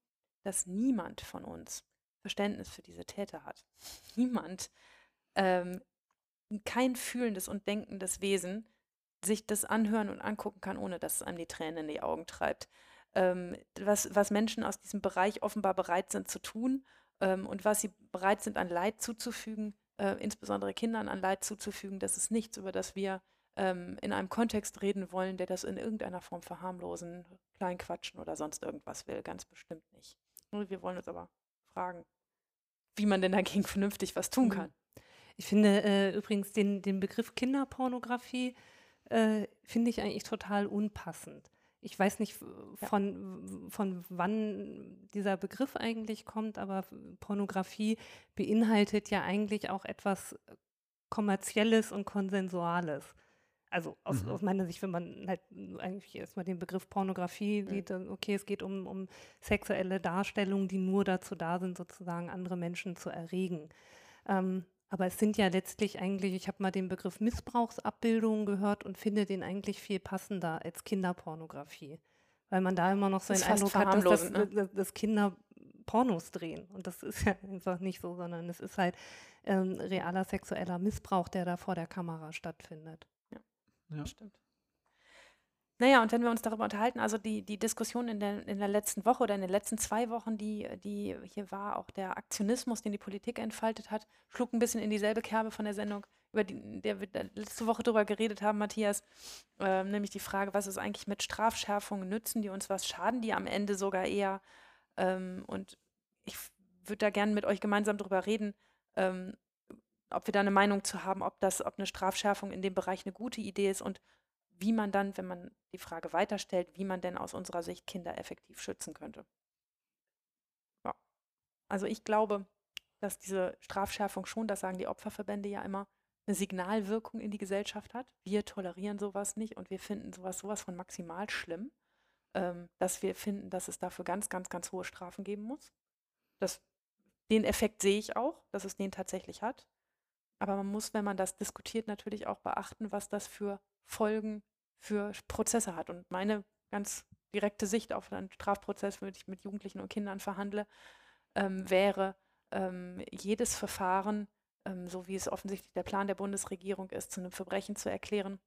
dass niemand von uns Verständnis für diese Täter hat. Niemand, ähm, kein fühlendes und denkendes Wesen sich das anhören und angucken kann, ohne dass es einem die Tränen in die Augen treibt. Ähm, was, was Menschen aus diesem Bereich offenbar bereit sind zu tun ähm, und was sie bereit sind an Leid zuzufügen, äh, insbesondere Kindern an Leid zuzufügen, das ist nichts, über das wir ähm, in einem Kontext reden wollen, der das in irgendeiner Form verharmlosen, kleinquatschen oder sonst irgendwas will. Ganz bestimmt nicht. Wir wollen uns aber fragen, wie man denn dagegen vernünftig was tun mhm. kann. Ich finde äh, übrigens den, den Begriff Kinderpornografie äh, finde ich eigentlich total unpassend. Ich weiß nicht, von, ja. von wann dieser Begriff eigentlich kommt, aber Pornografie beinhaltet ja eigentlich auch etwas Kommerzielles und Konsensuales. Also aus, mhm. aus, meiner Sicht, wenn man halt eigentlich erstmal den Begriff Pornografie mhm. sieht, okay, es geht um, um sexuelle Darstellungen, die nur dazu da sind, sozusagen andere Menschen zu erregen. Ähm, aber es sind ja letztlich eigentlich, ich habe mal den Begriff Missbrauchsabbildungen gehört und finde den eigentlich viel passender als Kinderpornografie. Weil man da immer noch so einen Eindruck hat, dass, das, ne? dass Kinder Pornos drehen. Und das ist ja einfach nicht so, sondern es ist halt ähm, realer sexueller Missbrauch, der da vor der Kamera stattfindet. Ja. Stimmt. Naja, und wenn wir uns darüber unterhalten, also die, die Diskussion in der, in der letzten Woche oder in den letzten zwei Wochen, die, die hier war, auch der Aktionismus, den die Politik entfaltet hat, schlug ein bisschen in dieselbe Kerbe von der Sendung, über die der wir letzte Woche darüber geredet haben, Matthias, äh, nämlich die Frage, was ist eigentlich mit Strafschärfungen nützen, die uns was schaden, die am Ende sogar eher, ähm, und ich würde da gerne mit euch gemeinsam darüber reden, ähm, ob wir da eine Meinung zu haben, ob das, ob eine Strafschärfung in dem Bereich eine gute Idee ist und wie man dann, wenn man die Frage weiterstellt, wie man denn aus unserer Sicht Kinder effektiv schützen könnte. Ja. Also ich glaube, dass diese Strafschärfung schon, das sagen die Opferverbände ja immer, eine Signalwirkung in die Gesellschaft hat. Wir tolerieren sowas nicht und wir finden sowas sowas von maximal schlimm, ähm, dass wir finden, dass es dafür ganz, ganz, ganz hohe Strafen geben muss. Das, den Effekt sehe ich auch, dass es den tatsächlich hat. Aber man muss, wenn man das diskutiert, natürlich auch beachten, was das für Folgen für Prozesse hat. Und meine ganz direkte Sicht auf einen Strafprozess, wenn ich mit Jugendlichen und Kindern verhandle, ähm, wäre, ähm, jedes Verfahren, ähm, so wie es offensichtlich der Plan der Bundesregierung ist, zu einem Verbrechen zu erklären,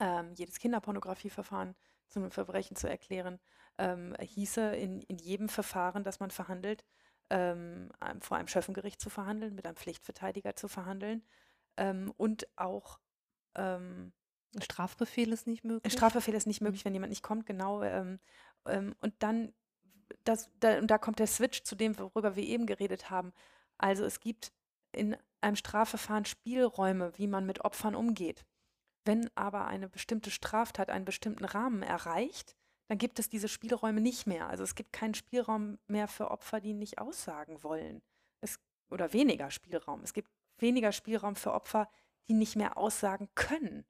ähm, jedes Kinderpornografieverfahren zu einem Verbrechen zu erklären, ähm, hieße in, in jedem Verfahren, das man verhandelt, ähm, vor einem Schöffengericht zu verhandeln, mit einem Pflichtverteidiger zu verhandeln ähm, und auch ähm, ein Strafbefehl ist nicht möglich. Ein Strafbefehl ist nicht mhm. möglich, wenn jemand nicht kommt, genau. Ähm, ähm, und dann, das, da, und da kommt der Switch zu dem, worüber wir eben geredet haben. Also es gibt in einem Strafverfahren Spielräume, wie man mit Opfern umgeht. Wenn aber eine bestimmte Straftat einen bestimmten Rahmen erreicht, dann gibt es diese Spielräume nicht mehr. Also es gibt keinen Spielraum mehr für Opfer, die nicht aussagen wollen. Es, oder weniger Spielraum. Es gibt weniger Spielraum für Opfer, die nicht mehr aussagen können.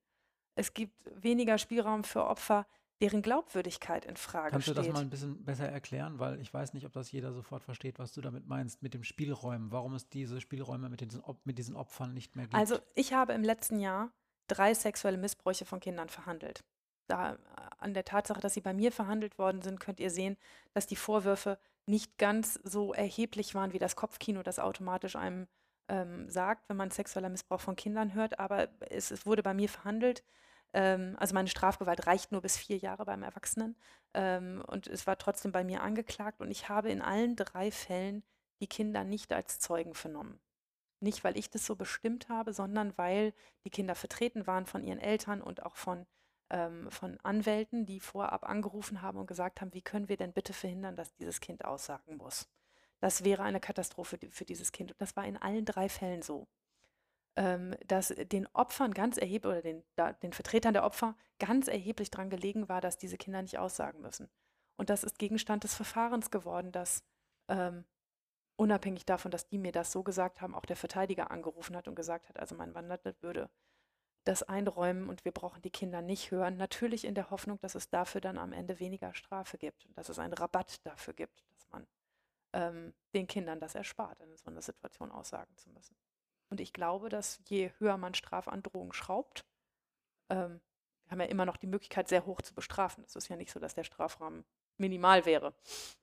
Es gibt weniger Spielraum für Opfer, deren Glaubwürdigkeit in Frage Kannst steht. Kannst du das mal ein bisschen besser erklären? Weil ich weiß nicht, ob das jeder sofort versteht, was du damit meinst mit den Spielräumen. Warum es diese Spielräume mit diesen, mit diesen Opfern nicht mehr gibt? Also ich habe im letzten Jahr drei sexuelle Missbräuche von Kindern verhandelt da an der Tatsache, dass sie bei mir verhandelt worden sind, könnt ihr sehen, dass die Vorwürfe nicht ganz so erheblich waren wie das Kopfkino, das automatisch einem ähm, sagt, wenn man sexueller Missbrauch von Kindern hört. Aber es, es wurde bei mir verhandelt. Ähm, also meine Strafgewalt reicht nur bis vier Jahre beim Erwachsenen. Ähm, und es war trotzdem bei mir angeklagt. Und ich habe in allen drei Fällen die Kinder nicht als Zeugen vernommen. Nicht, weil ich das so bestimmt habe, sondern weil die Kinder vertreten waren von ihren Eltern und auch von ähm, von Anwälten, die vorab angerufen haben und gesagt haben, wie können wir denn bitte verhindern, dass dieses Kind aussagen muss. Das wäre eine Katastrophe für dieses Kind. Und das war in allen drei Fällen so. Ähm, dass den Opfern ganz erheblich, oder den, da, den Vertretern der Opfer ganz erheblich daran gelegen war, dass diese Kinder nicht aussagen müssen. Und das ist Gegenstand des Verfahrens geworden, dass ähm, unabhängig davon, dass die mir das so gesagt haben, auch der Verteidiger angerufen hat und gesagt hat, also mein Mandant würde das einräumen und wir brauchen die Kinder nicht hören. Natürlich in der Hoffnung, dass es dafür dann am Ende weniger Strafe gibt und dass es einen Rabatt dafür gibt, dass man ähm, den Kindern das erspart, in so einer Situation aussagen zu müssen. Und ich glaube, dass je höher man Strafandrohungen schraubt, ähm, wir haben ja immer noch die Möglichkeit, sehr hoch zu bestrafen. Es ist ja nicht so, dass der Strafrahmen minimal wäre,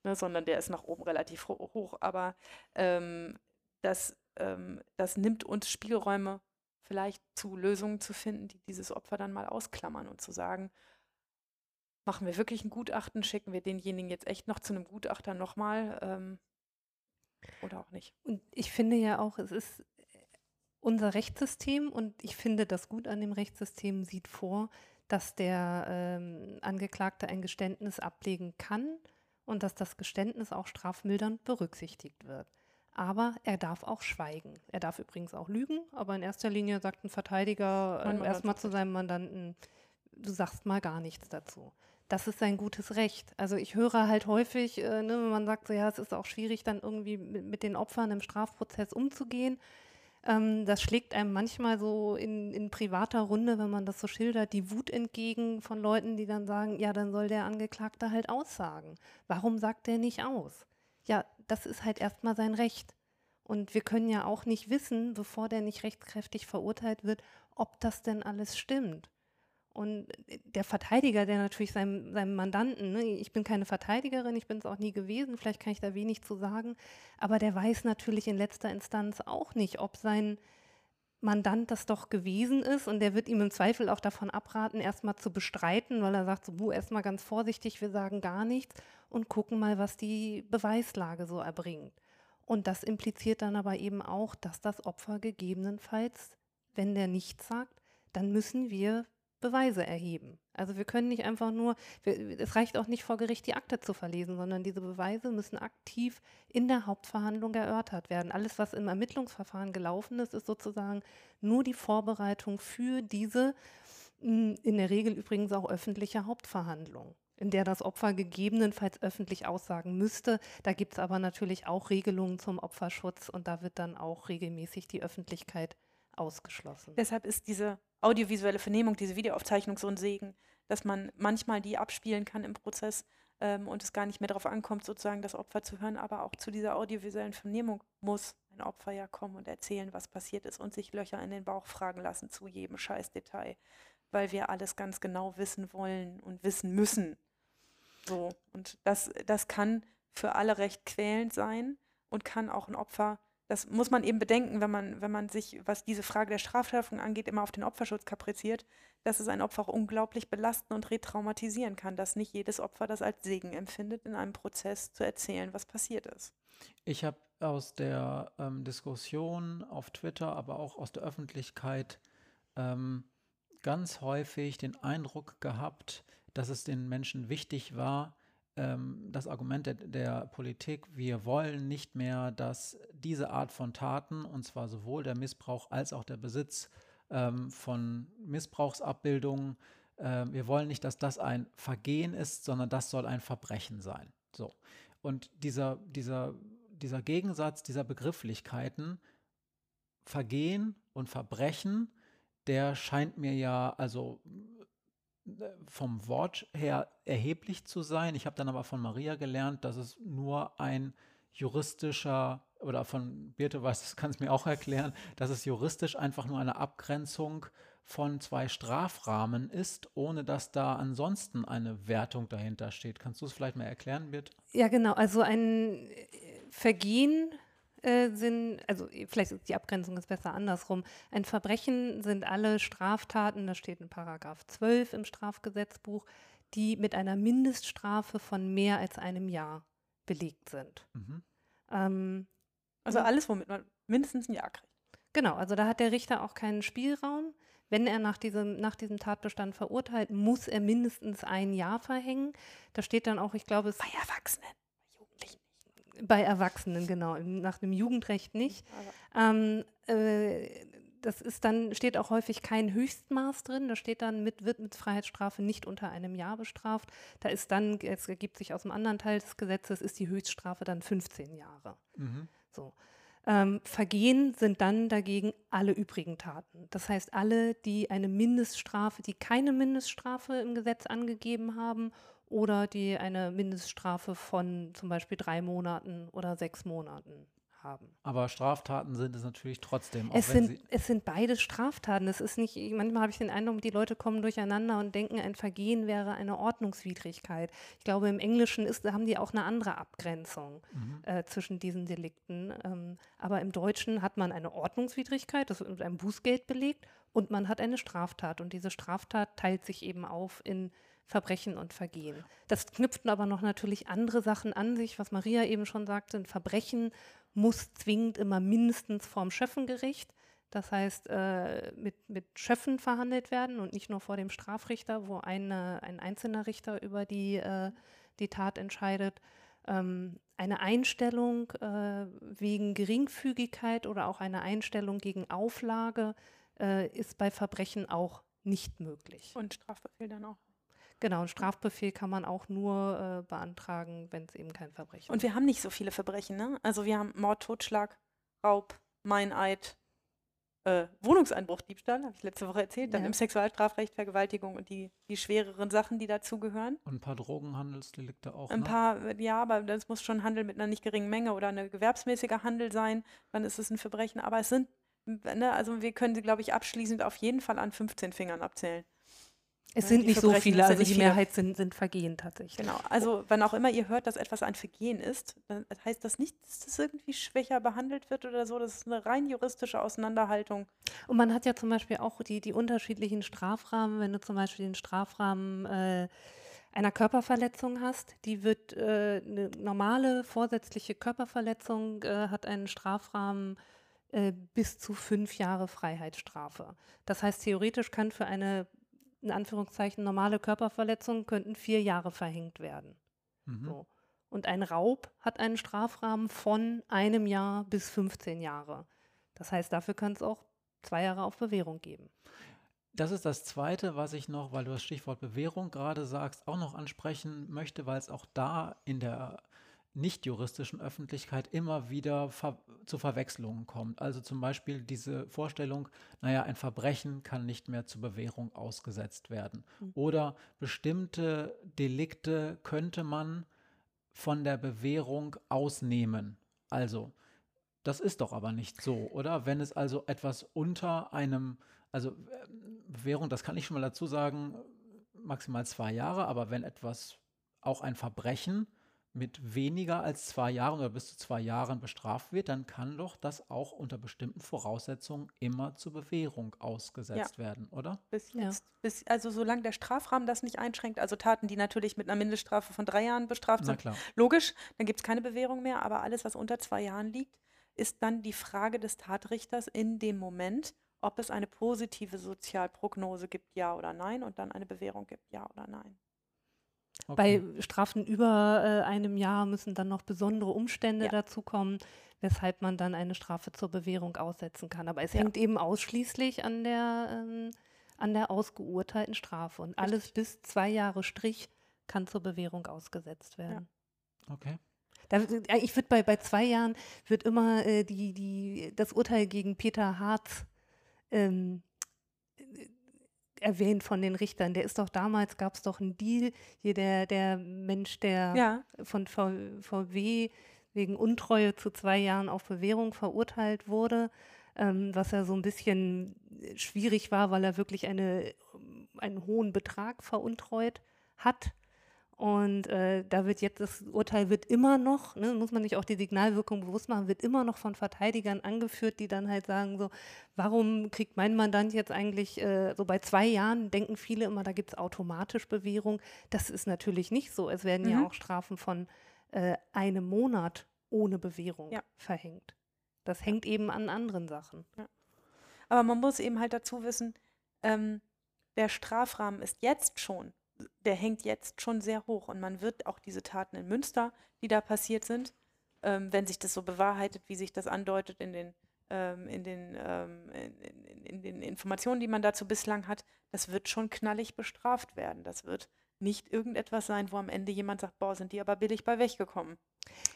ne, sondern der ist nach oben relativ ho hoch. Aber ähm, das, ähm, das nimmt uns Spielräume vielleicht zu Lösungen zu finden, die dieses Opfer dann mal ausklammern und zu sagen, machen wir wirklich ein Gutachten, schicken wir denjenigen jetzt echt noch zu einem Gutachter nochmal ähm, oder auch nicht. Und ich finde ja auch, es ist unser Rechtssystem, und ich finde das gut an dem Rechtssystem, sieht vor, dass der ähm, Angeklagte ein Geständnis ablegen kann und dass das Geständnis auch strafmildernd berücksichtigt wird. Aber er darf auch schweigen. Er darf übrigens auch lügen, aber in erster Linie sagt ein Verteidiger äh, erstmal zu seinem Mandanten, du sagst mal gar nichts dazu. Das ist sein gutes Recht. Also ich höre halt häufig, äh, ne, wenn man sagt, so, ja, es ist auch schwierig, dann irgendwie mit, mit den Opfern im Strafprozess umzugehen. Ähm, das schlägt einem manchmal so in, in privater Runde, wenn man das so schildert, die Wut entgegen von Leuten, die dann sagen, ja, dann soll der Angeklagte halt aussagen. Warum sagt der nicht aus? Ja, das ist halt erstmal sein Recht. Und wir können ja auch nicht wissen, bevor der nicht rechtskräftig verurteilt wird, ob das denn alles stimmt. Und der Verteidiger, der natürlich seinem, seinem Mandanten, ne, ich bin keine Verteidigerin, ich bin es auch nie gewesen, vielleicht kann ich da wenig zu sagen, aber der weiß natürlich in letzter Instanz auch nicht, ob sein Mandant das doch gewesen ist und der wird ihm im Zweifel auch davon abraten, erstmal zu bestreiten, weil er sagt, so, erstmal ganz vorsichtig, wir sagen gar nichts und gucken mal, was die Beweislage so erbringt. Und das impliziert dann aber eben auch, dass das Opfer gegebenenfalls, wenn der nichts sagt, dann müssen wir Beweise erheben. Also wir können nicht einfach nur, wir, es reicht auch nicht vor Gericht die Akte zu verlesen, sondern diese Beweise müssen aktiv in der Hauptverhandlung erörtert werden. Alles, was im Ermittlungsverfahren gelaufen ist, ist sozusagen nur die Vorbereitung für diese hm, in der Regel übrigens auch öffentliche Hauptverhandlung in der das Opfer gegebenenfalls öffentlich aussagen müsste. Da gibt es aber natürlich auch Regelungen zum Opferschutz und da wird dann auch regelmäßig die Öffentlichkeit ausgeschlossen. Deshalb ist diese audiovisuelle Vernehmung, diese Videoaufzeichnung so ein Segen, dass man manchmal die abspielen kann im Prozess ähm, und es gar nicht mehr darauf ankommt, sozusagen das Opfer zu hören, aber auch zu dieser audiovisuellen Vernehmung muss ein Opfer ja kommen und erzählen, was passiert ist und sich Löcher in den Bauch fragen lassen zu jedem Scheißdetail, weil wir alles ganz genau wissen wollen und wissen müssen. So, und das, das kann für alle recht quälend sein und kann auch ein Opfer das muss man eben bedenken, wenn man, wenn man sich, was diese Frage der Strafschärfung angeht, immer auf den Opferschutz kapriziert, dass es ein Opfer auch unglaublich belasten und retraumatisieren kann, dass nicht jedes Opfer das als Segen empfindet, in einem Prozess zu erzählen, was passiert ist. Ich habe aus der ähm, Diskussion auf Twitter, aber auch aus der Öffentlichkeit ähm, ganz häufig den Eindruck gehabt, dass es den Menschen wichtig war, ähm, das Argument der, der, Politik, wir wollen nicht mehr, dass diese Art von Taten, und zwar sowohl der Missbrauch als auch der Besitz ähm, von Missbrauchsabbildungen, äh, wir wollen nicht, dass das ein Vergehen ist, sondern das soll ein Verbrechen sein. So. Und dieser, dieser, dieser Gegensatz dieser Begrifflichkeiten, Vergehen und Verbrechen, der scheint mir ja, also vom Wort her erheblich zu sein. Ich habe dann aber von Maria gelernt, dass es nur ein juristischer oder von Birte weiß, das kann es mir auch erklären, dass es juristisch einfach nur eine Abgrenzung von zwei Strafrahmen ist, ohne dass da ansonsten eine Wertung dahinter steht. Kannst du es vielleicht mal erklären, Birte? Ja, genau. Also ein Vergehen äh, sind, also vielleicht ist die Abgrenzung ist besser andersrum. Ein Verbrechen sind alle Straftaten, da steht in Paragraph 12 im Strafgesetzbuch, die mit einer Mindeststrafe von mehr als einem Jahr belegt sind. Mhm. Ähm, also alles, womit man mindestens ein Jahr kriegt. Genau, also da hat der Richter auch keinen Spielraum. Wenn er nach diesem, nach diesem Tatbestand verurteilt, muss er mindestens ein Jahr verhängen. Da steht dann auch, ich glaube, es. Bei Erwachsenen. Bei Erwachsenen, genau. Nach dem Jugendrecht nicht. Ähm, äh, das ist dann, steht auch häufig kein Höchstmaß drin. Da steht dann, mit, wird mit Freiheitsstrafe nicht unter einem Jahr bestraft. Da ist dann, es ergibt sich aus dem anderen Teil des Gesetzes, ist die Höchststrafe dann 15 Jahre. Mhm. So. Ähm, Vergehen sind dann dagegen alle übrigen Taten. Das heißt, alle, die eine Mindeststrafe, die keine Mindeststrafe im Gesetz angegeben haben oder die eine Mindeststrafe von zum Beispiel drei Monaten oder sechs Monaten haben. Aber Straftaten sind es natürlich trotzdem. es, sind, es sind beide Straftaten. Es ist nicht, manchmal habe ich den Eindruck, die Leute kommen durcheinander und denken, ein Vergehen wäre eine Ordnungswidrigkeit. Ich glaube, im Englischen ist, haben die auch eine andere Abgrenzung mhm. äh, zwischen diesen Delikten. Ähm, aber im Deutschen hat man eine Ordnungswidrigkeit, das wird mit einem Bußgeld belegt, und man hat eine Straftat. Und diese Straftat teilt sich eben auf in Verbrechen und Vergehen. Das knüpften aber noch natürlich andere Sachen an sich, was Maria eben schon sagte. Ein Verbrechen muss zwingend immer mindestens vorm Schöffengericht Das heißt, äh, mit, mit Schöffen verhandelt werden und nicht nur vor dem Strafrichter, wo eine, ein einzelner Richter über die, äh, die Tat entscheidet. Ähm, eine Einstellung äh, wegen Geringfügigkeit oder auch eine Einstellung gegen Auflage äh, ist bei Verbrechen auch nicht möglich. Und Strafbefehl dann auch. Genau, einen Strafbefehl kann man auch nur äh, beantragen, wenn es eben kein Verbrechen Und wir haben nicht so viele Verbrechen, ne? Also wir haben Mord, Totschlag, Raub, Meineid, äh, Wohnungseinbruch, Diebstahl, habe ich letzte Woche erzählt, dann Ja. im Sexualstrafrecht, Vergewaltigung und die, die schwereren Sachen, die dazugehören. Und ein paar Drogenhandelsdelikte auch. Ein ne? paar, äh, ja, aber das muss schon Handel mit einer nicht geringen Menge oder eine gewerbsmäßiger Handel sein, dann ist es ein Verbrechen. Aber es sind, ne, also wir können sie, glaube ich, abschließend auf jeden Fall an 15 Fingern abzählen. Es Ja, sind nicht so viele, also die. Mehrheit sind, sind Vergehen tatsächlich. Genau. Also, wann auch immer ihr hört, dass etwas ein Vergehen ist, dann heißt das nicht, dass das irgendwie schwächer behandelt wird oder so. Das ist eine rein juristische Auseinanderhaltung. Und man hat ja zum Beispiel auch die, die unterschiedlichen Strafrahmen, wenn du zum Beispiel den Strafrahmen äh, einer Körperverletzung hast, die wird äh, eine normale vorsätzliche Körperverletzung äh, hat einen Strafrahmen äh, bis zu fünf Jahre Freiheitsstrafe. Das heißt, theoretisch kann für eine in Anführungszeichen normale Körperverletzung könnten vier Jahre verhängt werden. Mhm. So. Und ein Raub hat einen Strafrahmen von einem Jahr bis 15 Jahre. Das heißt, dafür kann es auch zwei Jahre auf Bewährung geben. Das ist das Zweite, was ich noch, weil du das Stichwort Bewährung gerade sagst, auch noch ansprechen möchte, weil es auch da in der nicht juristischen Öffentlichkeit immer wieder ver zu Verwechslungen kommt. Also zum Beispiel diese Vorstellung, naja, ein Verbrechen kann nicht mehr zur Bewährung ausgesetzt werden. Mhm. Oder bestimmte Delikte könnte man von der Bewährung ausnehmen. Also, das ist doch aber nicht so, oder? Wenn es also etwas unter einem, also Bewährung, das kann ich schon mal dazu sagen, maximal zwei Jahre, aber wenn etwas, auch ein Verbrechen mit weniger als zwei Jahren oder bis zu zwei Jahren bestraft wird, dann kann doch das auch unter bestimmten Voraussetzungen immer zur Bewährung ausgesetzt werden, oder? Bis Ja. jetzt, bis, also solange der Strafrahmen das nicht einschränkt, also Taten, die natürlich mit einer Mindeststrafe von drei Jahren bestraft sind, klar. logisch, dann gibt es keine Bewährung mehr, aber alles, was unter zwei Jahren liegt, ist dann die Frage des Tatrichters in dem Moment, ob es eine positive Sozialprognose gibt, ja oder nein, und dann eine Bewährung gibt, ja oder nein. Okay. Bei Strafen über äh, einem Jahr müssen dann noch besondere Umstände Ja. dazukommen, weshalb man dann eine Strafe zur Bewährung aussetzen kann. Aber es Ja. hängt eben ausschließlich an der, ähm, an der ausgeurteilten Strafe. Und alles Richtig. bis zwei Jahre Strich kann zur Bewährung ausgesetzt werden. okay. Da, äh, ich würde bei, bei zwei Jahren wird immer äh, die, die, das Urteil gegen Peter Harz ähm, äh, erwähnt von den Richtern. Der ist doch damals, gab es doch einen Deal, hier der, der Mensch, der Ja, von V- VW wegen Untreue zu zwei Jahren auf Bewährung verurteilt wurde, ähm, was ja so ein bisschen schwierig war, weil er wirklich eine, einen hohen Betrag veruntreut hat. Und äh, da wird jetzt, das Urteil wird immer noch, ne, muss man sich auch die Signalwirkung bewusst machen, wird immer noch von Verteidigern angeführt, die dann halt sagen so, warum kriegt mein Mandant jetzt eigentlich, äh, so bei zwei Jahren denken viele immer, da gibt es automatisch Bewährung. Das ist natürlich nicht so. Es werden ja Mhm. auch Strafen von äh, einem Monat ohne Bewährung Ja. verhängt. Das hängt eben an anderen Sachen. aber man muss eben halt dazu wissen, ähm, der Strafrahmen ist jetzt schon, der hängt jetzt schon sehr hoch und man wird auch diese Taten in Münster, die da passiert sind, ähm, wenn sich das so bewahrheitet, wie sich das andeutet in den, ähm, in, den, ähm, in, in, in den Informationen, die man dazu bislang hat, das wird schon knallig bestraft werden. Das wird nicht irgendetwas sein, wo am Ende jemand sagt, boah, sind die aber billig bei weggekommen.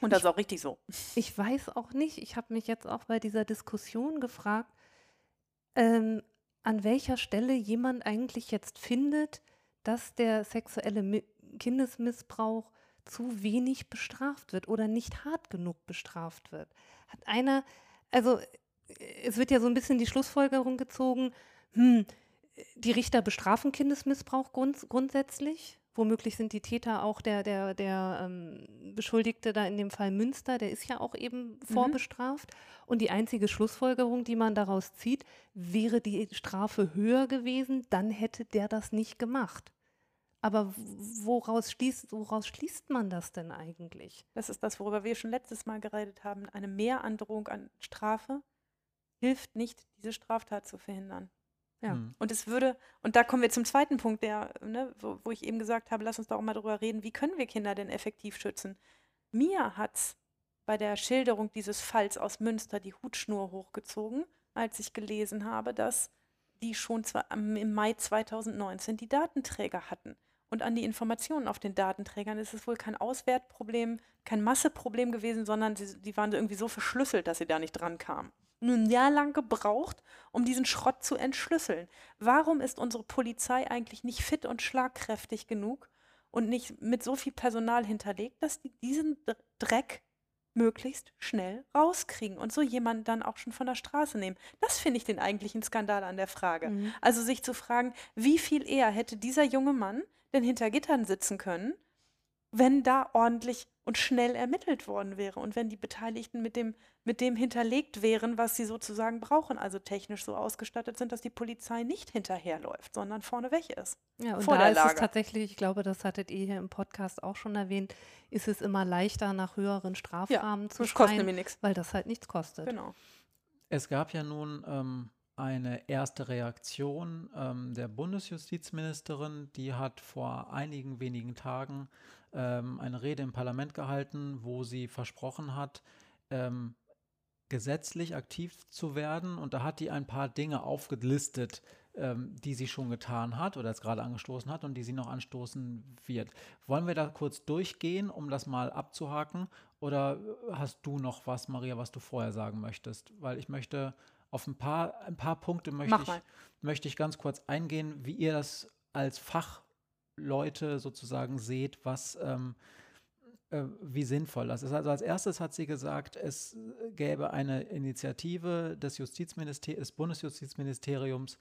Und das ist auch richtig so. Ich weiß auch nicht, ich habe mich jetzt auch bei dieser Diskussion gefragt, ähm, an welcher Stelle jemand eigentlich jetzt findet, dass der sexuelle Mi Kindesmissbrauch zu wenig bestraft wird oder nicht hart genug bestraft wird. Hat einer, also äh, es wird ja so ein bisschen die Schlussfolgerung gezogen, hm, die Richter bestrafen Kindesmissbrauch grunds grundsätzlich. Womöglich sind die Täter auch der, der, der ähm, Beschuldigte da in dem Fall Münster, der ist ja auch eben vorbestraft. Und die einzige Schlussfolgerung, die man daraus zieht, wäre die Strafe höher gewesen, dann hätte der das nicht gemacht. Aber woraus schließt, woraus schließt man das denn eigentlich? Das ist das, worüber wir schon letztes Mal geredet haben. Eine Mehrandrohung an Strafe hilft nicht, diese Straftat zu verhindern. Ja. Hm. Und es würde, und da kommen wir zum zweiten Punkt, der, ne, wo, wo ich eben gesagt habe, lass uns doch auch mal drüber reden, wie können wir Kinder denn effektiv schützen? Mir hat es bei der Schilderung dieses Falls aus Münster die Hutschnur hochgezogen, als ich gelesen habe, dass die schon im Mai 2019 die Datenträger hatten. Und an die Informationen auf den Datenträgern ist es wohl kein Auswertproblem, kein Masseproblem gewesen, sondern sie, die waren irgendwie so verschlüsselt, dass sie da nicht dran kamen. Nur ein Jahr lang gebraucht, um diesen Schrott zu entschlüsseln. Warum ist unsere Polizei eigentlich nicht fit und schlagkräftig genug und nicht mit so viel Personal hinterlegt, dass die diesen Dr- Dreck möglichst schnell rauskriegen und so jemanden dann auch schon von der Straße nehmen? Das finde ich den eigentlichen Skandal an der Frage. Mhm. Also sich zu fragen, wie viel eher hätte dieser junge Mann denn hinter Gittern sitzen können, wenn da ordentlich und schnell ermittelt worden wäre und wenn die Beteiligten mit dem, mit dem hinterlegt wären, was sie sozusagen brauchen, also technisch so ausgestattet sind, dass die Polizei nicht hinterherläuft, sondern vorneweg ist. Ja, und vor da der ist es Lage. tatsächlich, ich glaube, das hattet ihr hier im Podcast auch schon erwähnt, ist es immer leichter, nach höheren Strafrahmen zu Das kostet schreien, nämlich nichts. weil das halt nichts kostet. Genau. Es gab ja nun ähm, eine erste Reaktion ähm, der Bundesjustizministerin, die hat vor einigen wenigen Tagen ähm, eine Rede im Parlament gehalten, wo sie versprochen hat, ähm, gesetzlich aktiv zu werden. Und da hat die ein paar Dinge aufgelistet, ähm, die sie schon getan hat oder jetzt gerade angestoßen hat und die sie noch anstoßen wird. Wollen wir da kurz durchgehen, um das mal abzuhaken? Oder hast du noch was, Maria, was du vorher sagen möchtest? Weil ich möchte auf ein paar, ein paar Punkte möchte ich, möchte ich ganz kurz eingehen, wie ihr das als Fachleute sozusagen seht, was ähm, äh, wie sinnvoll das ist. Also als erstes hat sie gesagt, es gäbe eine Initiative des, Justizminister des Bundesjustizministeriums,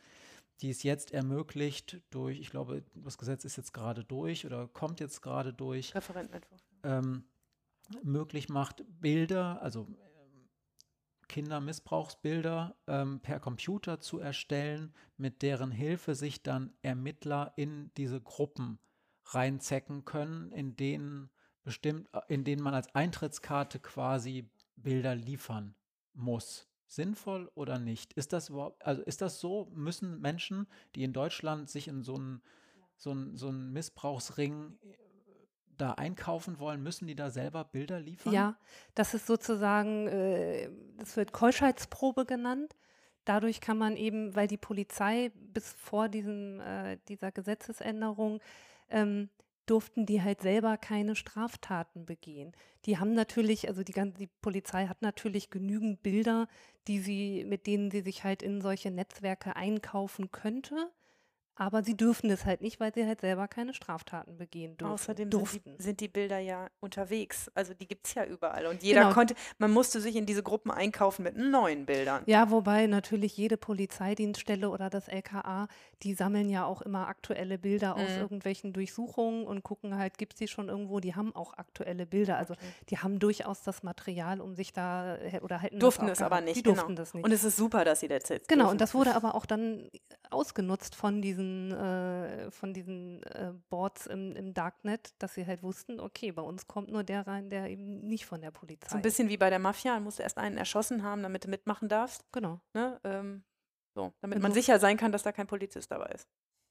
die es jetzt ermöglicht durch, ich glaube, das Gesetz ist jetzt gerade durch oder kommt jetzt gerade durch, Referentenentwurf. ähm, möglich macht, Bilder, also Kindermissbrauchsbilder ähm, per Computer zu erstellen, mit deren Hilfe sich dann Ermittler in diese Gruppen reinzecken können, in denen bestimmt, äh, in denen man als Eintrittskarte quasi Bilder liefern muss. Sinnvoll oder nicht? Ist das also ist das so? Müssen Menschen, die in Deutschland sich in so einen so einen- so einen Missbrauchsring äh, da einkaufen wollen, müssen die da selber Bilder liefern? Ja, das ist sozusagen, äh, das wird Keuschheitsprobe genannt. Dadurch kann man eben, weil die Polizei bis vor diesem, äh, dieser Gesetzesänderung ähm, durften die halt selber keine Straftaten begehen. Die haben natürlich, also die ganze, die Polizei hat natürlich genügend Bilder, die sie, mit denen sie sich halt in solche Netzwerke einkaufen könnte. Aber sie dürfen es halt nicht, weil sie halt selber keine Straftaten begehen dürfen. Außerdem sind die, sind die Bilder ja unterwegs. Also die gibt es ja überall. Und jeder Genau. konnte, man musste sich in diese Gruppen einkaufen mit neuen Bildern. Ja, wobei natürlich jede Polizeidienststelle oder das LKA, die sammeln ja auch immer aktuelle Bilder aus Mhm. irgendwelchen Durchsuchungen und gucken halt, gibt es die schon irgendwo, die haben auch aktuelle Bilder. Also Okay. die haben durchaus das Material, um sich da, oder hätten Durften es aber nicht. Die genau. durften das nicht. Und es ist super, dass sie das jetzt Genau, dürfen. und das wurde aber auch dann ausgenutzt von diesen, äh, von diesen äh, Boards im, im Darknet, dass sie halt wussten, okay, bei uns kommt nur der rein, der eben nicht von der Polizei So ein ist. bisschen wie bei der Mafia. Man musste erst einen erschossen haben, damit du mitmachen darfst. Genau, Ne? Ähm, so, damit Genau. man sicher sein kann, dass da kein Polizist dabei ist.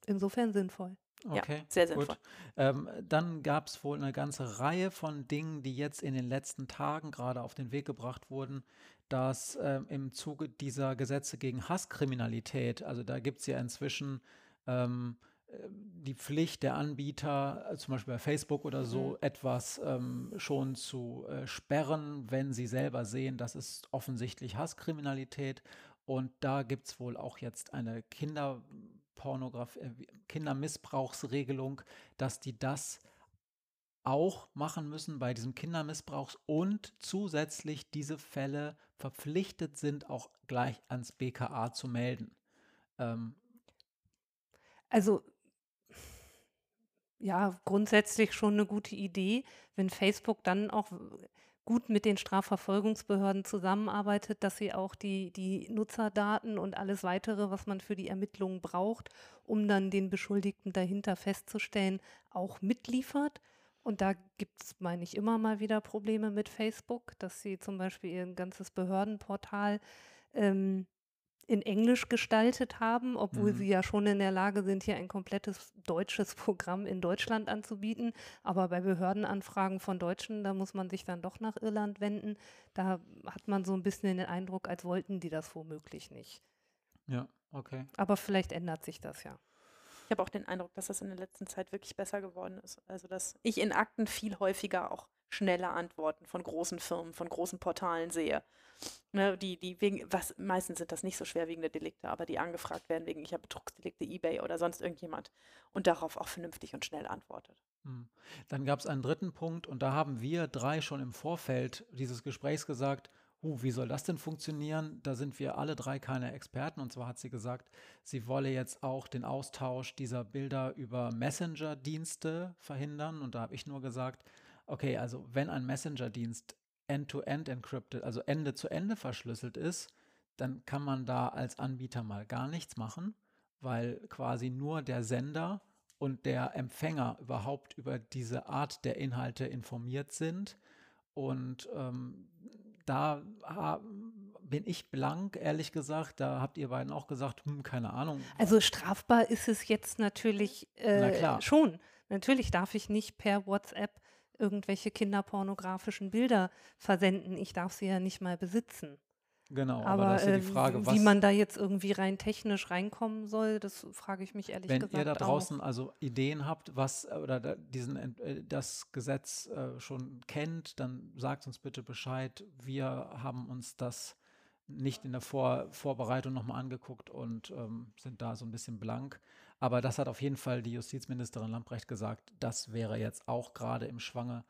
insofern sinnvoll. Okay, sehr sinnvoll. gut. Ähm, dann gab es wohl eine ganze Reihe von Dingen, die jetzt in den letzten Tagen gerade auf den Weg gebracht wurden, dass ähm, im Zuge dieser Gesetze gegen Hasskriminalität, also da gibt es ja inzwischen ähm, äh, die Pflicht der Anbieter, äh, zum Beispiel bei Facebook oder so, Mhm. etwas ähm, schon zu äh, sperren, wenn sie selber sehen, das ist offensichtlich Hasskriminalität. Und da gibt es wohl auch jetzt eine Kinderpornografie, äh, Kindermissbrauchsregelung, dass die das auch machen müssen bei diesem Kindermissbrauchs und zusätzlich diese Fälle verpflichtet sind, auch gleich ans BKA zu melden. Ähm, Also ja, grundsätzlich schon eine gute Idee, wenn Facebook dann auch gut mit den Strafverfolgungsbehörden zusammenarbeitet, dass sie auch die, die Nutzerdaten und alles weitere, was man für die Ermittlungen braucht, um dann den Beschuldigten dahinter festzustellen, auch mitliefert. Und da gibt es, meine ich, immer mal wieder Probleme mit Facebook, dass sie zum Beispiel ihr ganzes Behördenportal ähm, in Englisch gestaltet haben, obwohl Mhm. sie ja schon in der Lage sind, hier ein komplettes deutsches Programm in Deutschland anzubieten. Aber bei Behördenanfragen von Deutschen, da muss man sich dann doch nach Irland wenden. Da hat man so ein bisschen den Eindruck, als wollten die das womöglich nicht. Ja, okay. Aber vielleicht ändert sich das ja. Ich habe auch den Eindruck, dass das in der letzten Zeit wirklich besser geworden ist. Also, dass ich in Akten viel häufiger auch schnelle Antworten von großen Firmen, von großen Portalen sehe. Ne, die, die wegen, was meistens sind das nicht so schwerwiegende Delikte, aber die angefragt werden wegen ich habe Betrugsdelikte, Ebay oder sonst irgendjemand und darauf auch vernünftig und schnell antwortet. Hm. Dann gab es einen dritten Punkt und da haben wir drei schon im Vorfeld dieses Gesprächs gesagt, huh, wie soll das denn funktionieren? Da sind wir alle drei keine Experten. Und zwar hat sie gesagt, sie wolle jetzt auch den Austausch dieser Bilder über Messenger-Dienste verhindern. Und da habe ich nur gesagt, okay, also wenn ein Messenger-Dienst end-to-end encrypted, also Ende zu Ende verschlüsselt ist, dann kann man da als Anbieter mal gar nichts machen, weil quasi nur der Sender und der Empfänger überhaupt über diese Art der Inhalte informiert sind. Und ähm, da bin ich blank, ehrlich gesagt. Da habt ihr beiden auch gesagt, hm, keine Ahnung. Also strafbar ist es jetzt natürlich Na äh, klar. schon. Natürlich darf ich nicht per WhatsApp irgendwelche kinderpornografischen Bilder versenden. Ich darf sie ja nicht mal besitzen. Genau, aber, Aber, das ist ja äh, die Frage, wie was, man da jetzt irgendwie rein technisch reinkommen soll, das frage ich mich ehrlich wenn gesagt ihr da auch. draußen also Ideen habt, was äh, oder diesen äh, das Gesetz äh, schon kennt, dann sagt uns bitte Bescheid. Wir haben uns das nicht in der Vor Vorbereitung nochmal angeguckt und ähm, sind da so ein bisschen blank. Aber das hat auf jeden Fall die Justizministerin Lamprecht gesagt, das wäre jetzt auch gerade im Schwange.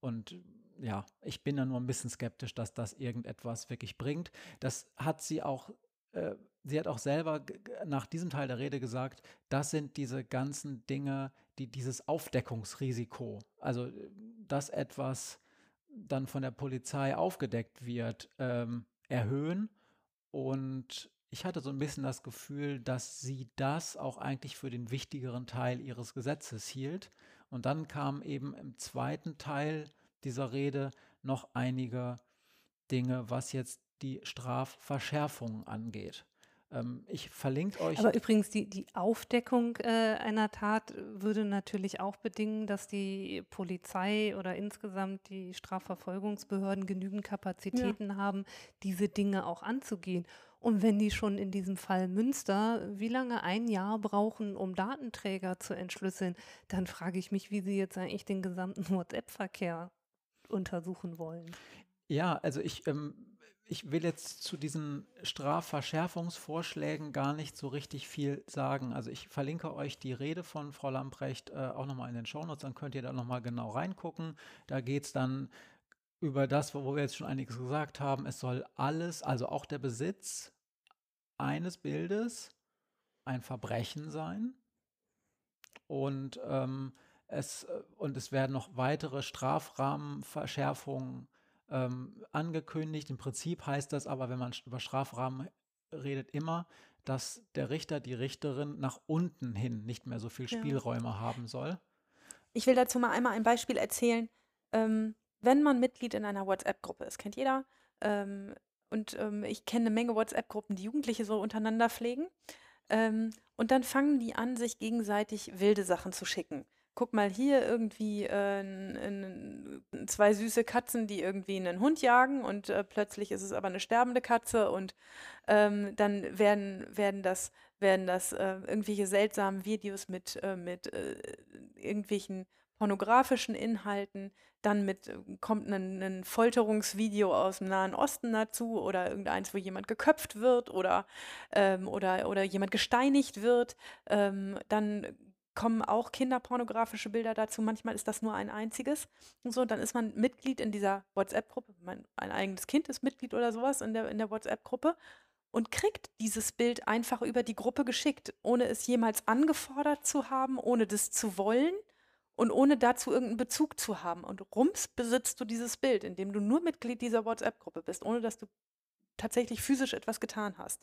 Und ja, ich bin da nur ein bisschen skeptisch, dass das irgendetwas wirklich bringt. Das hat sie auch, äh, sie hat auch selber nach diesem Teil der Rede gesagt, das sind diese ganzen Dinge, die dieses Aufdeckungsrisiko, also dass etwas dann von der Polizei aufgedeckt wird, ähm, erhöhen. Und ich hatte so ein bisschen das Gefühl, dass sie das auch eigentlich für den wichtigeren Teil ihres Gesetzes hielt. Und dann kamen eben im zweiten Teil dieser Rede noch einige Dinge, was jetzt die Strafverschärfungen angeht. Ähm, ich verlinke euch. Aber übrigens, die, die Aufdeckung äh, einer Tat würde natürlich auch bedingen, dass die Polizei oder insgesamt die Strafverfolgungsbehörden genügend Kapazitäten haben, diese Dinge auch anzugehen. Und wenn die schon in diesem Fall Münster wie lange ein Jahr brauchen, um Datenträger zu entschlüsseln, dann frage ich mich, wie sie jetzt eigentlich den gesamten WhatsApp-Verkehr untersuchen wollen. Ja, also ich, ähm, ich will jetzt zu diesen Strafverschärfungsvorschlägen gar nicht so richtig viel sagen. Also ich verlinke euch die Rede von Frau Lamprecht äh, auch nochmal in den Shownotes, dann könnt ihr da nochmal genau reingucken. Da geht es dann über das, wo wir jetzt schon einiges gesagt haben. Es soll alles, also auch der Besitz eines Bildes, ein Verbrechen sein. Und ähm, es, äh, und es werden noch weitere Strafrahmenverschärfungen ähm, angekündigt. Im Prinzip heißt das aber, wenn man über Strafrahmen redet, immer, dass der Richter, die Richterin nach unten hin nicht mehr so viel Ja. Spielräume haben soll. Ich will dazu mal einmal ein Beispiel erzählen. Ähm, wenn man Mitglied in einer WhatsApp-Gruppe ist, kennt jeder, ähm, und ähm, ich kenne eine Menge WhatsApp-Gruppen, die Jugendliche so untereinander pflegen. Ähm, und dann fangen die an, sich gegenseitig wilde Sachen zu schicken. Guck mal hier irgendwie äh, n- n- zwei süße Katzen, die irgendwie einen Hund jagen und äh, plötzlich ist es aber eine sterbende Katze und ähm, dann werden, werden das, werden das äh, irgendwelche seltsamen Videos mit, äh, mit äh, irgendwelchen pornografischen Inhalten, dann mit äh, kommt ein, ein Folterungsvideo aus dem Nahen Osten dazu oder irgendeins, wo jemand geköpft wird oder, ähm, oder, oder jemand gesteinigt wird. Ähm, dann kommen auch kinderpornografische Bilder dazu. Manchmal ist das nur ein einziges. Und so, dann ist man Mitglied in dieser WhatsApp-Gruppe. Mein, ein eigenes Kind ist Mitglied oder sowas in der, in der WhatsApp-Gruppe und kriegt dieses Bild einfach über die Gruppe geschickt, ohne es jemals angefordert zu haben, ohne das zu wollen und ohne dazu irgendeinen Bezug zu haben. Und rums besitzt du dieses Bild, indem du nur Mitglied dieser WhatsApp-Gruppe bist, ohne dass du tatsächlich physisch etwas getan hast.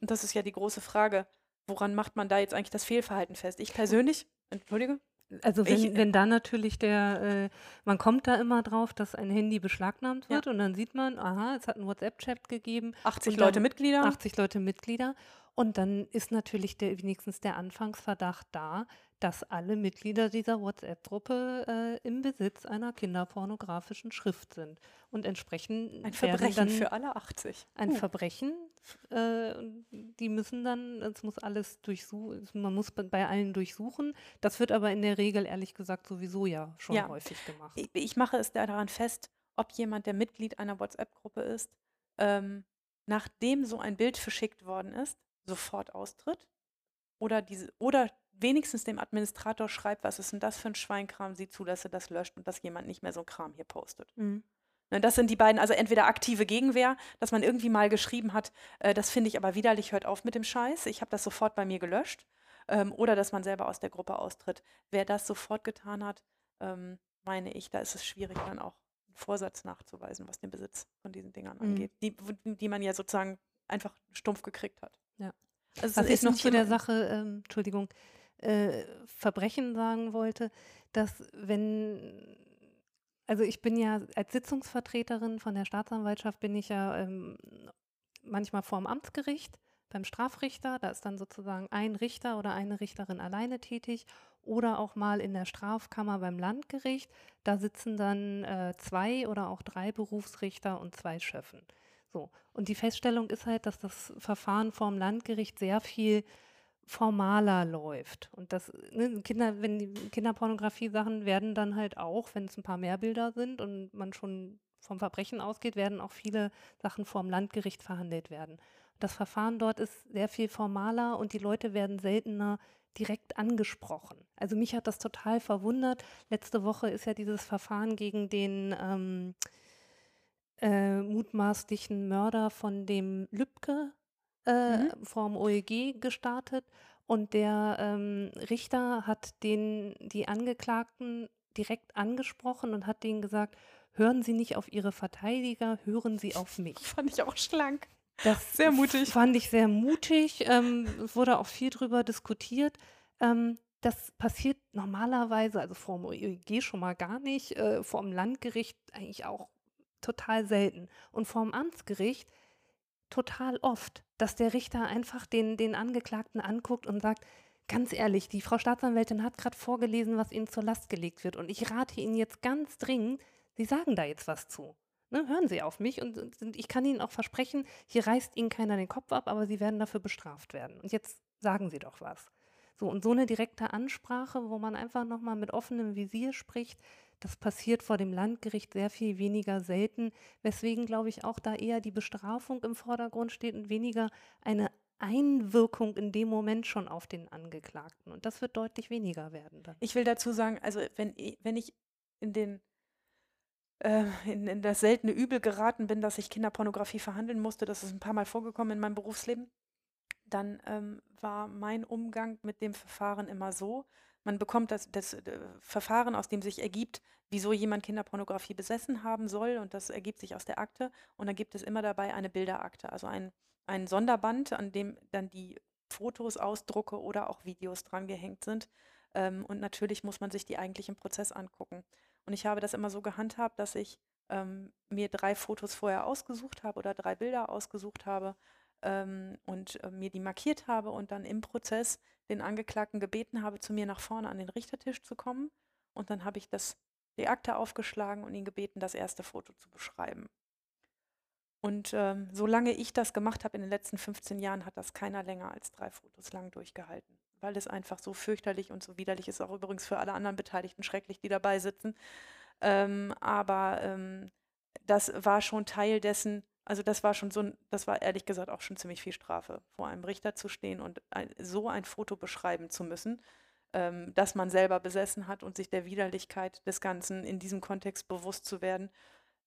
Und das ist ja die große Frage, woran macht man da jetzt eigentlich das Fehlverhalten fest? Ich persönlich, entschuldige, Also wenn, Ich- wenn da natürlich der, äh, man kommt da immer drauf, dass ein Handy beschlagnahmt Ja. wird und dann sieht man, aha, es hat einen WhatsApp-Chat gegeben, 80 Und dann Leute Mitglieder. 80 Leute Mitglieder und dann ist natürlich der, wenigstens der Anfangsverdacht da, dass alle Mitglieder dieser WhatsApp-Gruppe äh, im Besitz einer kinderpornografischen Schrift sind und entsprechend Ein Verbrechen dann für alle 80. ein Uh. Verbrechen. Äh, die müssen dann, es muss alles durchsuchen, man muss bei- allen durchsuchen. Das wird aber in der Regel, ehrlich gesagt, sowieso ja schon Ja. häufig gemacht. Ich, ich mache es da daran fest, ob jemand, der Mitglied einer WhatsApp-Gruppe ist, ähm, nachdem so ein Bild verschickt worden ist, sofort austritt oder, diese, oder wenigstens dem Administrator schreibt, was ist denn das für ein Schweinkram, sieh zu, dass er das löscht und dass jemand nicht mehr so ein Kram hier postet. Mhm. Ne, das sind die beiden, also entweder aktive Gegenwehr, dass man irgendwie mal geschrieben hat, äh, das finde ich aber widerlich, hört auf mit dem Scheiß, ich habe das sofort bei mir gelöscht, ähm, oder dass man selber aus der Gruppe austritt. Wer das sofort getan hat, ähm, meine ich, da ist es schwierig, dann auch einen Vorsatz nachzuweisen, was den Besitz von diesen Dingern Mhm. angeht, die, die man ja sozusagen einfach stumpf gekriegt hat. Ja. Also Was ist noch zu der Sache, ähm, Entschuldigung, äh, Verbrechen sagen wollte, dass wenn, also ich bin ja als Sitzungsvertreterin von der Staatsanwaltschaft, bin ich ja ähm, manchmal vorm Amtsgericht, beim Strafrichter, da ist dann sozusagen ein Richter oder eine Richterin alleine tätig oder auch mal in der Strafkammer beim Landgericht, da sitzen dann äh, zwei oder auch drei Berufsrichter und zwei Schöffen. So. Und die Feststellung ist halt, dass das Verfahren vorm Landgericht sehr viel formaler läuft. Und das, ne, Kinder, wenn die Kinderpornografie-Sachen werden dann halt auch, wenn es ein paar mehr Bilder sind und man schon vom Verbrechen ausgeht, werden auch viele Sachen vorm Landgericht verhandelt werden. Das Verfahren dort ist sehr viel formaler und die Leute werden seltener direkt angesprochen. Also mich hat das total verwundert. Letzte Woche ist ja dieses Verfahren gegen den ähm, äh, mutmaßlichen Mörder von dem Lübcke äh, Mhm. vom OEG gestartet und der ähm, Richter hat den, die Angeklagten direkt angesprochen und hat denen gesagt, hören Sie nicht auf Ihre Verteidiger, hören Sie auf mich. Fand ich auch schlank. Das Sehr mutig. Fand ich sehr mutig. Ähm, es wurde auch viel drüber diskutiert. Ähm, das passiert normalerweise, also vor dem OEG schon mal gar nicht, äh, vor dem Landgericht eigentlich auch total selten. Und vor dem Amtsgericht total oft, dass der Richter einfach den, den Angeklagten anguckt und sagt, ganz ehrlich, die Frau Staatsanwältin hat gerade vorgelesen, was Ihnen zur Last gelegt wird. Und ich rate Ihnen jetzt ganz dringend, Sie sagen da jetzt was zu. Ne, hören Sie auf mich und, und ich kann Ihnen auch versprechen, hier reißt Ihnen keiner den Kopf ab, aber Sie werden dafür bestraft werden. Und jetzt sagen Sie doch was. So, und so eine direkte Ansprache, wo man einfach nochmal mit offenem Visier spricht, das passiert vor dem Landgericht sehr viel weniger selten, weswegen, glaube ich, auch da eher die Bestrafung im Vordergrund steht und weniger eine Einwirkung in dem Moment schon auf den Angeklagten. Und das wird deutlich weniger werden dann. Ich will dazu sagen, also wenn, wenn ich in den äh, in, in das seltene Übel geraten bin, dass ich Kinderpornografie verhandeln musste, das ist ein paar Mal vorgekommen in meinem Berufsleben, dann ähm, war mein Umgang mit dem Verfahren immer so, man bekommt das, das äh, Verfahren, aus dem sich ergibt, wieso jemand Kinderpornografie besessen haben soll und das ergibt sich aus der Akte und dann gibt es immer dabei eine Bilderakte, also ein, ein Sonderband, an dem dann die Fotos, Ausdrucke oder auch Videos drangehängt sind. Ähm, und natürlich muss man sich die eigentlich im Prozess angucken. Und ich habe das immer so gehandhabt, dass ich ähm, mir drei Fotos vorher ausgesucht habe oder drei Bilder ausgesucht habe ähm, und äh, mir die markiert habe und dann im Prozess den Angeklagten gebeten habe, zu mir nach vorne an den Richtertisch zu kommen. Und dann habe ich das, die Akte aufgeschlagen und ihn gebeten, das erste Foto zu beschreiben. Und ähm, solange ich das gemacht habe in den letzten 15 Jahren, hat das keiner länger als drei Fotos lang durchgehalten, weil es einfach so fürchterlich und so widerlich ist, auch übrigens für alle anderen Beteiligten schrecklich, die dabei sitzen. Ähm, aber ähm, das war schon Teil dessen, also das war schon so ein, das war ehrlich gesagt auch schon ziemlich viel Strafe, vor einem Richter zu stehen und ein, so ein Foto beschreiben zu müssen, ähm, das man selber besessen hat und sich der Widerlichkeit des Ganzen in diesem Kontext bewusst zu werden.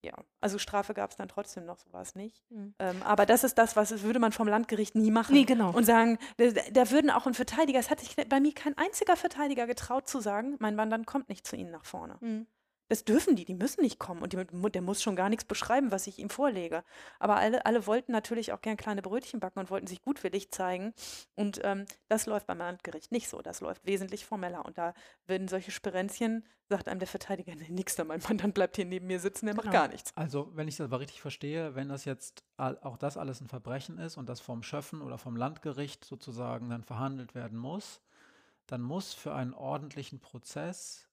Ja, also Strafe gab es dann trotzdem noch, so war es nicht. Mhm. Ähm, aber das ist das, was es würde man vom Landgericht nie machen. Nee, genau. Und sagen, da, da würden auch ein Verteidiger, es hat sich bei mir kein einziger Verteidiger getraut zu sagen, mein Mandant kommt nicht zu Ihnen nach vorne. Mhm. Das dürfen die, die müssen nicht kommen und die, der muss schon gar nichts beschreiben, was ich ihm vorlege. Aber alle, alle wollten natürlich auch gern kleine Brötchen backen und wollten sich gutwillig zeigen. Und ähm, das läuft beim Landgericht nicht so. Das läuft wesentlich formeller. Und da werden solche Sperenzchen, sagt einem der Verteidiger, nee, nix da, mein Mann, bleibt hier neben mir sitzen, der genau. macht gar nichts. Also, wenn ich das aber richtig verstehe, wenn das jetzt auch das alles ein Verbrechen ist und das vom Schöffen oder vom Landgericht sozusagen dann verhandelt werden muss, dann muss für einen ordentlichen Prozess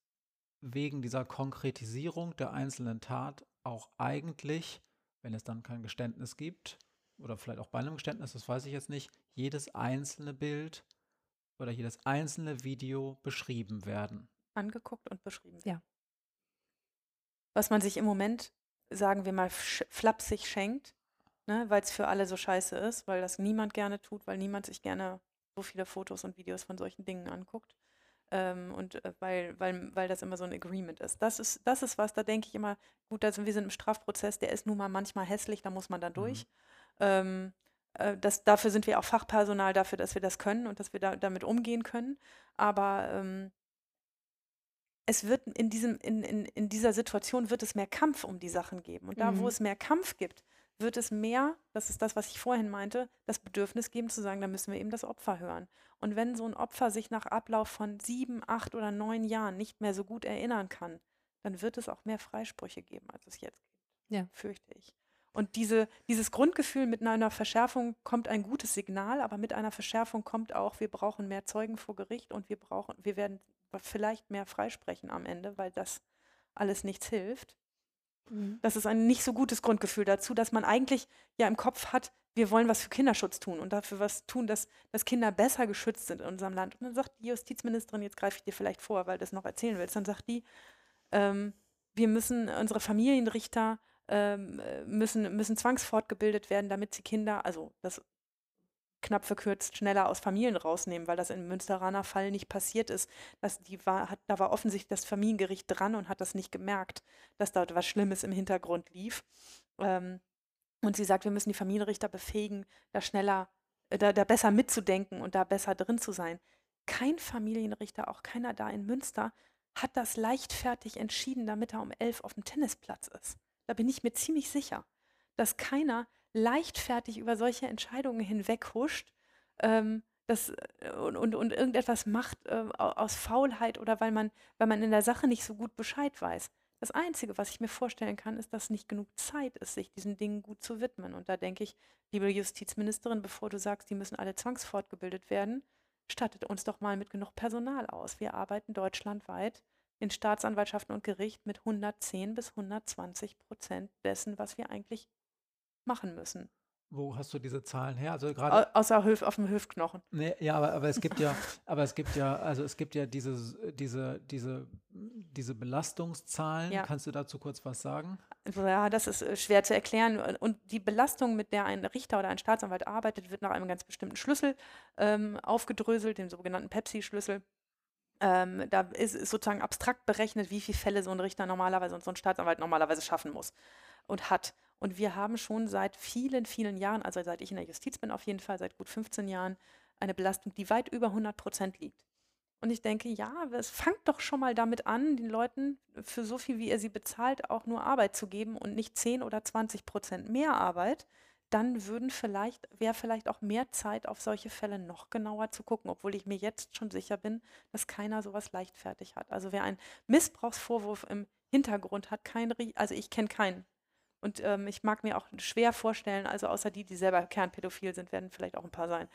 wegen dieser Konkretisierung der einzelnen Tat auch eigentlich, wenn es dann kein Geständnis gibt, oder vielleicht auch bei einem Geständnis, das weiß ich jetzt nicht, jedes einzelne Bild oder jedes einzelne Video beschrieben werden. Angeguckt und beschrieben. Ja. Was man sich im Moment, sagen wir mal, flapsig schenkt, ne, weil es für alle so scheiße ist, weil das niemand gerne tut, weil niemand sich gerne so viele Fotos und Videos von solchen Dingen anguckt. Ähm, und äh, weil, weil, weil das immer so ein Agreement ist. Das ist, das ist was, da denke ich immer, gut, also wir sind im Strafprozess, der ist nun mal manchmal hässlich, da muss man dann durch. Mhm. Ähm, äh, das, dafür sind wir auch Fachpersonal, dafür, dass wir das können und dass wir da, damit umgehen können. Aber ähm, es wird in, diesem, in, in, in dieser Situation wird es mehr Kampf um die Sachen geben. Und da, mhm. wo es mehr Kampf gibt, wird es mehr, das ist das, was ich vorhin meinte, das Bedürfnis geben zu sagen, da müssen wir eben das Opfer hören. Und wenn so ein Opfer sich nach Ablauf von sieben, acht oder neun Jahren nicht mehr so gut erinnern kann, dann wird es auch mehr Freisprüche geben, als es jetzt gibt. Ja. Fürchte ich. Und diese, dieses Grundgefühl, mit einer Verschärfung kommt ein gutes Signal, aber mit einer Verschärfung kommt auch, wir brauchen mehr Zeugen vor Gericht und wir brauchen, wir werden vielleicht mehr freisprechen am Ende, weil das alles nichts hilft. Mhm. Das ist ein nicht so gutes Grundgefühl dazu, dass man eigentlich ja im Kopf hat, wir wollen was für Kinderschutz tun und dafür was tun, dass, dass Kinder besser geschützt sind in unserem Land. Und dann sagt die Justizministerin, jetzt greife ich dir vielleicht vor, weil du das noch erzählen willst, dann sagt die, ähm, wir müssen, unsere Familienrichter ähm, müssen, müssen zwangsfortgebildet werden, damit sie Kinder, also das knapp verkürzt schneller aus Familien rausnehmen, weil das im Münsteraner Fall nicht passiert ist. Das, die war, hat, da war offensichtlich das Familiengericht dran und hat das nicht gemerkt, dass da was Schlimmes im Hintergrund lief. Ähm, und sie sagt, wir müssen die Familienrichter befähigen, da schneller, äh, da, da besser mitzudenken und da besser drin zu sein. Kein Familienrichter, auch keiner da in Münster, hat das leichtfertig entschieden, damit er um elf auf dem Tennisplatz ist. Da bin ich mir ziemlich sicher, dass keiner leichtfertig über solche Entscheidungen hinweghuscht ähm, das, äh, und, und, und irgendetwas macht äh, aus Faulheit oder weil man, weil man in der Sache nicht so gut Bescheid weiß. Das Einzige, was ich mir vorstellen kann, ist, dass nicht genug Zeit ist, sich diesen Dingen gut zu widmen. Und da denke ich, liebe Justizministerin, bevor du sagst, die müssen alle zwangsfortgebildet werden, stattet uns doch mal mit genug Personal aus. Wir arbeiten deutschlandweit in Staatsanwaltschaften und Gericht mit 110 bis 120 Prozent dessen, was wir eigentlich machen müssen. Wo hast du diese Zahlen her? Also gerade außer Hüf, auf dem Hüftknochen. Nee, ja, aber, aber es gibt ja, aber es gibt ja, also es gibt ja diese, diese, diese, diese Belastungszahlen. Ja. Kannst du dazu kurz was sagen? Ja, das ist äh, schwer zu erklären. Und die Belastung, mit der ein Richter oder ein Staatsanwalt arbeitet, wird nach einem ganz bestimmten Schlüssel ähm, aufgedröselt, dem sogenannten Pepsi-Schlüssel. Ähm, da ist, ist sozusagen abstrakt berechnet, wie viele Fälle so ein Richter normalerweise und so ein Staatsanwalt normalerweise schaffen muss und hat. Und wir haben schon seit vielen, vielen Jahren, also seit ich in der Justiz bin auf jeden Fall, seit gut 15 Jahren, eine Belastung, die weit über 100 Prozent liegt. Und ich denke, ja, es fangt doch schon mal damit an, den Leuten für so viel, wie ihr sie bezahlt, auch nur Arbeit zu geben und nicht 10 oder 20 Prozent mehr Arbeit. Dann würden vielleicht, wäre vielleicht auch mehr Zeit, auf solche Fälle noch genauer zu gucken, obwohl ich mir jetzt schon sicher bin, dass keiner sowas leichtfertig hat. Also wer einen Missbrauchsvorwurf im Hintergrund hat, kein, also ich kenne keinen, und ähm, ich mag mir auch schwer vorstellen, also außer die, die selber kernpädophil sind, werden vielleicht auch ein paar sein,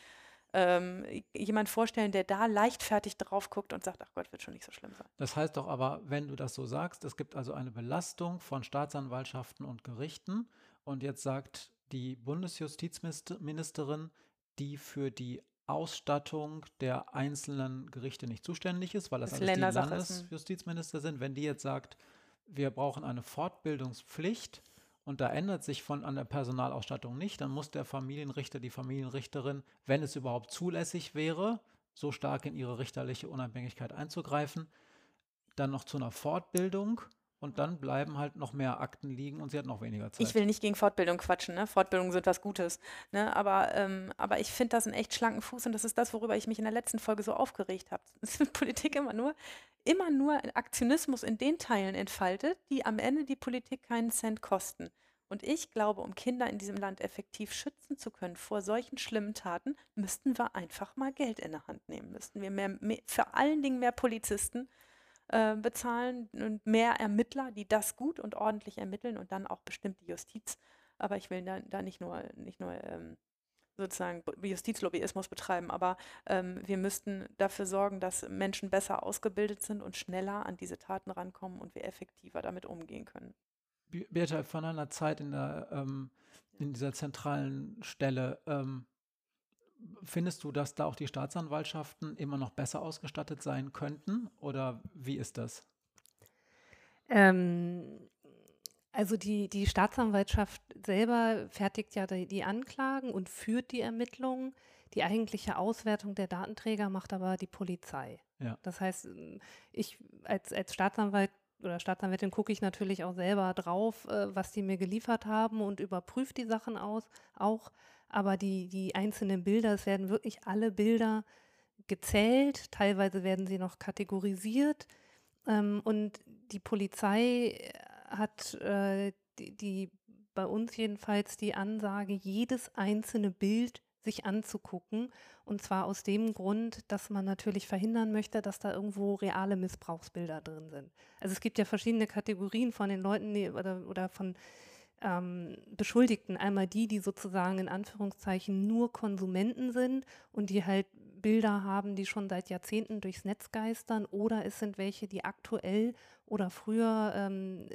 ähm, jemand vorstellen, der da leichtfertig drauf guckt und sagt, ach Gott, wird schon nicht so schlimm sein. Das heißt doch aber, wenn du das so sagst, es gibt also eine Belastung von Staatsanwaltschaften und Gerichten. Und jetzt sagt die Bundesjustizministerin, die für die Ausstattung der einzelnen Gerichte nicht zuständig ist, weil das, das alles die Landesjustizminister sind, wenn die jetzt sagt, wir brauchen eine Fortbildungspflicht und da ändert sich von an der Personalausstattung nicht, dann muss der Familienrichter, die Familienrichterin, wenn es überhaupt zulässig wäre, so stark in ihre richterliche Unabhängigkeit einzugreifen, dann noch zu einer Fortbildung und dann bleiben halt noch mehr Akten liegen und sie hat noch weniger Zeit. Ich will nicht gegen Fortbildung quatschen, ne? Fortbildungen sind was Gutes. Ne? Aber, ähm, aber ich finde das einen echt schlanken Fuß und das ist das, worüber ich mich in der letzten Folge so aufgeregt habe. Politik immer nur, immer nur Aktionismus in den Teilen entfaltet, die am Ende die Politik keinen Cent kosten. Und ich glaube, um Kinder in diesem Land effektiv schützen zu können vor solchen schlimmen Taten, müssten wir einfach mal Geld in der Hand nehmen. Müssten wir mehr, mehr vor allen Dingen mehr Polizisten äh, bezahlen und mehr Ermittler, die das gut und ordentlich ermitteln und dann auch bestimmt die Justiz. Aber ich will da, da nicht nur, nicht nur ähm, sozusagen Justizlobbyismus betreiben, aber ähm, wir müssten dafür sorgen, dass Menschen besser ausgebildet sind und schneller an diese Taten rankommen und wir effektiver damit umgehen können. Birte, von einer Zeit in, der, ähm, in dieser zentralen Stelle, ähm, findest du, dass da auch die Staatsanwaltschaften immer noch besser ausgestattet sein könnten? Oder wie ist das? Ähm, also die, die Staatsanwaltschaft selber fertigt ja die, die, Anklagen und führt die Ermittlungen. Die eigentliche Auswertung der Datenträger macht aber die Polizei. Ja. Das heißt, ich als, als Staatsanwalt oder Staatsanwältin gucke ich natürlich auch selber drauf, äh, was die mir geliefert haben und überprüfe die Sachen aus, auch. Aber die, die einzelnen Bilder, es werden wirklich alle Bilder gezählt, teilweise werden sie noch kategorisiert. Ähm, und die Polizei hat äh, die, die bei uns jedenfalls die Ansage, jedes einzelne Bild sich anzugucken. Und zwar aus dem Grund, dass man natürlich verhindern möchte, dass da irgendwo reale Missbrauchsbilder drin sind. Also es gibt ja verschiedene Kategorien von den Leuten die, oder, oder von ähm, Beschuldigten. Einmal die, die sozusagen in Anführungszeichen nur Konsumenten sind und die halt Bilder haben, die schon seit Jahrzehnten durchs Netz geistern. Oder es sind welche, die aktuell oder früher ähm,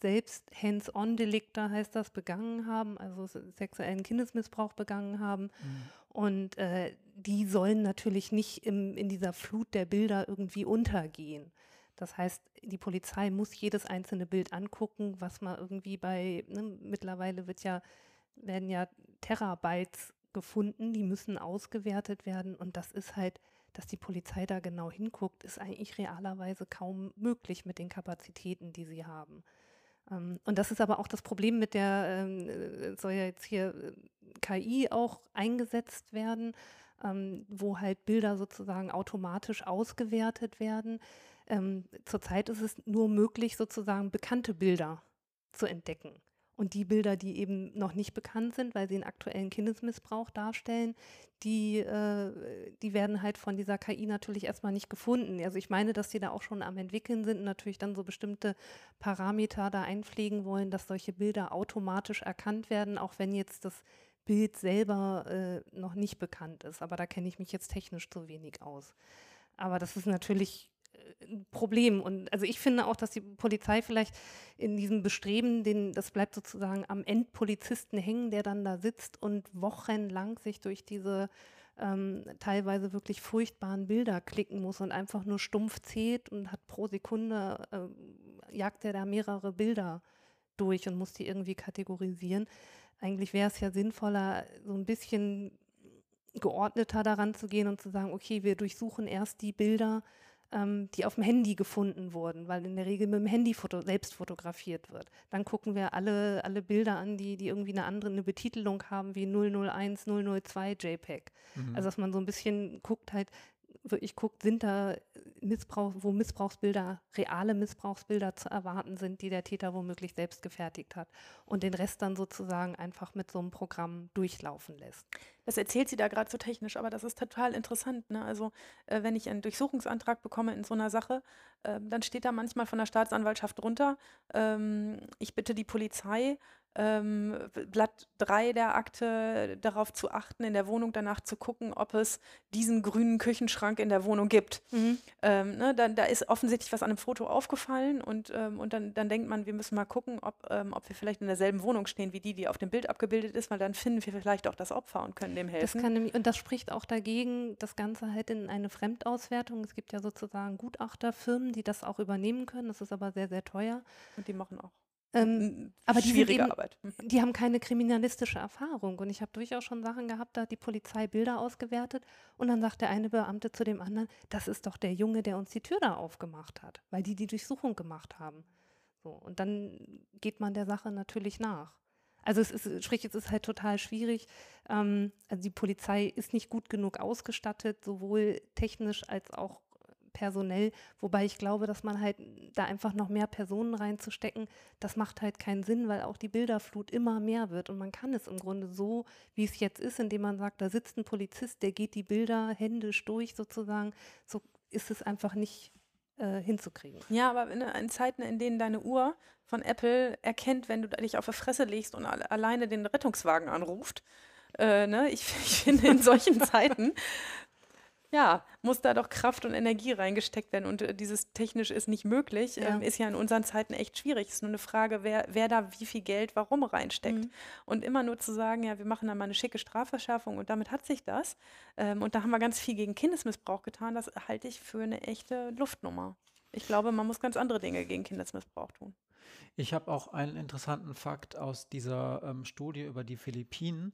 selbst Hands-on-Delikte, heißt das, begangen haben, also sexuellen Kindesmissbrauch begangen haben. Mhm. Und äh, die sollen natürlich nicht im, in dieser Flut der Bilder irgendwie untergehen. Das heißt, die Polizei muss jedes einzelne Bild angucken, was man irgendwie bei, ne, mittlerweile wird ja, werden ja Terabytes gefunden, die müssen ausgewertet werden und das ist halt dass die Polizei da genau hinguckt, ist eigentlich realerweise kaum möglich mit den Kapazitäten, die sie haben. Ähm, und das ist aber auch das Problem mit der, ähm, äh, soll ja jetzt hier äh, KI auch eingesetzt werden, ähm, wo halt Bilder sozusagen automatisch ausgewertet werden. Ähm, zurzeit ist es nur möglich, sozusagen bekannte Bilder zu entdecken. Und die Bilder, die eben noch nicht bekannt sind, weil sie einen aktuellen Kindesmissbrauch darstellen, die, äh, die werden halt von dieser KI natürlich erstmal nicht gefunden. Also ich meine, dass die da auch schon am entwickeln sind und natürlich dann so bestimmte Parameter da einpflegen wollen, dass solche Bilder automatisch erkannt werden, auch wenn jetzt das Bild selber äh, noch nicht bekannt ist. Aber da kenne ich mich jetzt technisch zu wenig aus. Aber das ist natürlich ein Problem. Und also ich finde auch, dass die Polizei vielleicht in diesem Bestreben, den, das bleibt sozusagen am Endpolizisten hängen, der dann da sitzt und wochenlang sich durch diese ähm, teilweise wirklich furchtbaren Bilder klicken muss und einfach nur stumpf zählt und hat pro Sekunde, äh, jagt er da mehrere Bilder durch und muss die irgendwie kategorisieren. Eigentlich wäre es ja sinnvoller, so ein bisschen geordneter daran zu gehen und zu sagen, okay, wir durchsuchen erst die Bilder, ähm, die auf dem Handy gefunden wurden, weil in der Regel mit dem Handy foto selbst fotografiert wird. Dann gucken wir alle, alle Bilder an, die, die irgendwie eine andere eine Betitelung haben, wie 001, 002 JPEG. Mhm. Also dass man so ein bisschen guckt halt, wirklich guckt, sind da Missbrauch, wo Missbrauchsbilder, reale Missbrauchsbilder zu erwarten sind, die der Täter womöglich selbst gefertigt hat und den Rest dann sozusagen einfach mit so einem Programm durchlaufen lässt. Das erzählt sie da gerade so technisch, aber das ist total interessant. Ne? Also äh, wenn ich einen Durchsuchungsantrag bekomme in so einer Sache, äh, dann steht da manchmal von der Staatsanwaltschaft drunter, ähm, ich bitte die Polizei, ähm, Blatt 3 der Akte darauf zu achten, in der Wohnung danach zu gucken, ob es diesen grünen Küchenschrank in der Wohnung gibt. Mhm. Ähm, ne, dann, da ist offensichtlich was an einem Foto aufgefallen und, ähm, und dann, dann denkt man, wir müssen mal gucken, ob, ähm, ob wir vielleicht in derselben Wohnung stehen wie die, die auf dem Bild abgebildet ist, weil dann finden wir vielleicht auch das Opfer und können dem helfen. Das kann und das spricht auch dagegen, das Ganze halt in eine Fremdauswertung. Es gibt ja sozusagen Gutachterfirmen, die das auch übernehmen können. Das ist aber sehr, sehr teuer. Und die machen auch ähm, aber die, Schwierige eben, Arbeit. Mhm. die haben keine kriminalistische Erfahrung. Und ich habe durchaus schon Sachen gehabt, da hat die Polizei Bilder ausgewertet und dann sagt der eine Beamte zu dem anderen, das ist doch der Junge, der uns die Tür da aufgemacht hat, weil die die Durchsuchung gemacht haben. So, und dann geht man der Sache natürlich nach. Also es ist, sprich, es ist halt total schwierig. Ähm, also die Polizei ist nicht gut genug ausgestattet, sowohl technisch als auch personell, wobei ich glaube, dass man halt da einfach noch mehr Personen reinzustecken, das macht halt keinen Sinn, weil auch die Bilderflut immer mehr wird und man kann es im Grunde so, wie es jetzt ist, indem man sagt, da sitzt ein Polizist, der geht die Bilder händisch durch sozusagen, so ist es einfach nicht äh, hinzukriegen. Ja, aber in, in, Zeiten, in denen deine Uhr von Apple erkennt, wenn du dich auf die Fresse legst und alleine den Rettungswagen anruft, äh, ne? ich, ich finde, in solchen Zeiten ja, muss da doch Kraft und Energie reingesteckt werden. Und äh, dieses technisch ist nicht möglich, Ja. ähm, ist ja in unseren Zeiten echt schwierig. Es ist nur eine Frage, wer, wer da wie viel Geld warum reinsteckt. Mhm. Und immer nur zu sagen, ja, wir machen da mal eine schicke Strafverschärfung und damit hat sich das. Ähm, und da haben wir ganz viel gegen Kindesmissbrauch getan. Das halte ich für eine echte Luftnummer. Ich glaube, man muss ganz andere Dinge gegen Kindesmissbrauch tun. Ich habe auch einen interessanten Fakt aus dieser ähm, Studie über die Philippinen,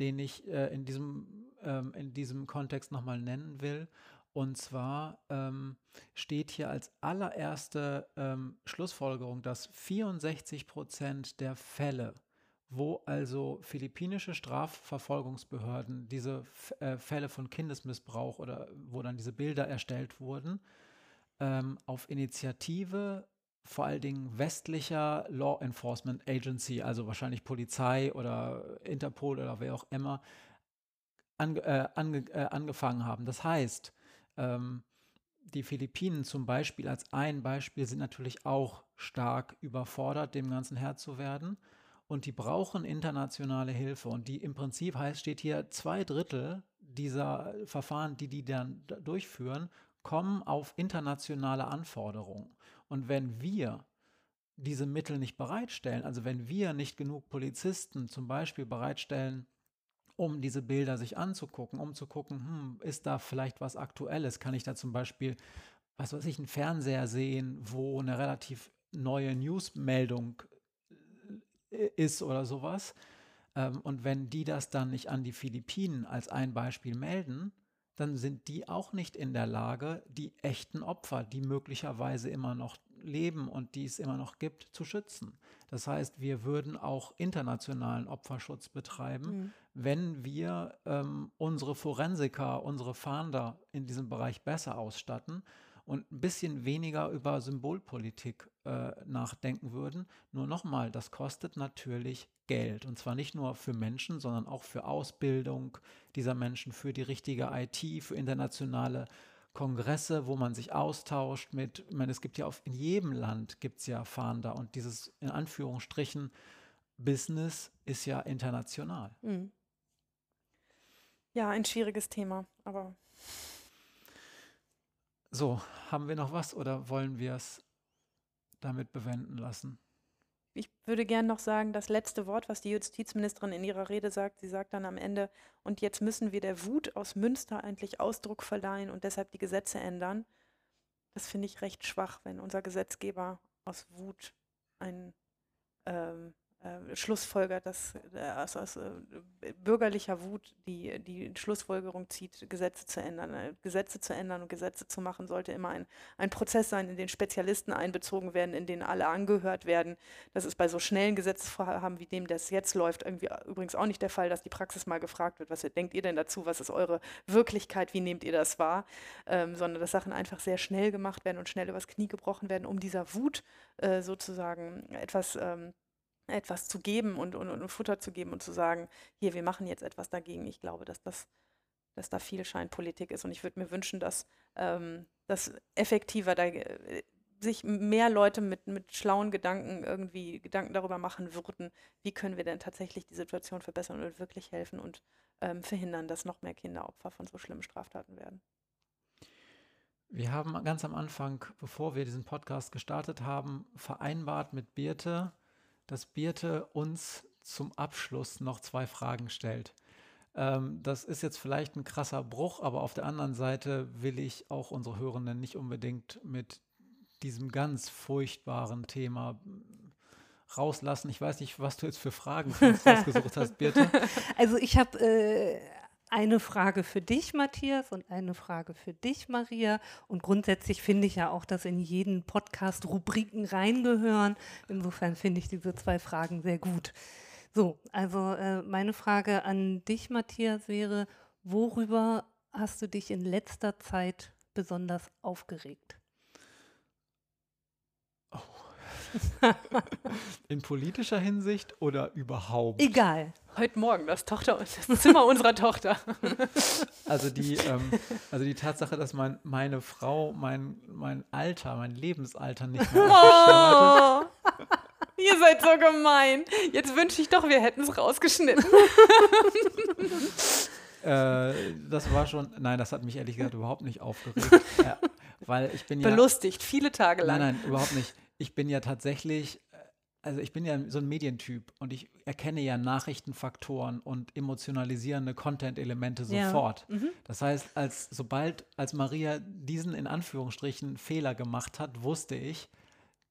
den ich äh, in, diesem, ähm, in diesem Kontext nochmal nennen will. Und zwar ähm, steht hier als allererste ähm, Schlussfolgerung, dass 64 Prozent der Fälle, wo also philippinische Strafverfolgungsbehörden diese F äh, Fälle von Kindesmissbrauch oder wo dann diese Bilder erstellt wurden, ähm, auf Initiative vor allen Dingen westlicher Law Enforcement Agency, also wahrscheinlich Polizei oder Interpol oder wer auch immer, ange, äh, ange, äh, angefangen haben. Das heißt, ähm, die Philippinen zum Beispiel als ein Beispiel sind natürlich auch stark überfordert, dem Ganzen Herr zu werden. Und die brauchen internationale Hilfe. Und die im Prinzip heißt, steht hier, zwei Drittel dieser Verfahren, die die dann durchführen, kommen auf internationale Anforderungen. Und wenn wir diese Mittel nicht bereitstellen, also wenn wir nicht genug Polizisten zum Beispiel bereitstellen, um diese Bilder sich anzugucken, um zu gucken, hm, ist da vielleicht was Aktuelles? Kann ich da zum Beispiel, was weiß ich, einen Fernseher sehen, wo eine relativ neue Newsmeldung äh, ist oder sowas? Ähm, und wenn die das dann nicht an die Philippinen als ein Beispiel melden, dann sind die auch nicht in der Lage, die echten Opfer, die möglicherweise immer noch leben und die es immer noch gibt, zu schützen. Das heißt, wir würden auch internationalen Opferschutz betreiben, Mhm. wenn wir ähm, unsere Forensiker, unsere Fahnder in diesem Bereich besser ausstatten und ein bisschen weniger über Symbolpolitik äh, nachdenken würden. Nur nochmal, das kostet natürlich Geld. Und zwar nicht nur für Menschen, sondern auch für Ausbildung dieser Menschen, für die richtige IT, für internationale Kongresse, wo man sich austauscht mit, ich meine, es gibt ja auf, in jedem Land gibt es ja Fahnder und dieses in Anführungsstrichen Business ist ja international. Mhm. Ja, ein schwieriges Thema, aber So, haben wir noch was oder wollen wir es damit bewenden lassen? Ich würde gern noch sagen, das letzte Wort, was die Justizministerin in ihrer Rede sagt, sie sagt dann am Ende, und jetzt müssen wir der Wut aus Münster endlich Ausdruck verleihen und deshalb die Gesetze ändern. Das finde ich recht schwach, wenn unser Gesetzgeber aus Wut ein ähm, äh, Schlussfolgert, dass äh, aus, aus äh, bürgerlicher Wut die, die Schlussfolgerung zieht, Gesetze zu ändern. Äh, Gesetze zu ändern und Gesetze zu machen sollte immer ein, ein Prozess sein, in den Spezialisten einbezogen werden, in den alle angehört werden. Das ist bei so schnellen Gesetzesvorhaben wie dem, das jetzt läuft, irgendwie übrigens auch nicht der Fall, dass die Praxis mal gefragt wird, was denkt ihr denn dazu, was ist eure Wirklichkeit, wie nehmt ihr das wahr, ähm, sondern dass Sachen einfach sehr schnell gemacht werden und schnell übers Knie gebrochen werden, um dieser Wut äh, sozusagen etwas ähm, etwas zu geben und, und, und Futter zu geben und zu sagen, hier, wir machen jetzt etwas dagegen. Ich glaube, dass das, dass da viel Scheinpolitik ist und ich würde mir wünschen, dass ähm, das effektiver da, äh, sich mehr Leute mit, mit schlauen Gedanken irgendwie Gedanken darüber machen würden, wie können wir denn tatsächlich die Situation verbessern und wirklich helfen und ähm, verhindern, dass noch mehr Kinder Opfer von so schlimmen Straftaten werden. Wir haben ganz am Anfang, bevor wir diesen Podcast gestartet haben, vereinbart mit Birte, dass Birte uns zum Abschluss noch zwei Fragen stellt. Ähm, das ist jetzt vielleicht ein krasser Bruch, aber auf der anderen Seite will ich auch unsere Hörenden nicht unbedingt mit diesem ganz furchtbaren Thema rauslassen. Ich weiß nicht, was du jetzt für Fragen für uns rausgesucht hast, Birte. Also ich habe äh, eine Frage für dich, Matthias, und eine Frage für dich, Maria. Und grundsätzlich finde ich ja auch, dass in jeden Podcast Rubriken reingehören. Insofern finde ich diese zwei Fragen sehr gut. So, also äh, meine Frage an dich, Matthias, wäre, worüber hast du dich in letzter Zeit besonders aufgeregt? In politischer Hinsicht oder überhaupt? Egal. Heute Morgen das Tochter das Zimmer unserer Tochter. Also die, ähm, also die Tatsache, dass mein, meine Frau mein, mein Alter, mein Lebensalter nicht mehr oh, Ihr seid so gemein. Jetzt wünsche ich doch, wir hätten es rausgeschnitten. äh, das war schon, nein, das hat mich ehrlich gesagt überhaupt nicht aufgeregt. Ja, weil ich bin ja. Belustigt, viele Tage lang. Nein, nein, überhaupt nicht ich bin ja tatsächlich, äh, also ich bin ja so ein Medientyp und ich erkenne ja Nachrichtenfaktoren und emotionalisierende Content-Elemente sofort. Ja. Mhm. Das heißt, als sobald als Maria diesen in Anführungsstrichen Fehler gemacht hat, wusste ich,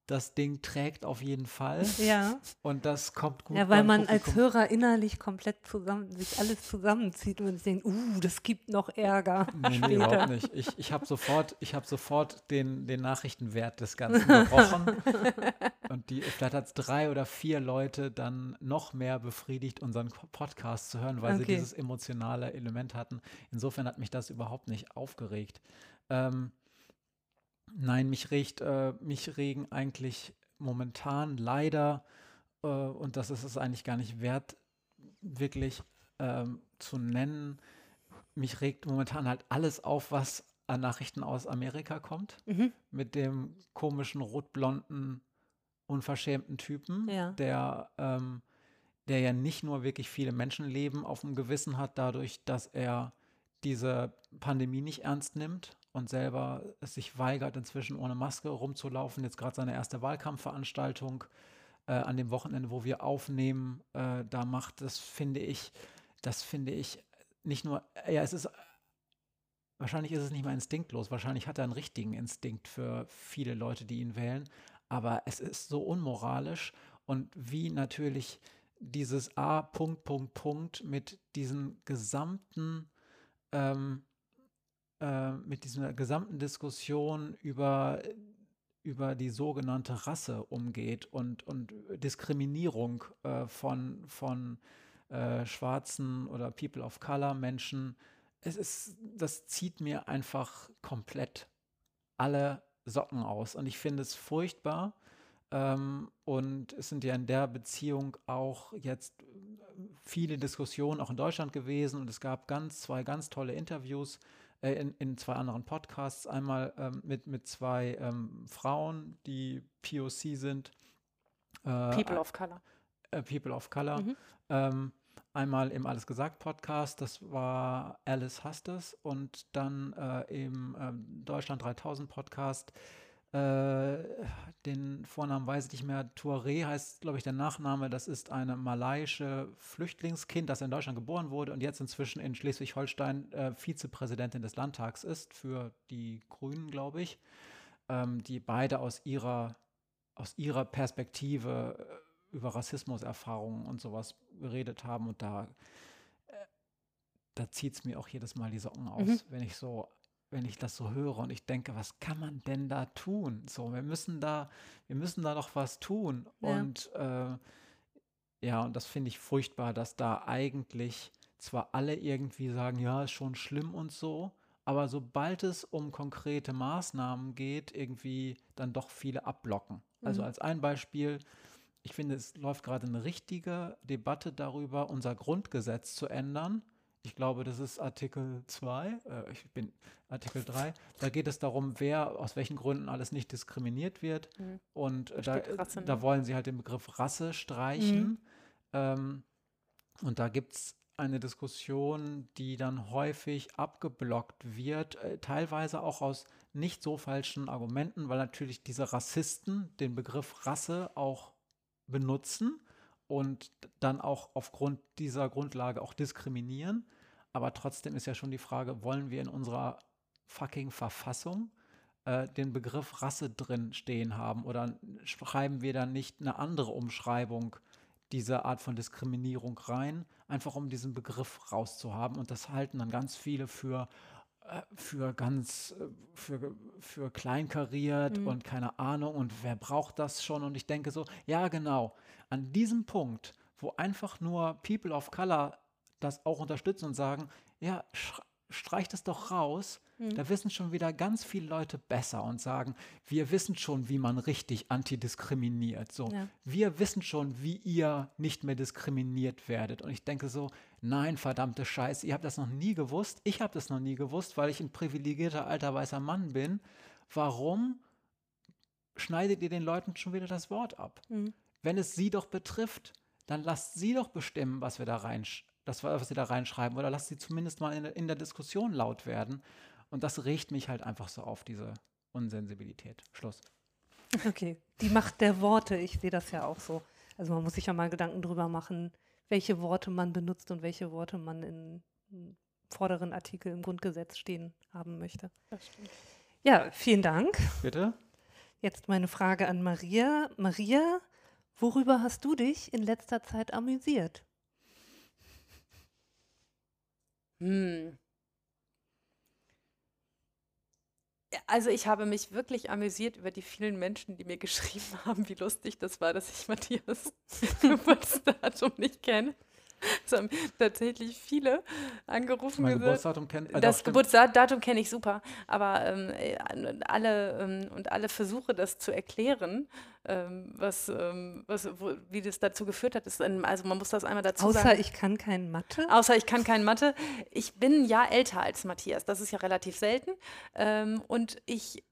das Ding trägt auf jeden Fall. Ja. Und das kommt gut. Ja, weil man Publikum. als Hörer innerlich komplett zusammen, sich alles zusammenzieht und denkt, uh, das gibt noch Ärger. Nee, nee überhaupt nicht. Ich, ich habe sofort, ich hab sofort den, den Nachrichtenwert des Ganzen gebrochen. und die, vielleicht hat es drei oder vier Leute dann noch mehr befriedigt, unseren Podcast zu hören, weil okay. sie dieses emotionale Element hatten. Insofern hat mich das überhaupt nicht aufgeregt. Ähm, Nein, mich regt, äh, mich regen eigentlich momentan leider, äh, und das ist es eigentlich gar nicht wert, wirklich ähm, zu nennen, mich regt momentan halt alles auf, was an Nachrichten aus Amerika kommt. Mhm. Mit dem komischen rotblonden, unverschämten Typen, ja. der, ähm, der ja nicht nur wirklich viele Menschenleben auf dem Gewissen hat, dadurch, dass er diese Pandemie nicht ernst nimmt und selber sich weigert, inzwischen ohne Maske rumzulaufen. Jetzt gerade seine erste Wahlkampfveranstaltung äh, an dem Wochenende, wo wir aufnehmen, äh, da macht, das finde ich, das finde ich nicht nur, ja, es ist, wahrscheinlich ist es nicht mal instinktlos, wahrscheinlich hat er einen richtigen Instinkt für viele Leute, die ihn wählen, aber es ist so unmoralisch und wie natürlich dieses A, Punkt, Punkt, Punkt mit diesen gesamten ähm, äh, mit dieser gesamten Diskussion über, über die sogenannte Rasse umgeht und, und Diskriminierung äh, von, von äh, schwarzen oder People of Color Menschen. Es ist, das zieht mir einfach komplett alle Socken aus. Und ich finde es furchtbar. Ähm, und es sind ja in der Beziehung auch jetzt viele Diskussionen auch in Deutschland gewesen und es gab ganz zwei ganz tolle Interviews äh, in, in, zwei anderen Podcasts. Einmal ähm, mit, mit zwei ähm, Frauen, die POC sind. Äh, People of Color. Äh, People of Color. Mhm. Ähm, einmal im Alles gesagt Podcast, das war Alice Hastes und dann äh, im ähm, Deutschland 3000 Podcast äh, den Vornamen weiß ich nicht mehr, Touré heißt, glaube ich, der Nachname. Das ist eine malaiische Flüchtlingskind, das in Deutschland geboren wurde und jetzt inzwischen in Schleswig-Holstein äh, Vizepräsidentin des Landtags ist für die Grünen, glaube ich, ähm, die beide aus ihrer, aus ihrer Perspektive äh, über Rassismuserfahrungen und sowas geredet haben und da äh, da zieht es mir auch jedes Mal die Socken aus, mhm. wenn ich so wenn ich das so höre und ich denke, was kann man denn da tun? So, wir müssen da, wir müssen da doch was tun. Ja. Und äh, ja, und das finde ich furchtbar, dass da eigentlich zwar alle irgendwie sagen, ja, ist schon schlimm und so, aber sobald es um konkrete Maßnahmen geht, irgendwie dann doch viele abblocken. Also mhm. Also als ein Beispiel, ich finde, es läuft gerade eine richtige Debatte darüber, unser Grundgesetz zu ändern ich glaube, das ist Artikel 2, äh, ich bin Artikel 3. Da geht es darum, wer aus welchen Gründen alles nicht diskriminiert wird. Mhm. Und äh, da, Rasse, ne? da, wollen sie halt den Begriff Rasse streichen. Mhm. Ähm, und da gibt es eine Diskussion, die dann häufig abgeblockt wird, äh, teilweise auch aus nicht so falschen Argumenten, weil natürlich diese Rassisten den Begriff Rasse auch benutzen und dann auch aufgrund dieser Grundlage auch diskriminieren. Aber trotzdem ist ja schon die Frage, wollen wir in unserer fucking Verfassung äh, den Begriff Rasse drin stehen haben oder schreiben wir dann nicht eine andere Umschreibung, diese Art von Diskriminierung rein, einfach um diesen Begriff rauszuhaben. Und das halten dann ganz viele für, äh, für ganz, äh, für, für kleinkariert Mhm. und keine Ahnung und wer braucht das schon? Und ich denke so, ja genau, an diesem Punkt, wo einfach nur People of Color das auch unterstützen und sagen, ja, sch- streich das doch raus, Mhm. da wissen schon wieder ganz viele Leute besser und sagen, wir wissen schon, wie man richtig antidiskriminiert. So, Ja. wir wissen schon, wie ihr nicht mehr diskriminiert werdet. Und ich denke so, nein, verdammte Scheiße, ihr habt das noch nie gewusst. Ich habe das noch nie gewusst, weil ich ein privilegierter alter weißer Mann bin. Warum schneidet ihr den Leuten schon wieder das Wort ab? Mhm. Wenn es sie doch betrifft, dann lasst sie doch bestimmen, was wir da rein, das, was sie da reinschreiben. Oder lasst sie zumindest mal in, der- in der Diskussion laut werden. Und das regt mich halt einfach so auf, diese Unsensibilität. Schluss. Okay, die Macht der Worte, ich sehe das ja auch so. Also man muss sich ja mal Gedanken drüber machen, welche Worte man benutzt und welche Worte man in, in vorderen Artikel im Grundgesetz stehen haben möchte. Das stimmt. Ja, vielen Dank. Bitte? Jetzt meine Frage an Maria. Maria, worüber hast du dich in letzter Zeit amüsiert? Hm. Also ich habe mich wirklich amüsiert über die vielen Menschen, die mir geschrieben haben, wie lustig das war, dass ich Matthias Geburtsdatum nicht kenne. Es haben tatsächlich viele angerufen Mein gesagt. Geburtsdatum kennt. äh, Das. Geburtsdatum kenne ich super, aber ähm, äh, alle ähm, und alle Versuche, das zu erklären, ähm, was, ähm, was, wo, wie das dazu geführt hat, ist, ein, also man muss das einmal dazu Außer sagen. ich kann kein Mathe. Außer ich kann kein Mathe. Ich bin ein Jahr älter als Matthias. Das ist ja relativ selten. Ähm, und ich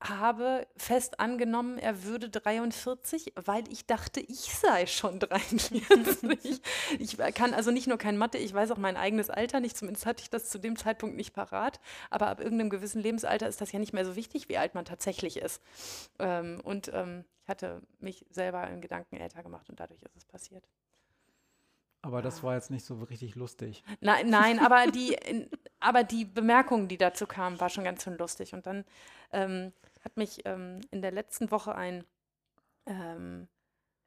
habe fest angenommen, er würde 43, weil ich dachte, ich sei schon 43. ich kann also nicht nur kein Mathe, ich weiß auch mein eigenes Alter nicht. Zumindest hatte ich das zu dem Zeitpunkt nicht parat. Aber ab irgendeinem gewissen Lebensalter ist das ja nicht mehr so wichtig, wie alt man tatsächlich ist. Ähm, und ähm, ich hatte mich selber in Gedanken älter gemacht und dadurch ist es passiert. Aber das war jetzt nicht so richtig lustig. Nein, nein, aber die, aber die Bemerkung, die dazu kam, war schon ganz schön lustig. Und dann ähm, hat mich ähm, in der letzten Woche ein ähm,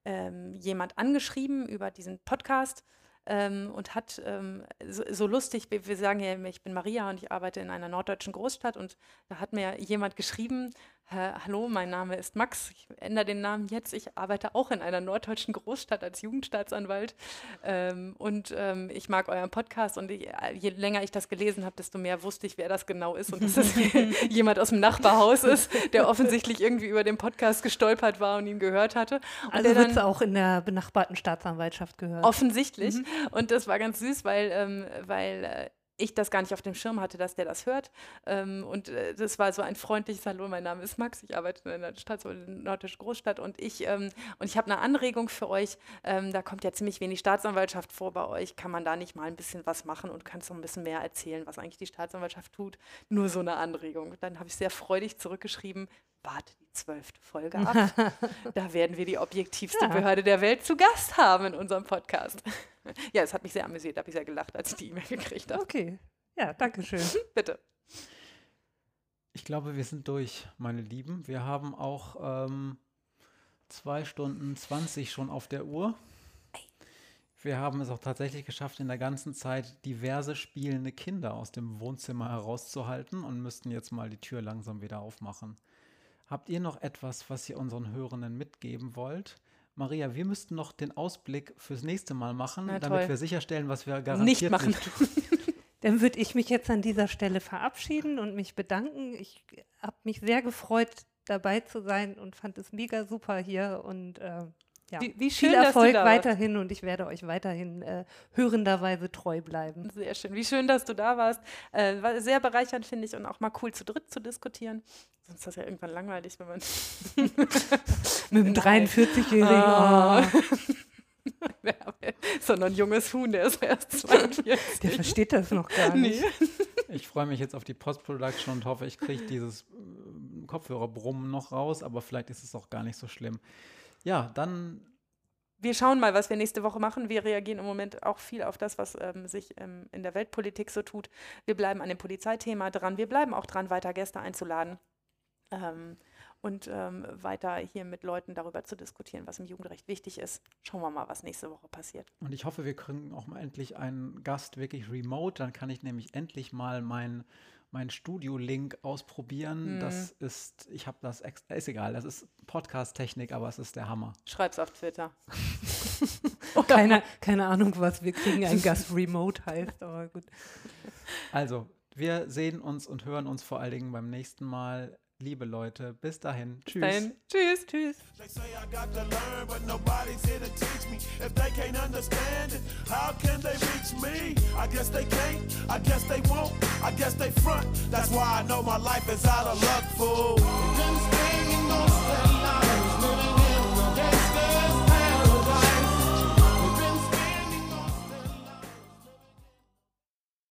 ähm, jemand angeschrieben über diesen Podcast ähm, und hat ähm, so, so lustig, wir, sagen ja, ich bin Maria und ich arbeite in einer norddeutschen Großstadt und da hat mir jemand geschrieben, "Äh, hallo, mein Name ist Max, ich ändere den Namen jetzt, ich arbeite auch in einer norddeutschen Großstadt als Jugendstaatsanwalt ähm, und ähm, ich mag euren Podcast und ich, äh, je länger ich das gelesen habe, desto mehr wusste ich, wer das genau ist und dass es jemand aus dem Nachbarhaus ist, der offensichtlich irgendwie über den Podcast gestolpert war und ihn gehört hatte. Und Also wird es auch in der benachbarten Staatsanwaltschaft gehört. Offensichtlich. Und das war ganz süß, weil, ähm, weil äh, ich das gar nicht auf dem Schirm hatte, dass der das hört. Ähm, und äh, das war so ein freundliches Hallo, mein Name ist Max, ich arbeite in einer Stadt, so in nordischen Großstadt und ich, ähm, ich habe eine Anregung für euch. Ähm, da kommt ja ziemlich wenig Staatsanwaltschaft vor bei euch. Kann man da nicht mal ein bisschen was machen und kannst noch ein bisschen mehr erzählen, was eigentlich die Staatsanwaltschaft tut? Nur so eine Anregung. Dann habe ich sehr freudig zurückgeschrieben, warte die zwölfte Folge ab. Da werden wir die objektivste Ja. Behörde der Welt zu Gast haben in unserem Podcast. Ja, es hat mich sehr amüsiert, habe ich sehr gelacht, als ich die E-Mail gekriegt habe. Okay. Ja, danke schön. Bitte. Ich glaube, wir sind durch, meine Lieben. Wir haben auch ähm, zwei Stunden 20 schon auf der Uhr. Wir haben es auch tatsächlich geschafft, in der ganzen Zeit diverse spielende Kinder aus dem Wohnzimmer herauszuhalten und müssten jetzt mal die Tür langsam wieder aufmachen. Habt ihr noch etwas, was ihr unseren Hörenden mitgeben wollt? Maria, wir müssten noch den Ausblick fürs nächste Mal machen, Na, damit toll. wir sicherstellen, was wir garantiert Nicht machen. Dann würde ich mich jetzt an dieser Stelle verabschieden und mich bedanken. Ich habe mich sehr gefreut, dabei zu sein und fand es mega super hier und äh, ja, Wie, wie viel schön, dass du Erfolg weiterhin und ich werde euch weiterhin äh, hörenderweise treu bleiben. Sehr schön. Wie schön, dass du da warst. Äh, war sehr bereichernd, finde ich, und auch mal cool zu dritt zu diskutieren. Sonst ist das ja irgendwann langweilig, wenn man. Mit dem Nein. 43-Jährigen. Ah. oh, sondern ein junges Huhn, der ist erst 42. der versteht das noch gar nicht. Nee. Ich freue mich jetzt auf die Post-Production und hoffe, ich kriege dieses äh, Kopfhörerbrummen noch raus, aber vielleicht ist es auch gar nicht so schlimm. Ja, dann Wir schauen mal, was wir nächste Woche machen. Wir reagieren im Moment auch viel auf das, was ähm, sich ähm, in der Weltpolitik so tut. Wir bleiben an dem Polizeithema dran. Wir bleiben auch dran, weiter Gäste einzuladen. Ähm, und ähm, weiter hier mit Leuten darüber zu diskutieren, was im Jugendrecht wichtig ist. Schauen wir mal, was nächste Woche passiert. Und ich hoffe, wir kriegen auch mal endlich einen Gast wirklich remote. Dann kann ich nämlich endlich mal mein, mein Studio-Link ausprobieren. Mhm. Das ist, ich habe das, ist egal, das ist Podcast-Technik, aber es ist der Hammer. Schreib's auf Twitter. keine, keine Ahnung, was wir kriegen, ein Gast remote heißt, aber gut. Also, wir sehen uns und hören uns vor allen Dingen beim nächsten Mal. Liebe Leute, bis dahin. Tschüss. Dahin. Tschüss. Tschüss. They say I got to learn, but nobody's here to teach me. If they can't understand it, how can they reach me? I guess they can't, I guess they won't, I guess they front. That's why I know my life is out of luck, fool.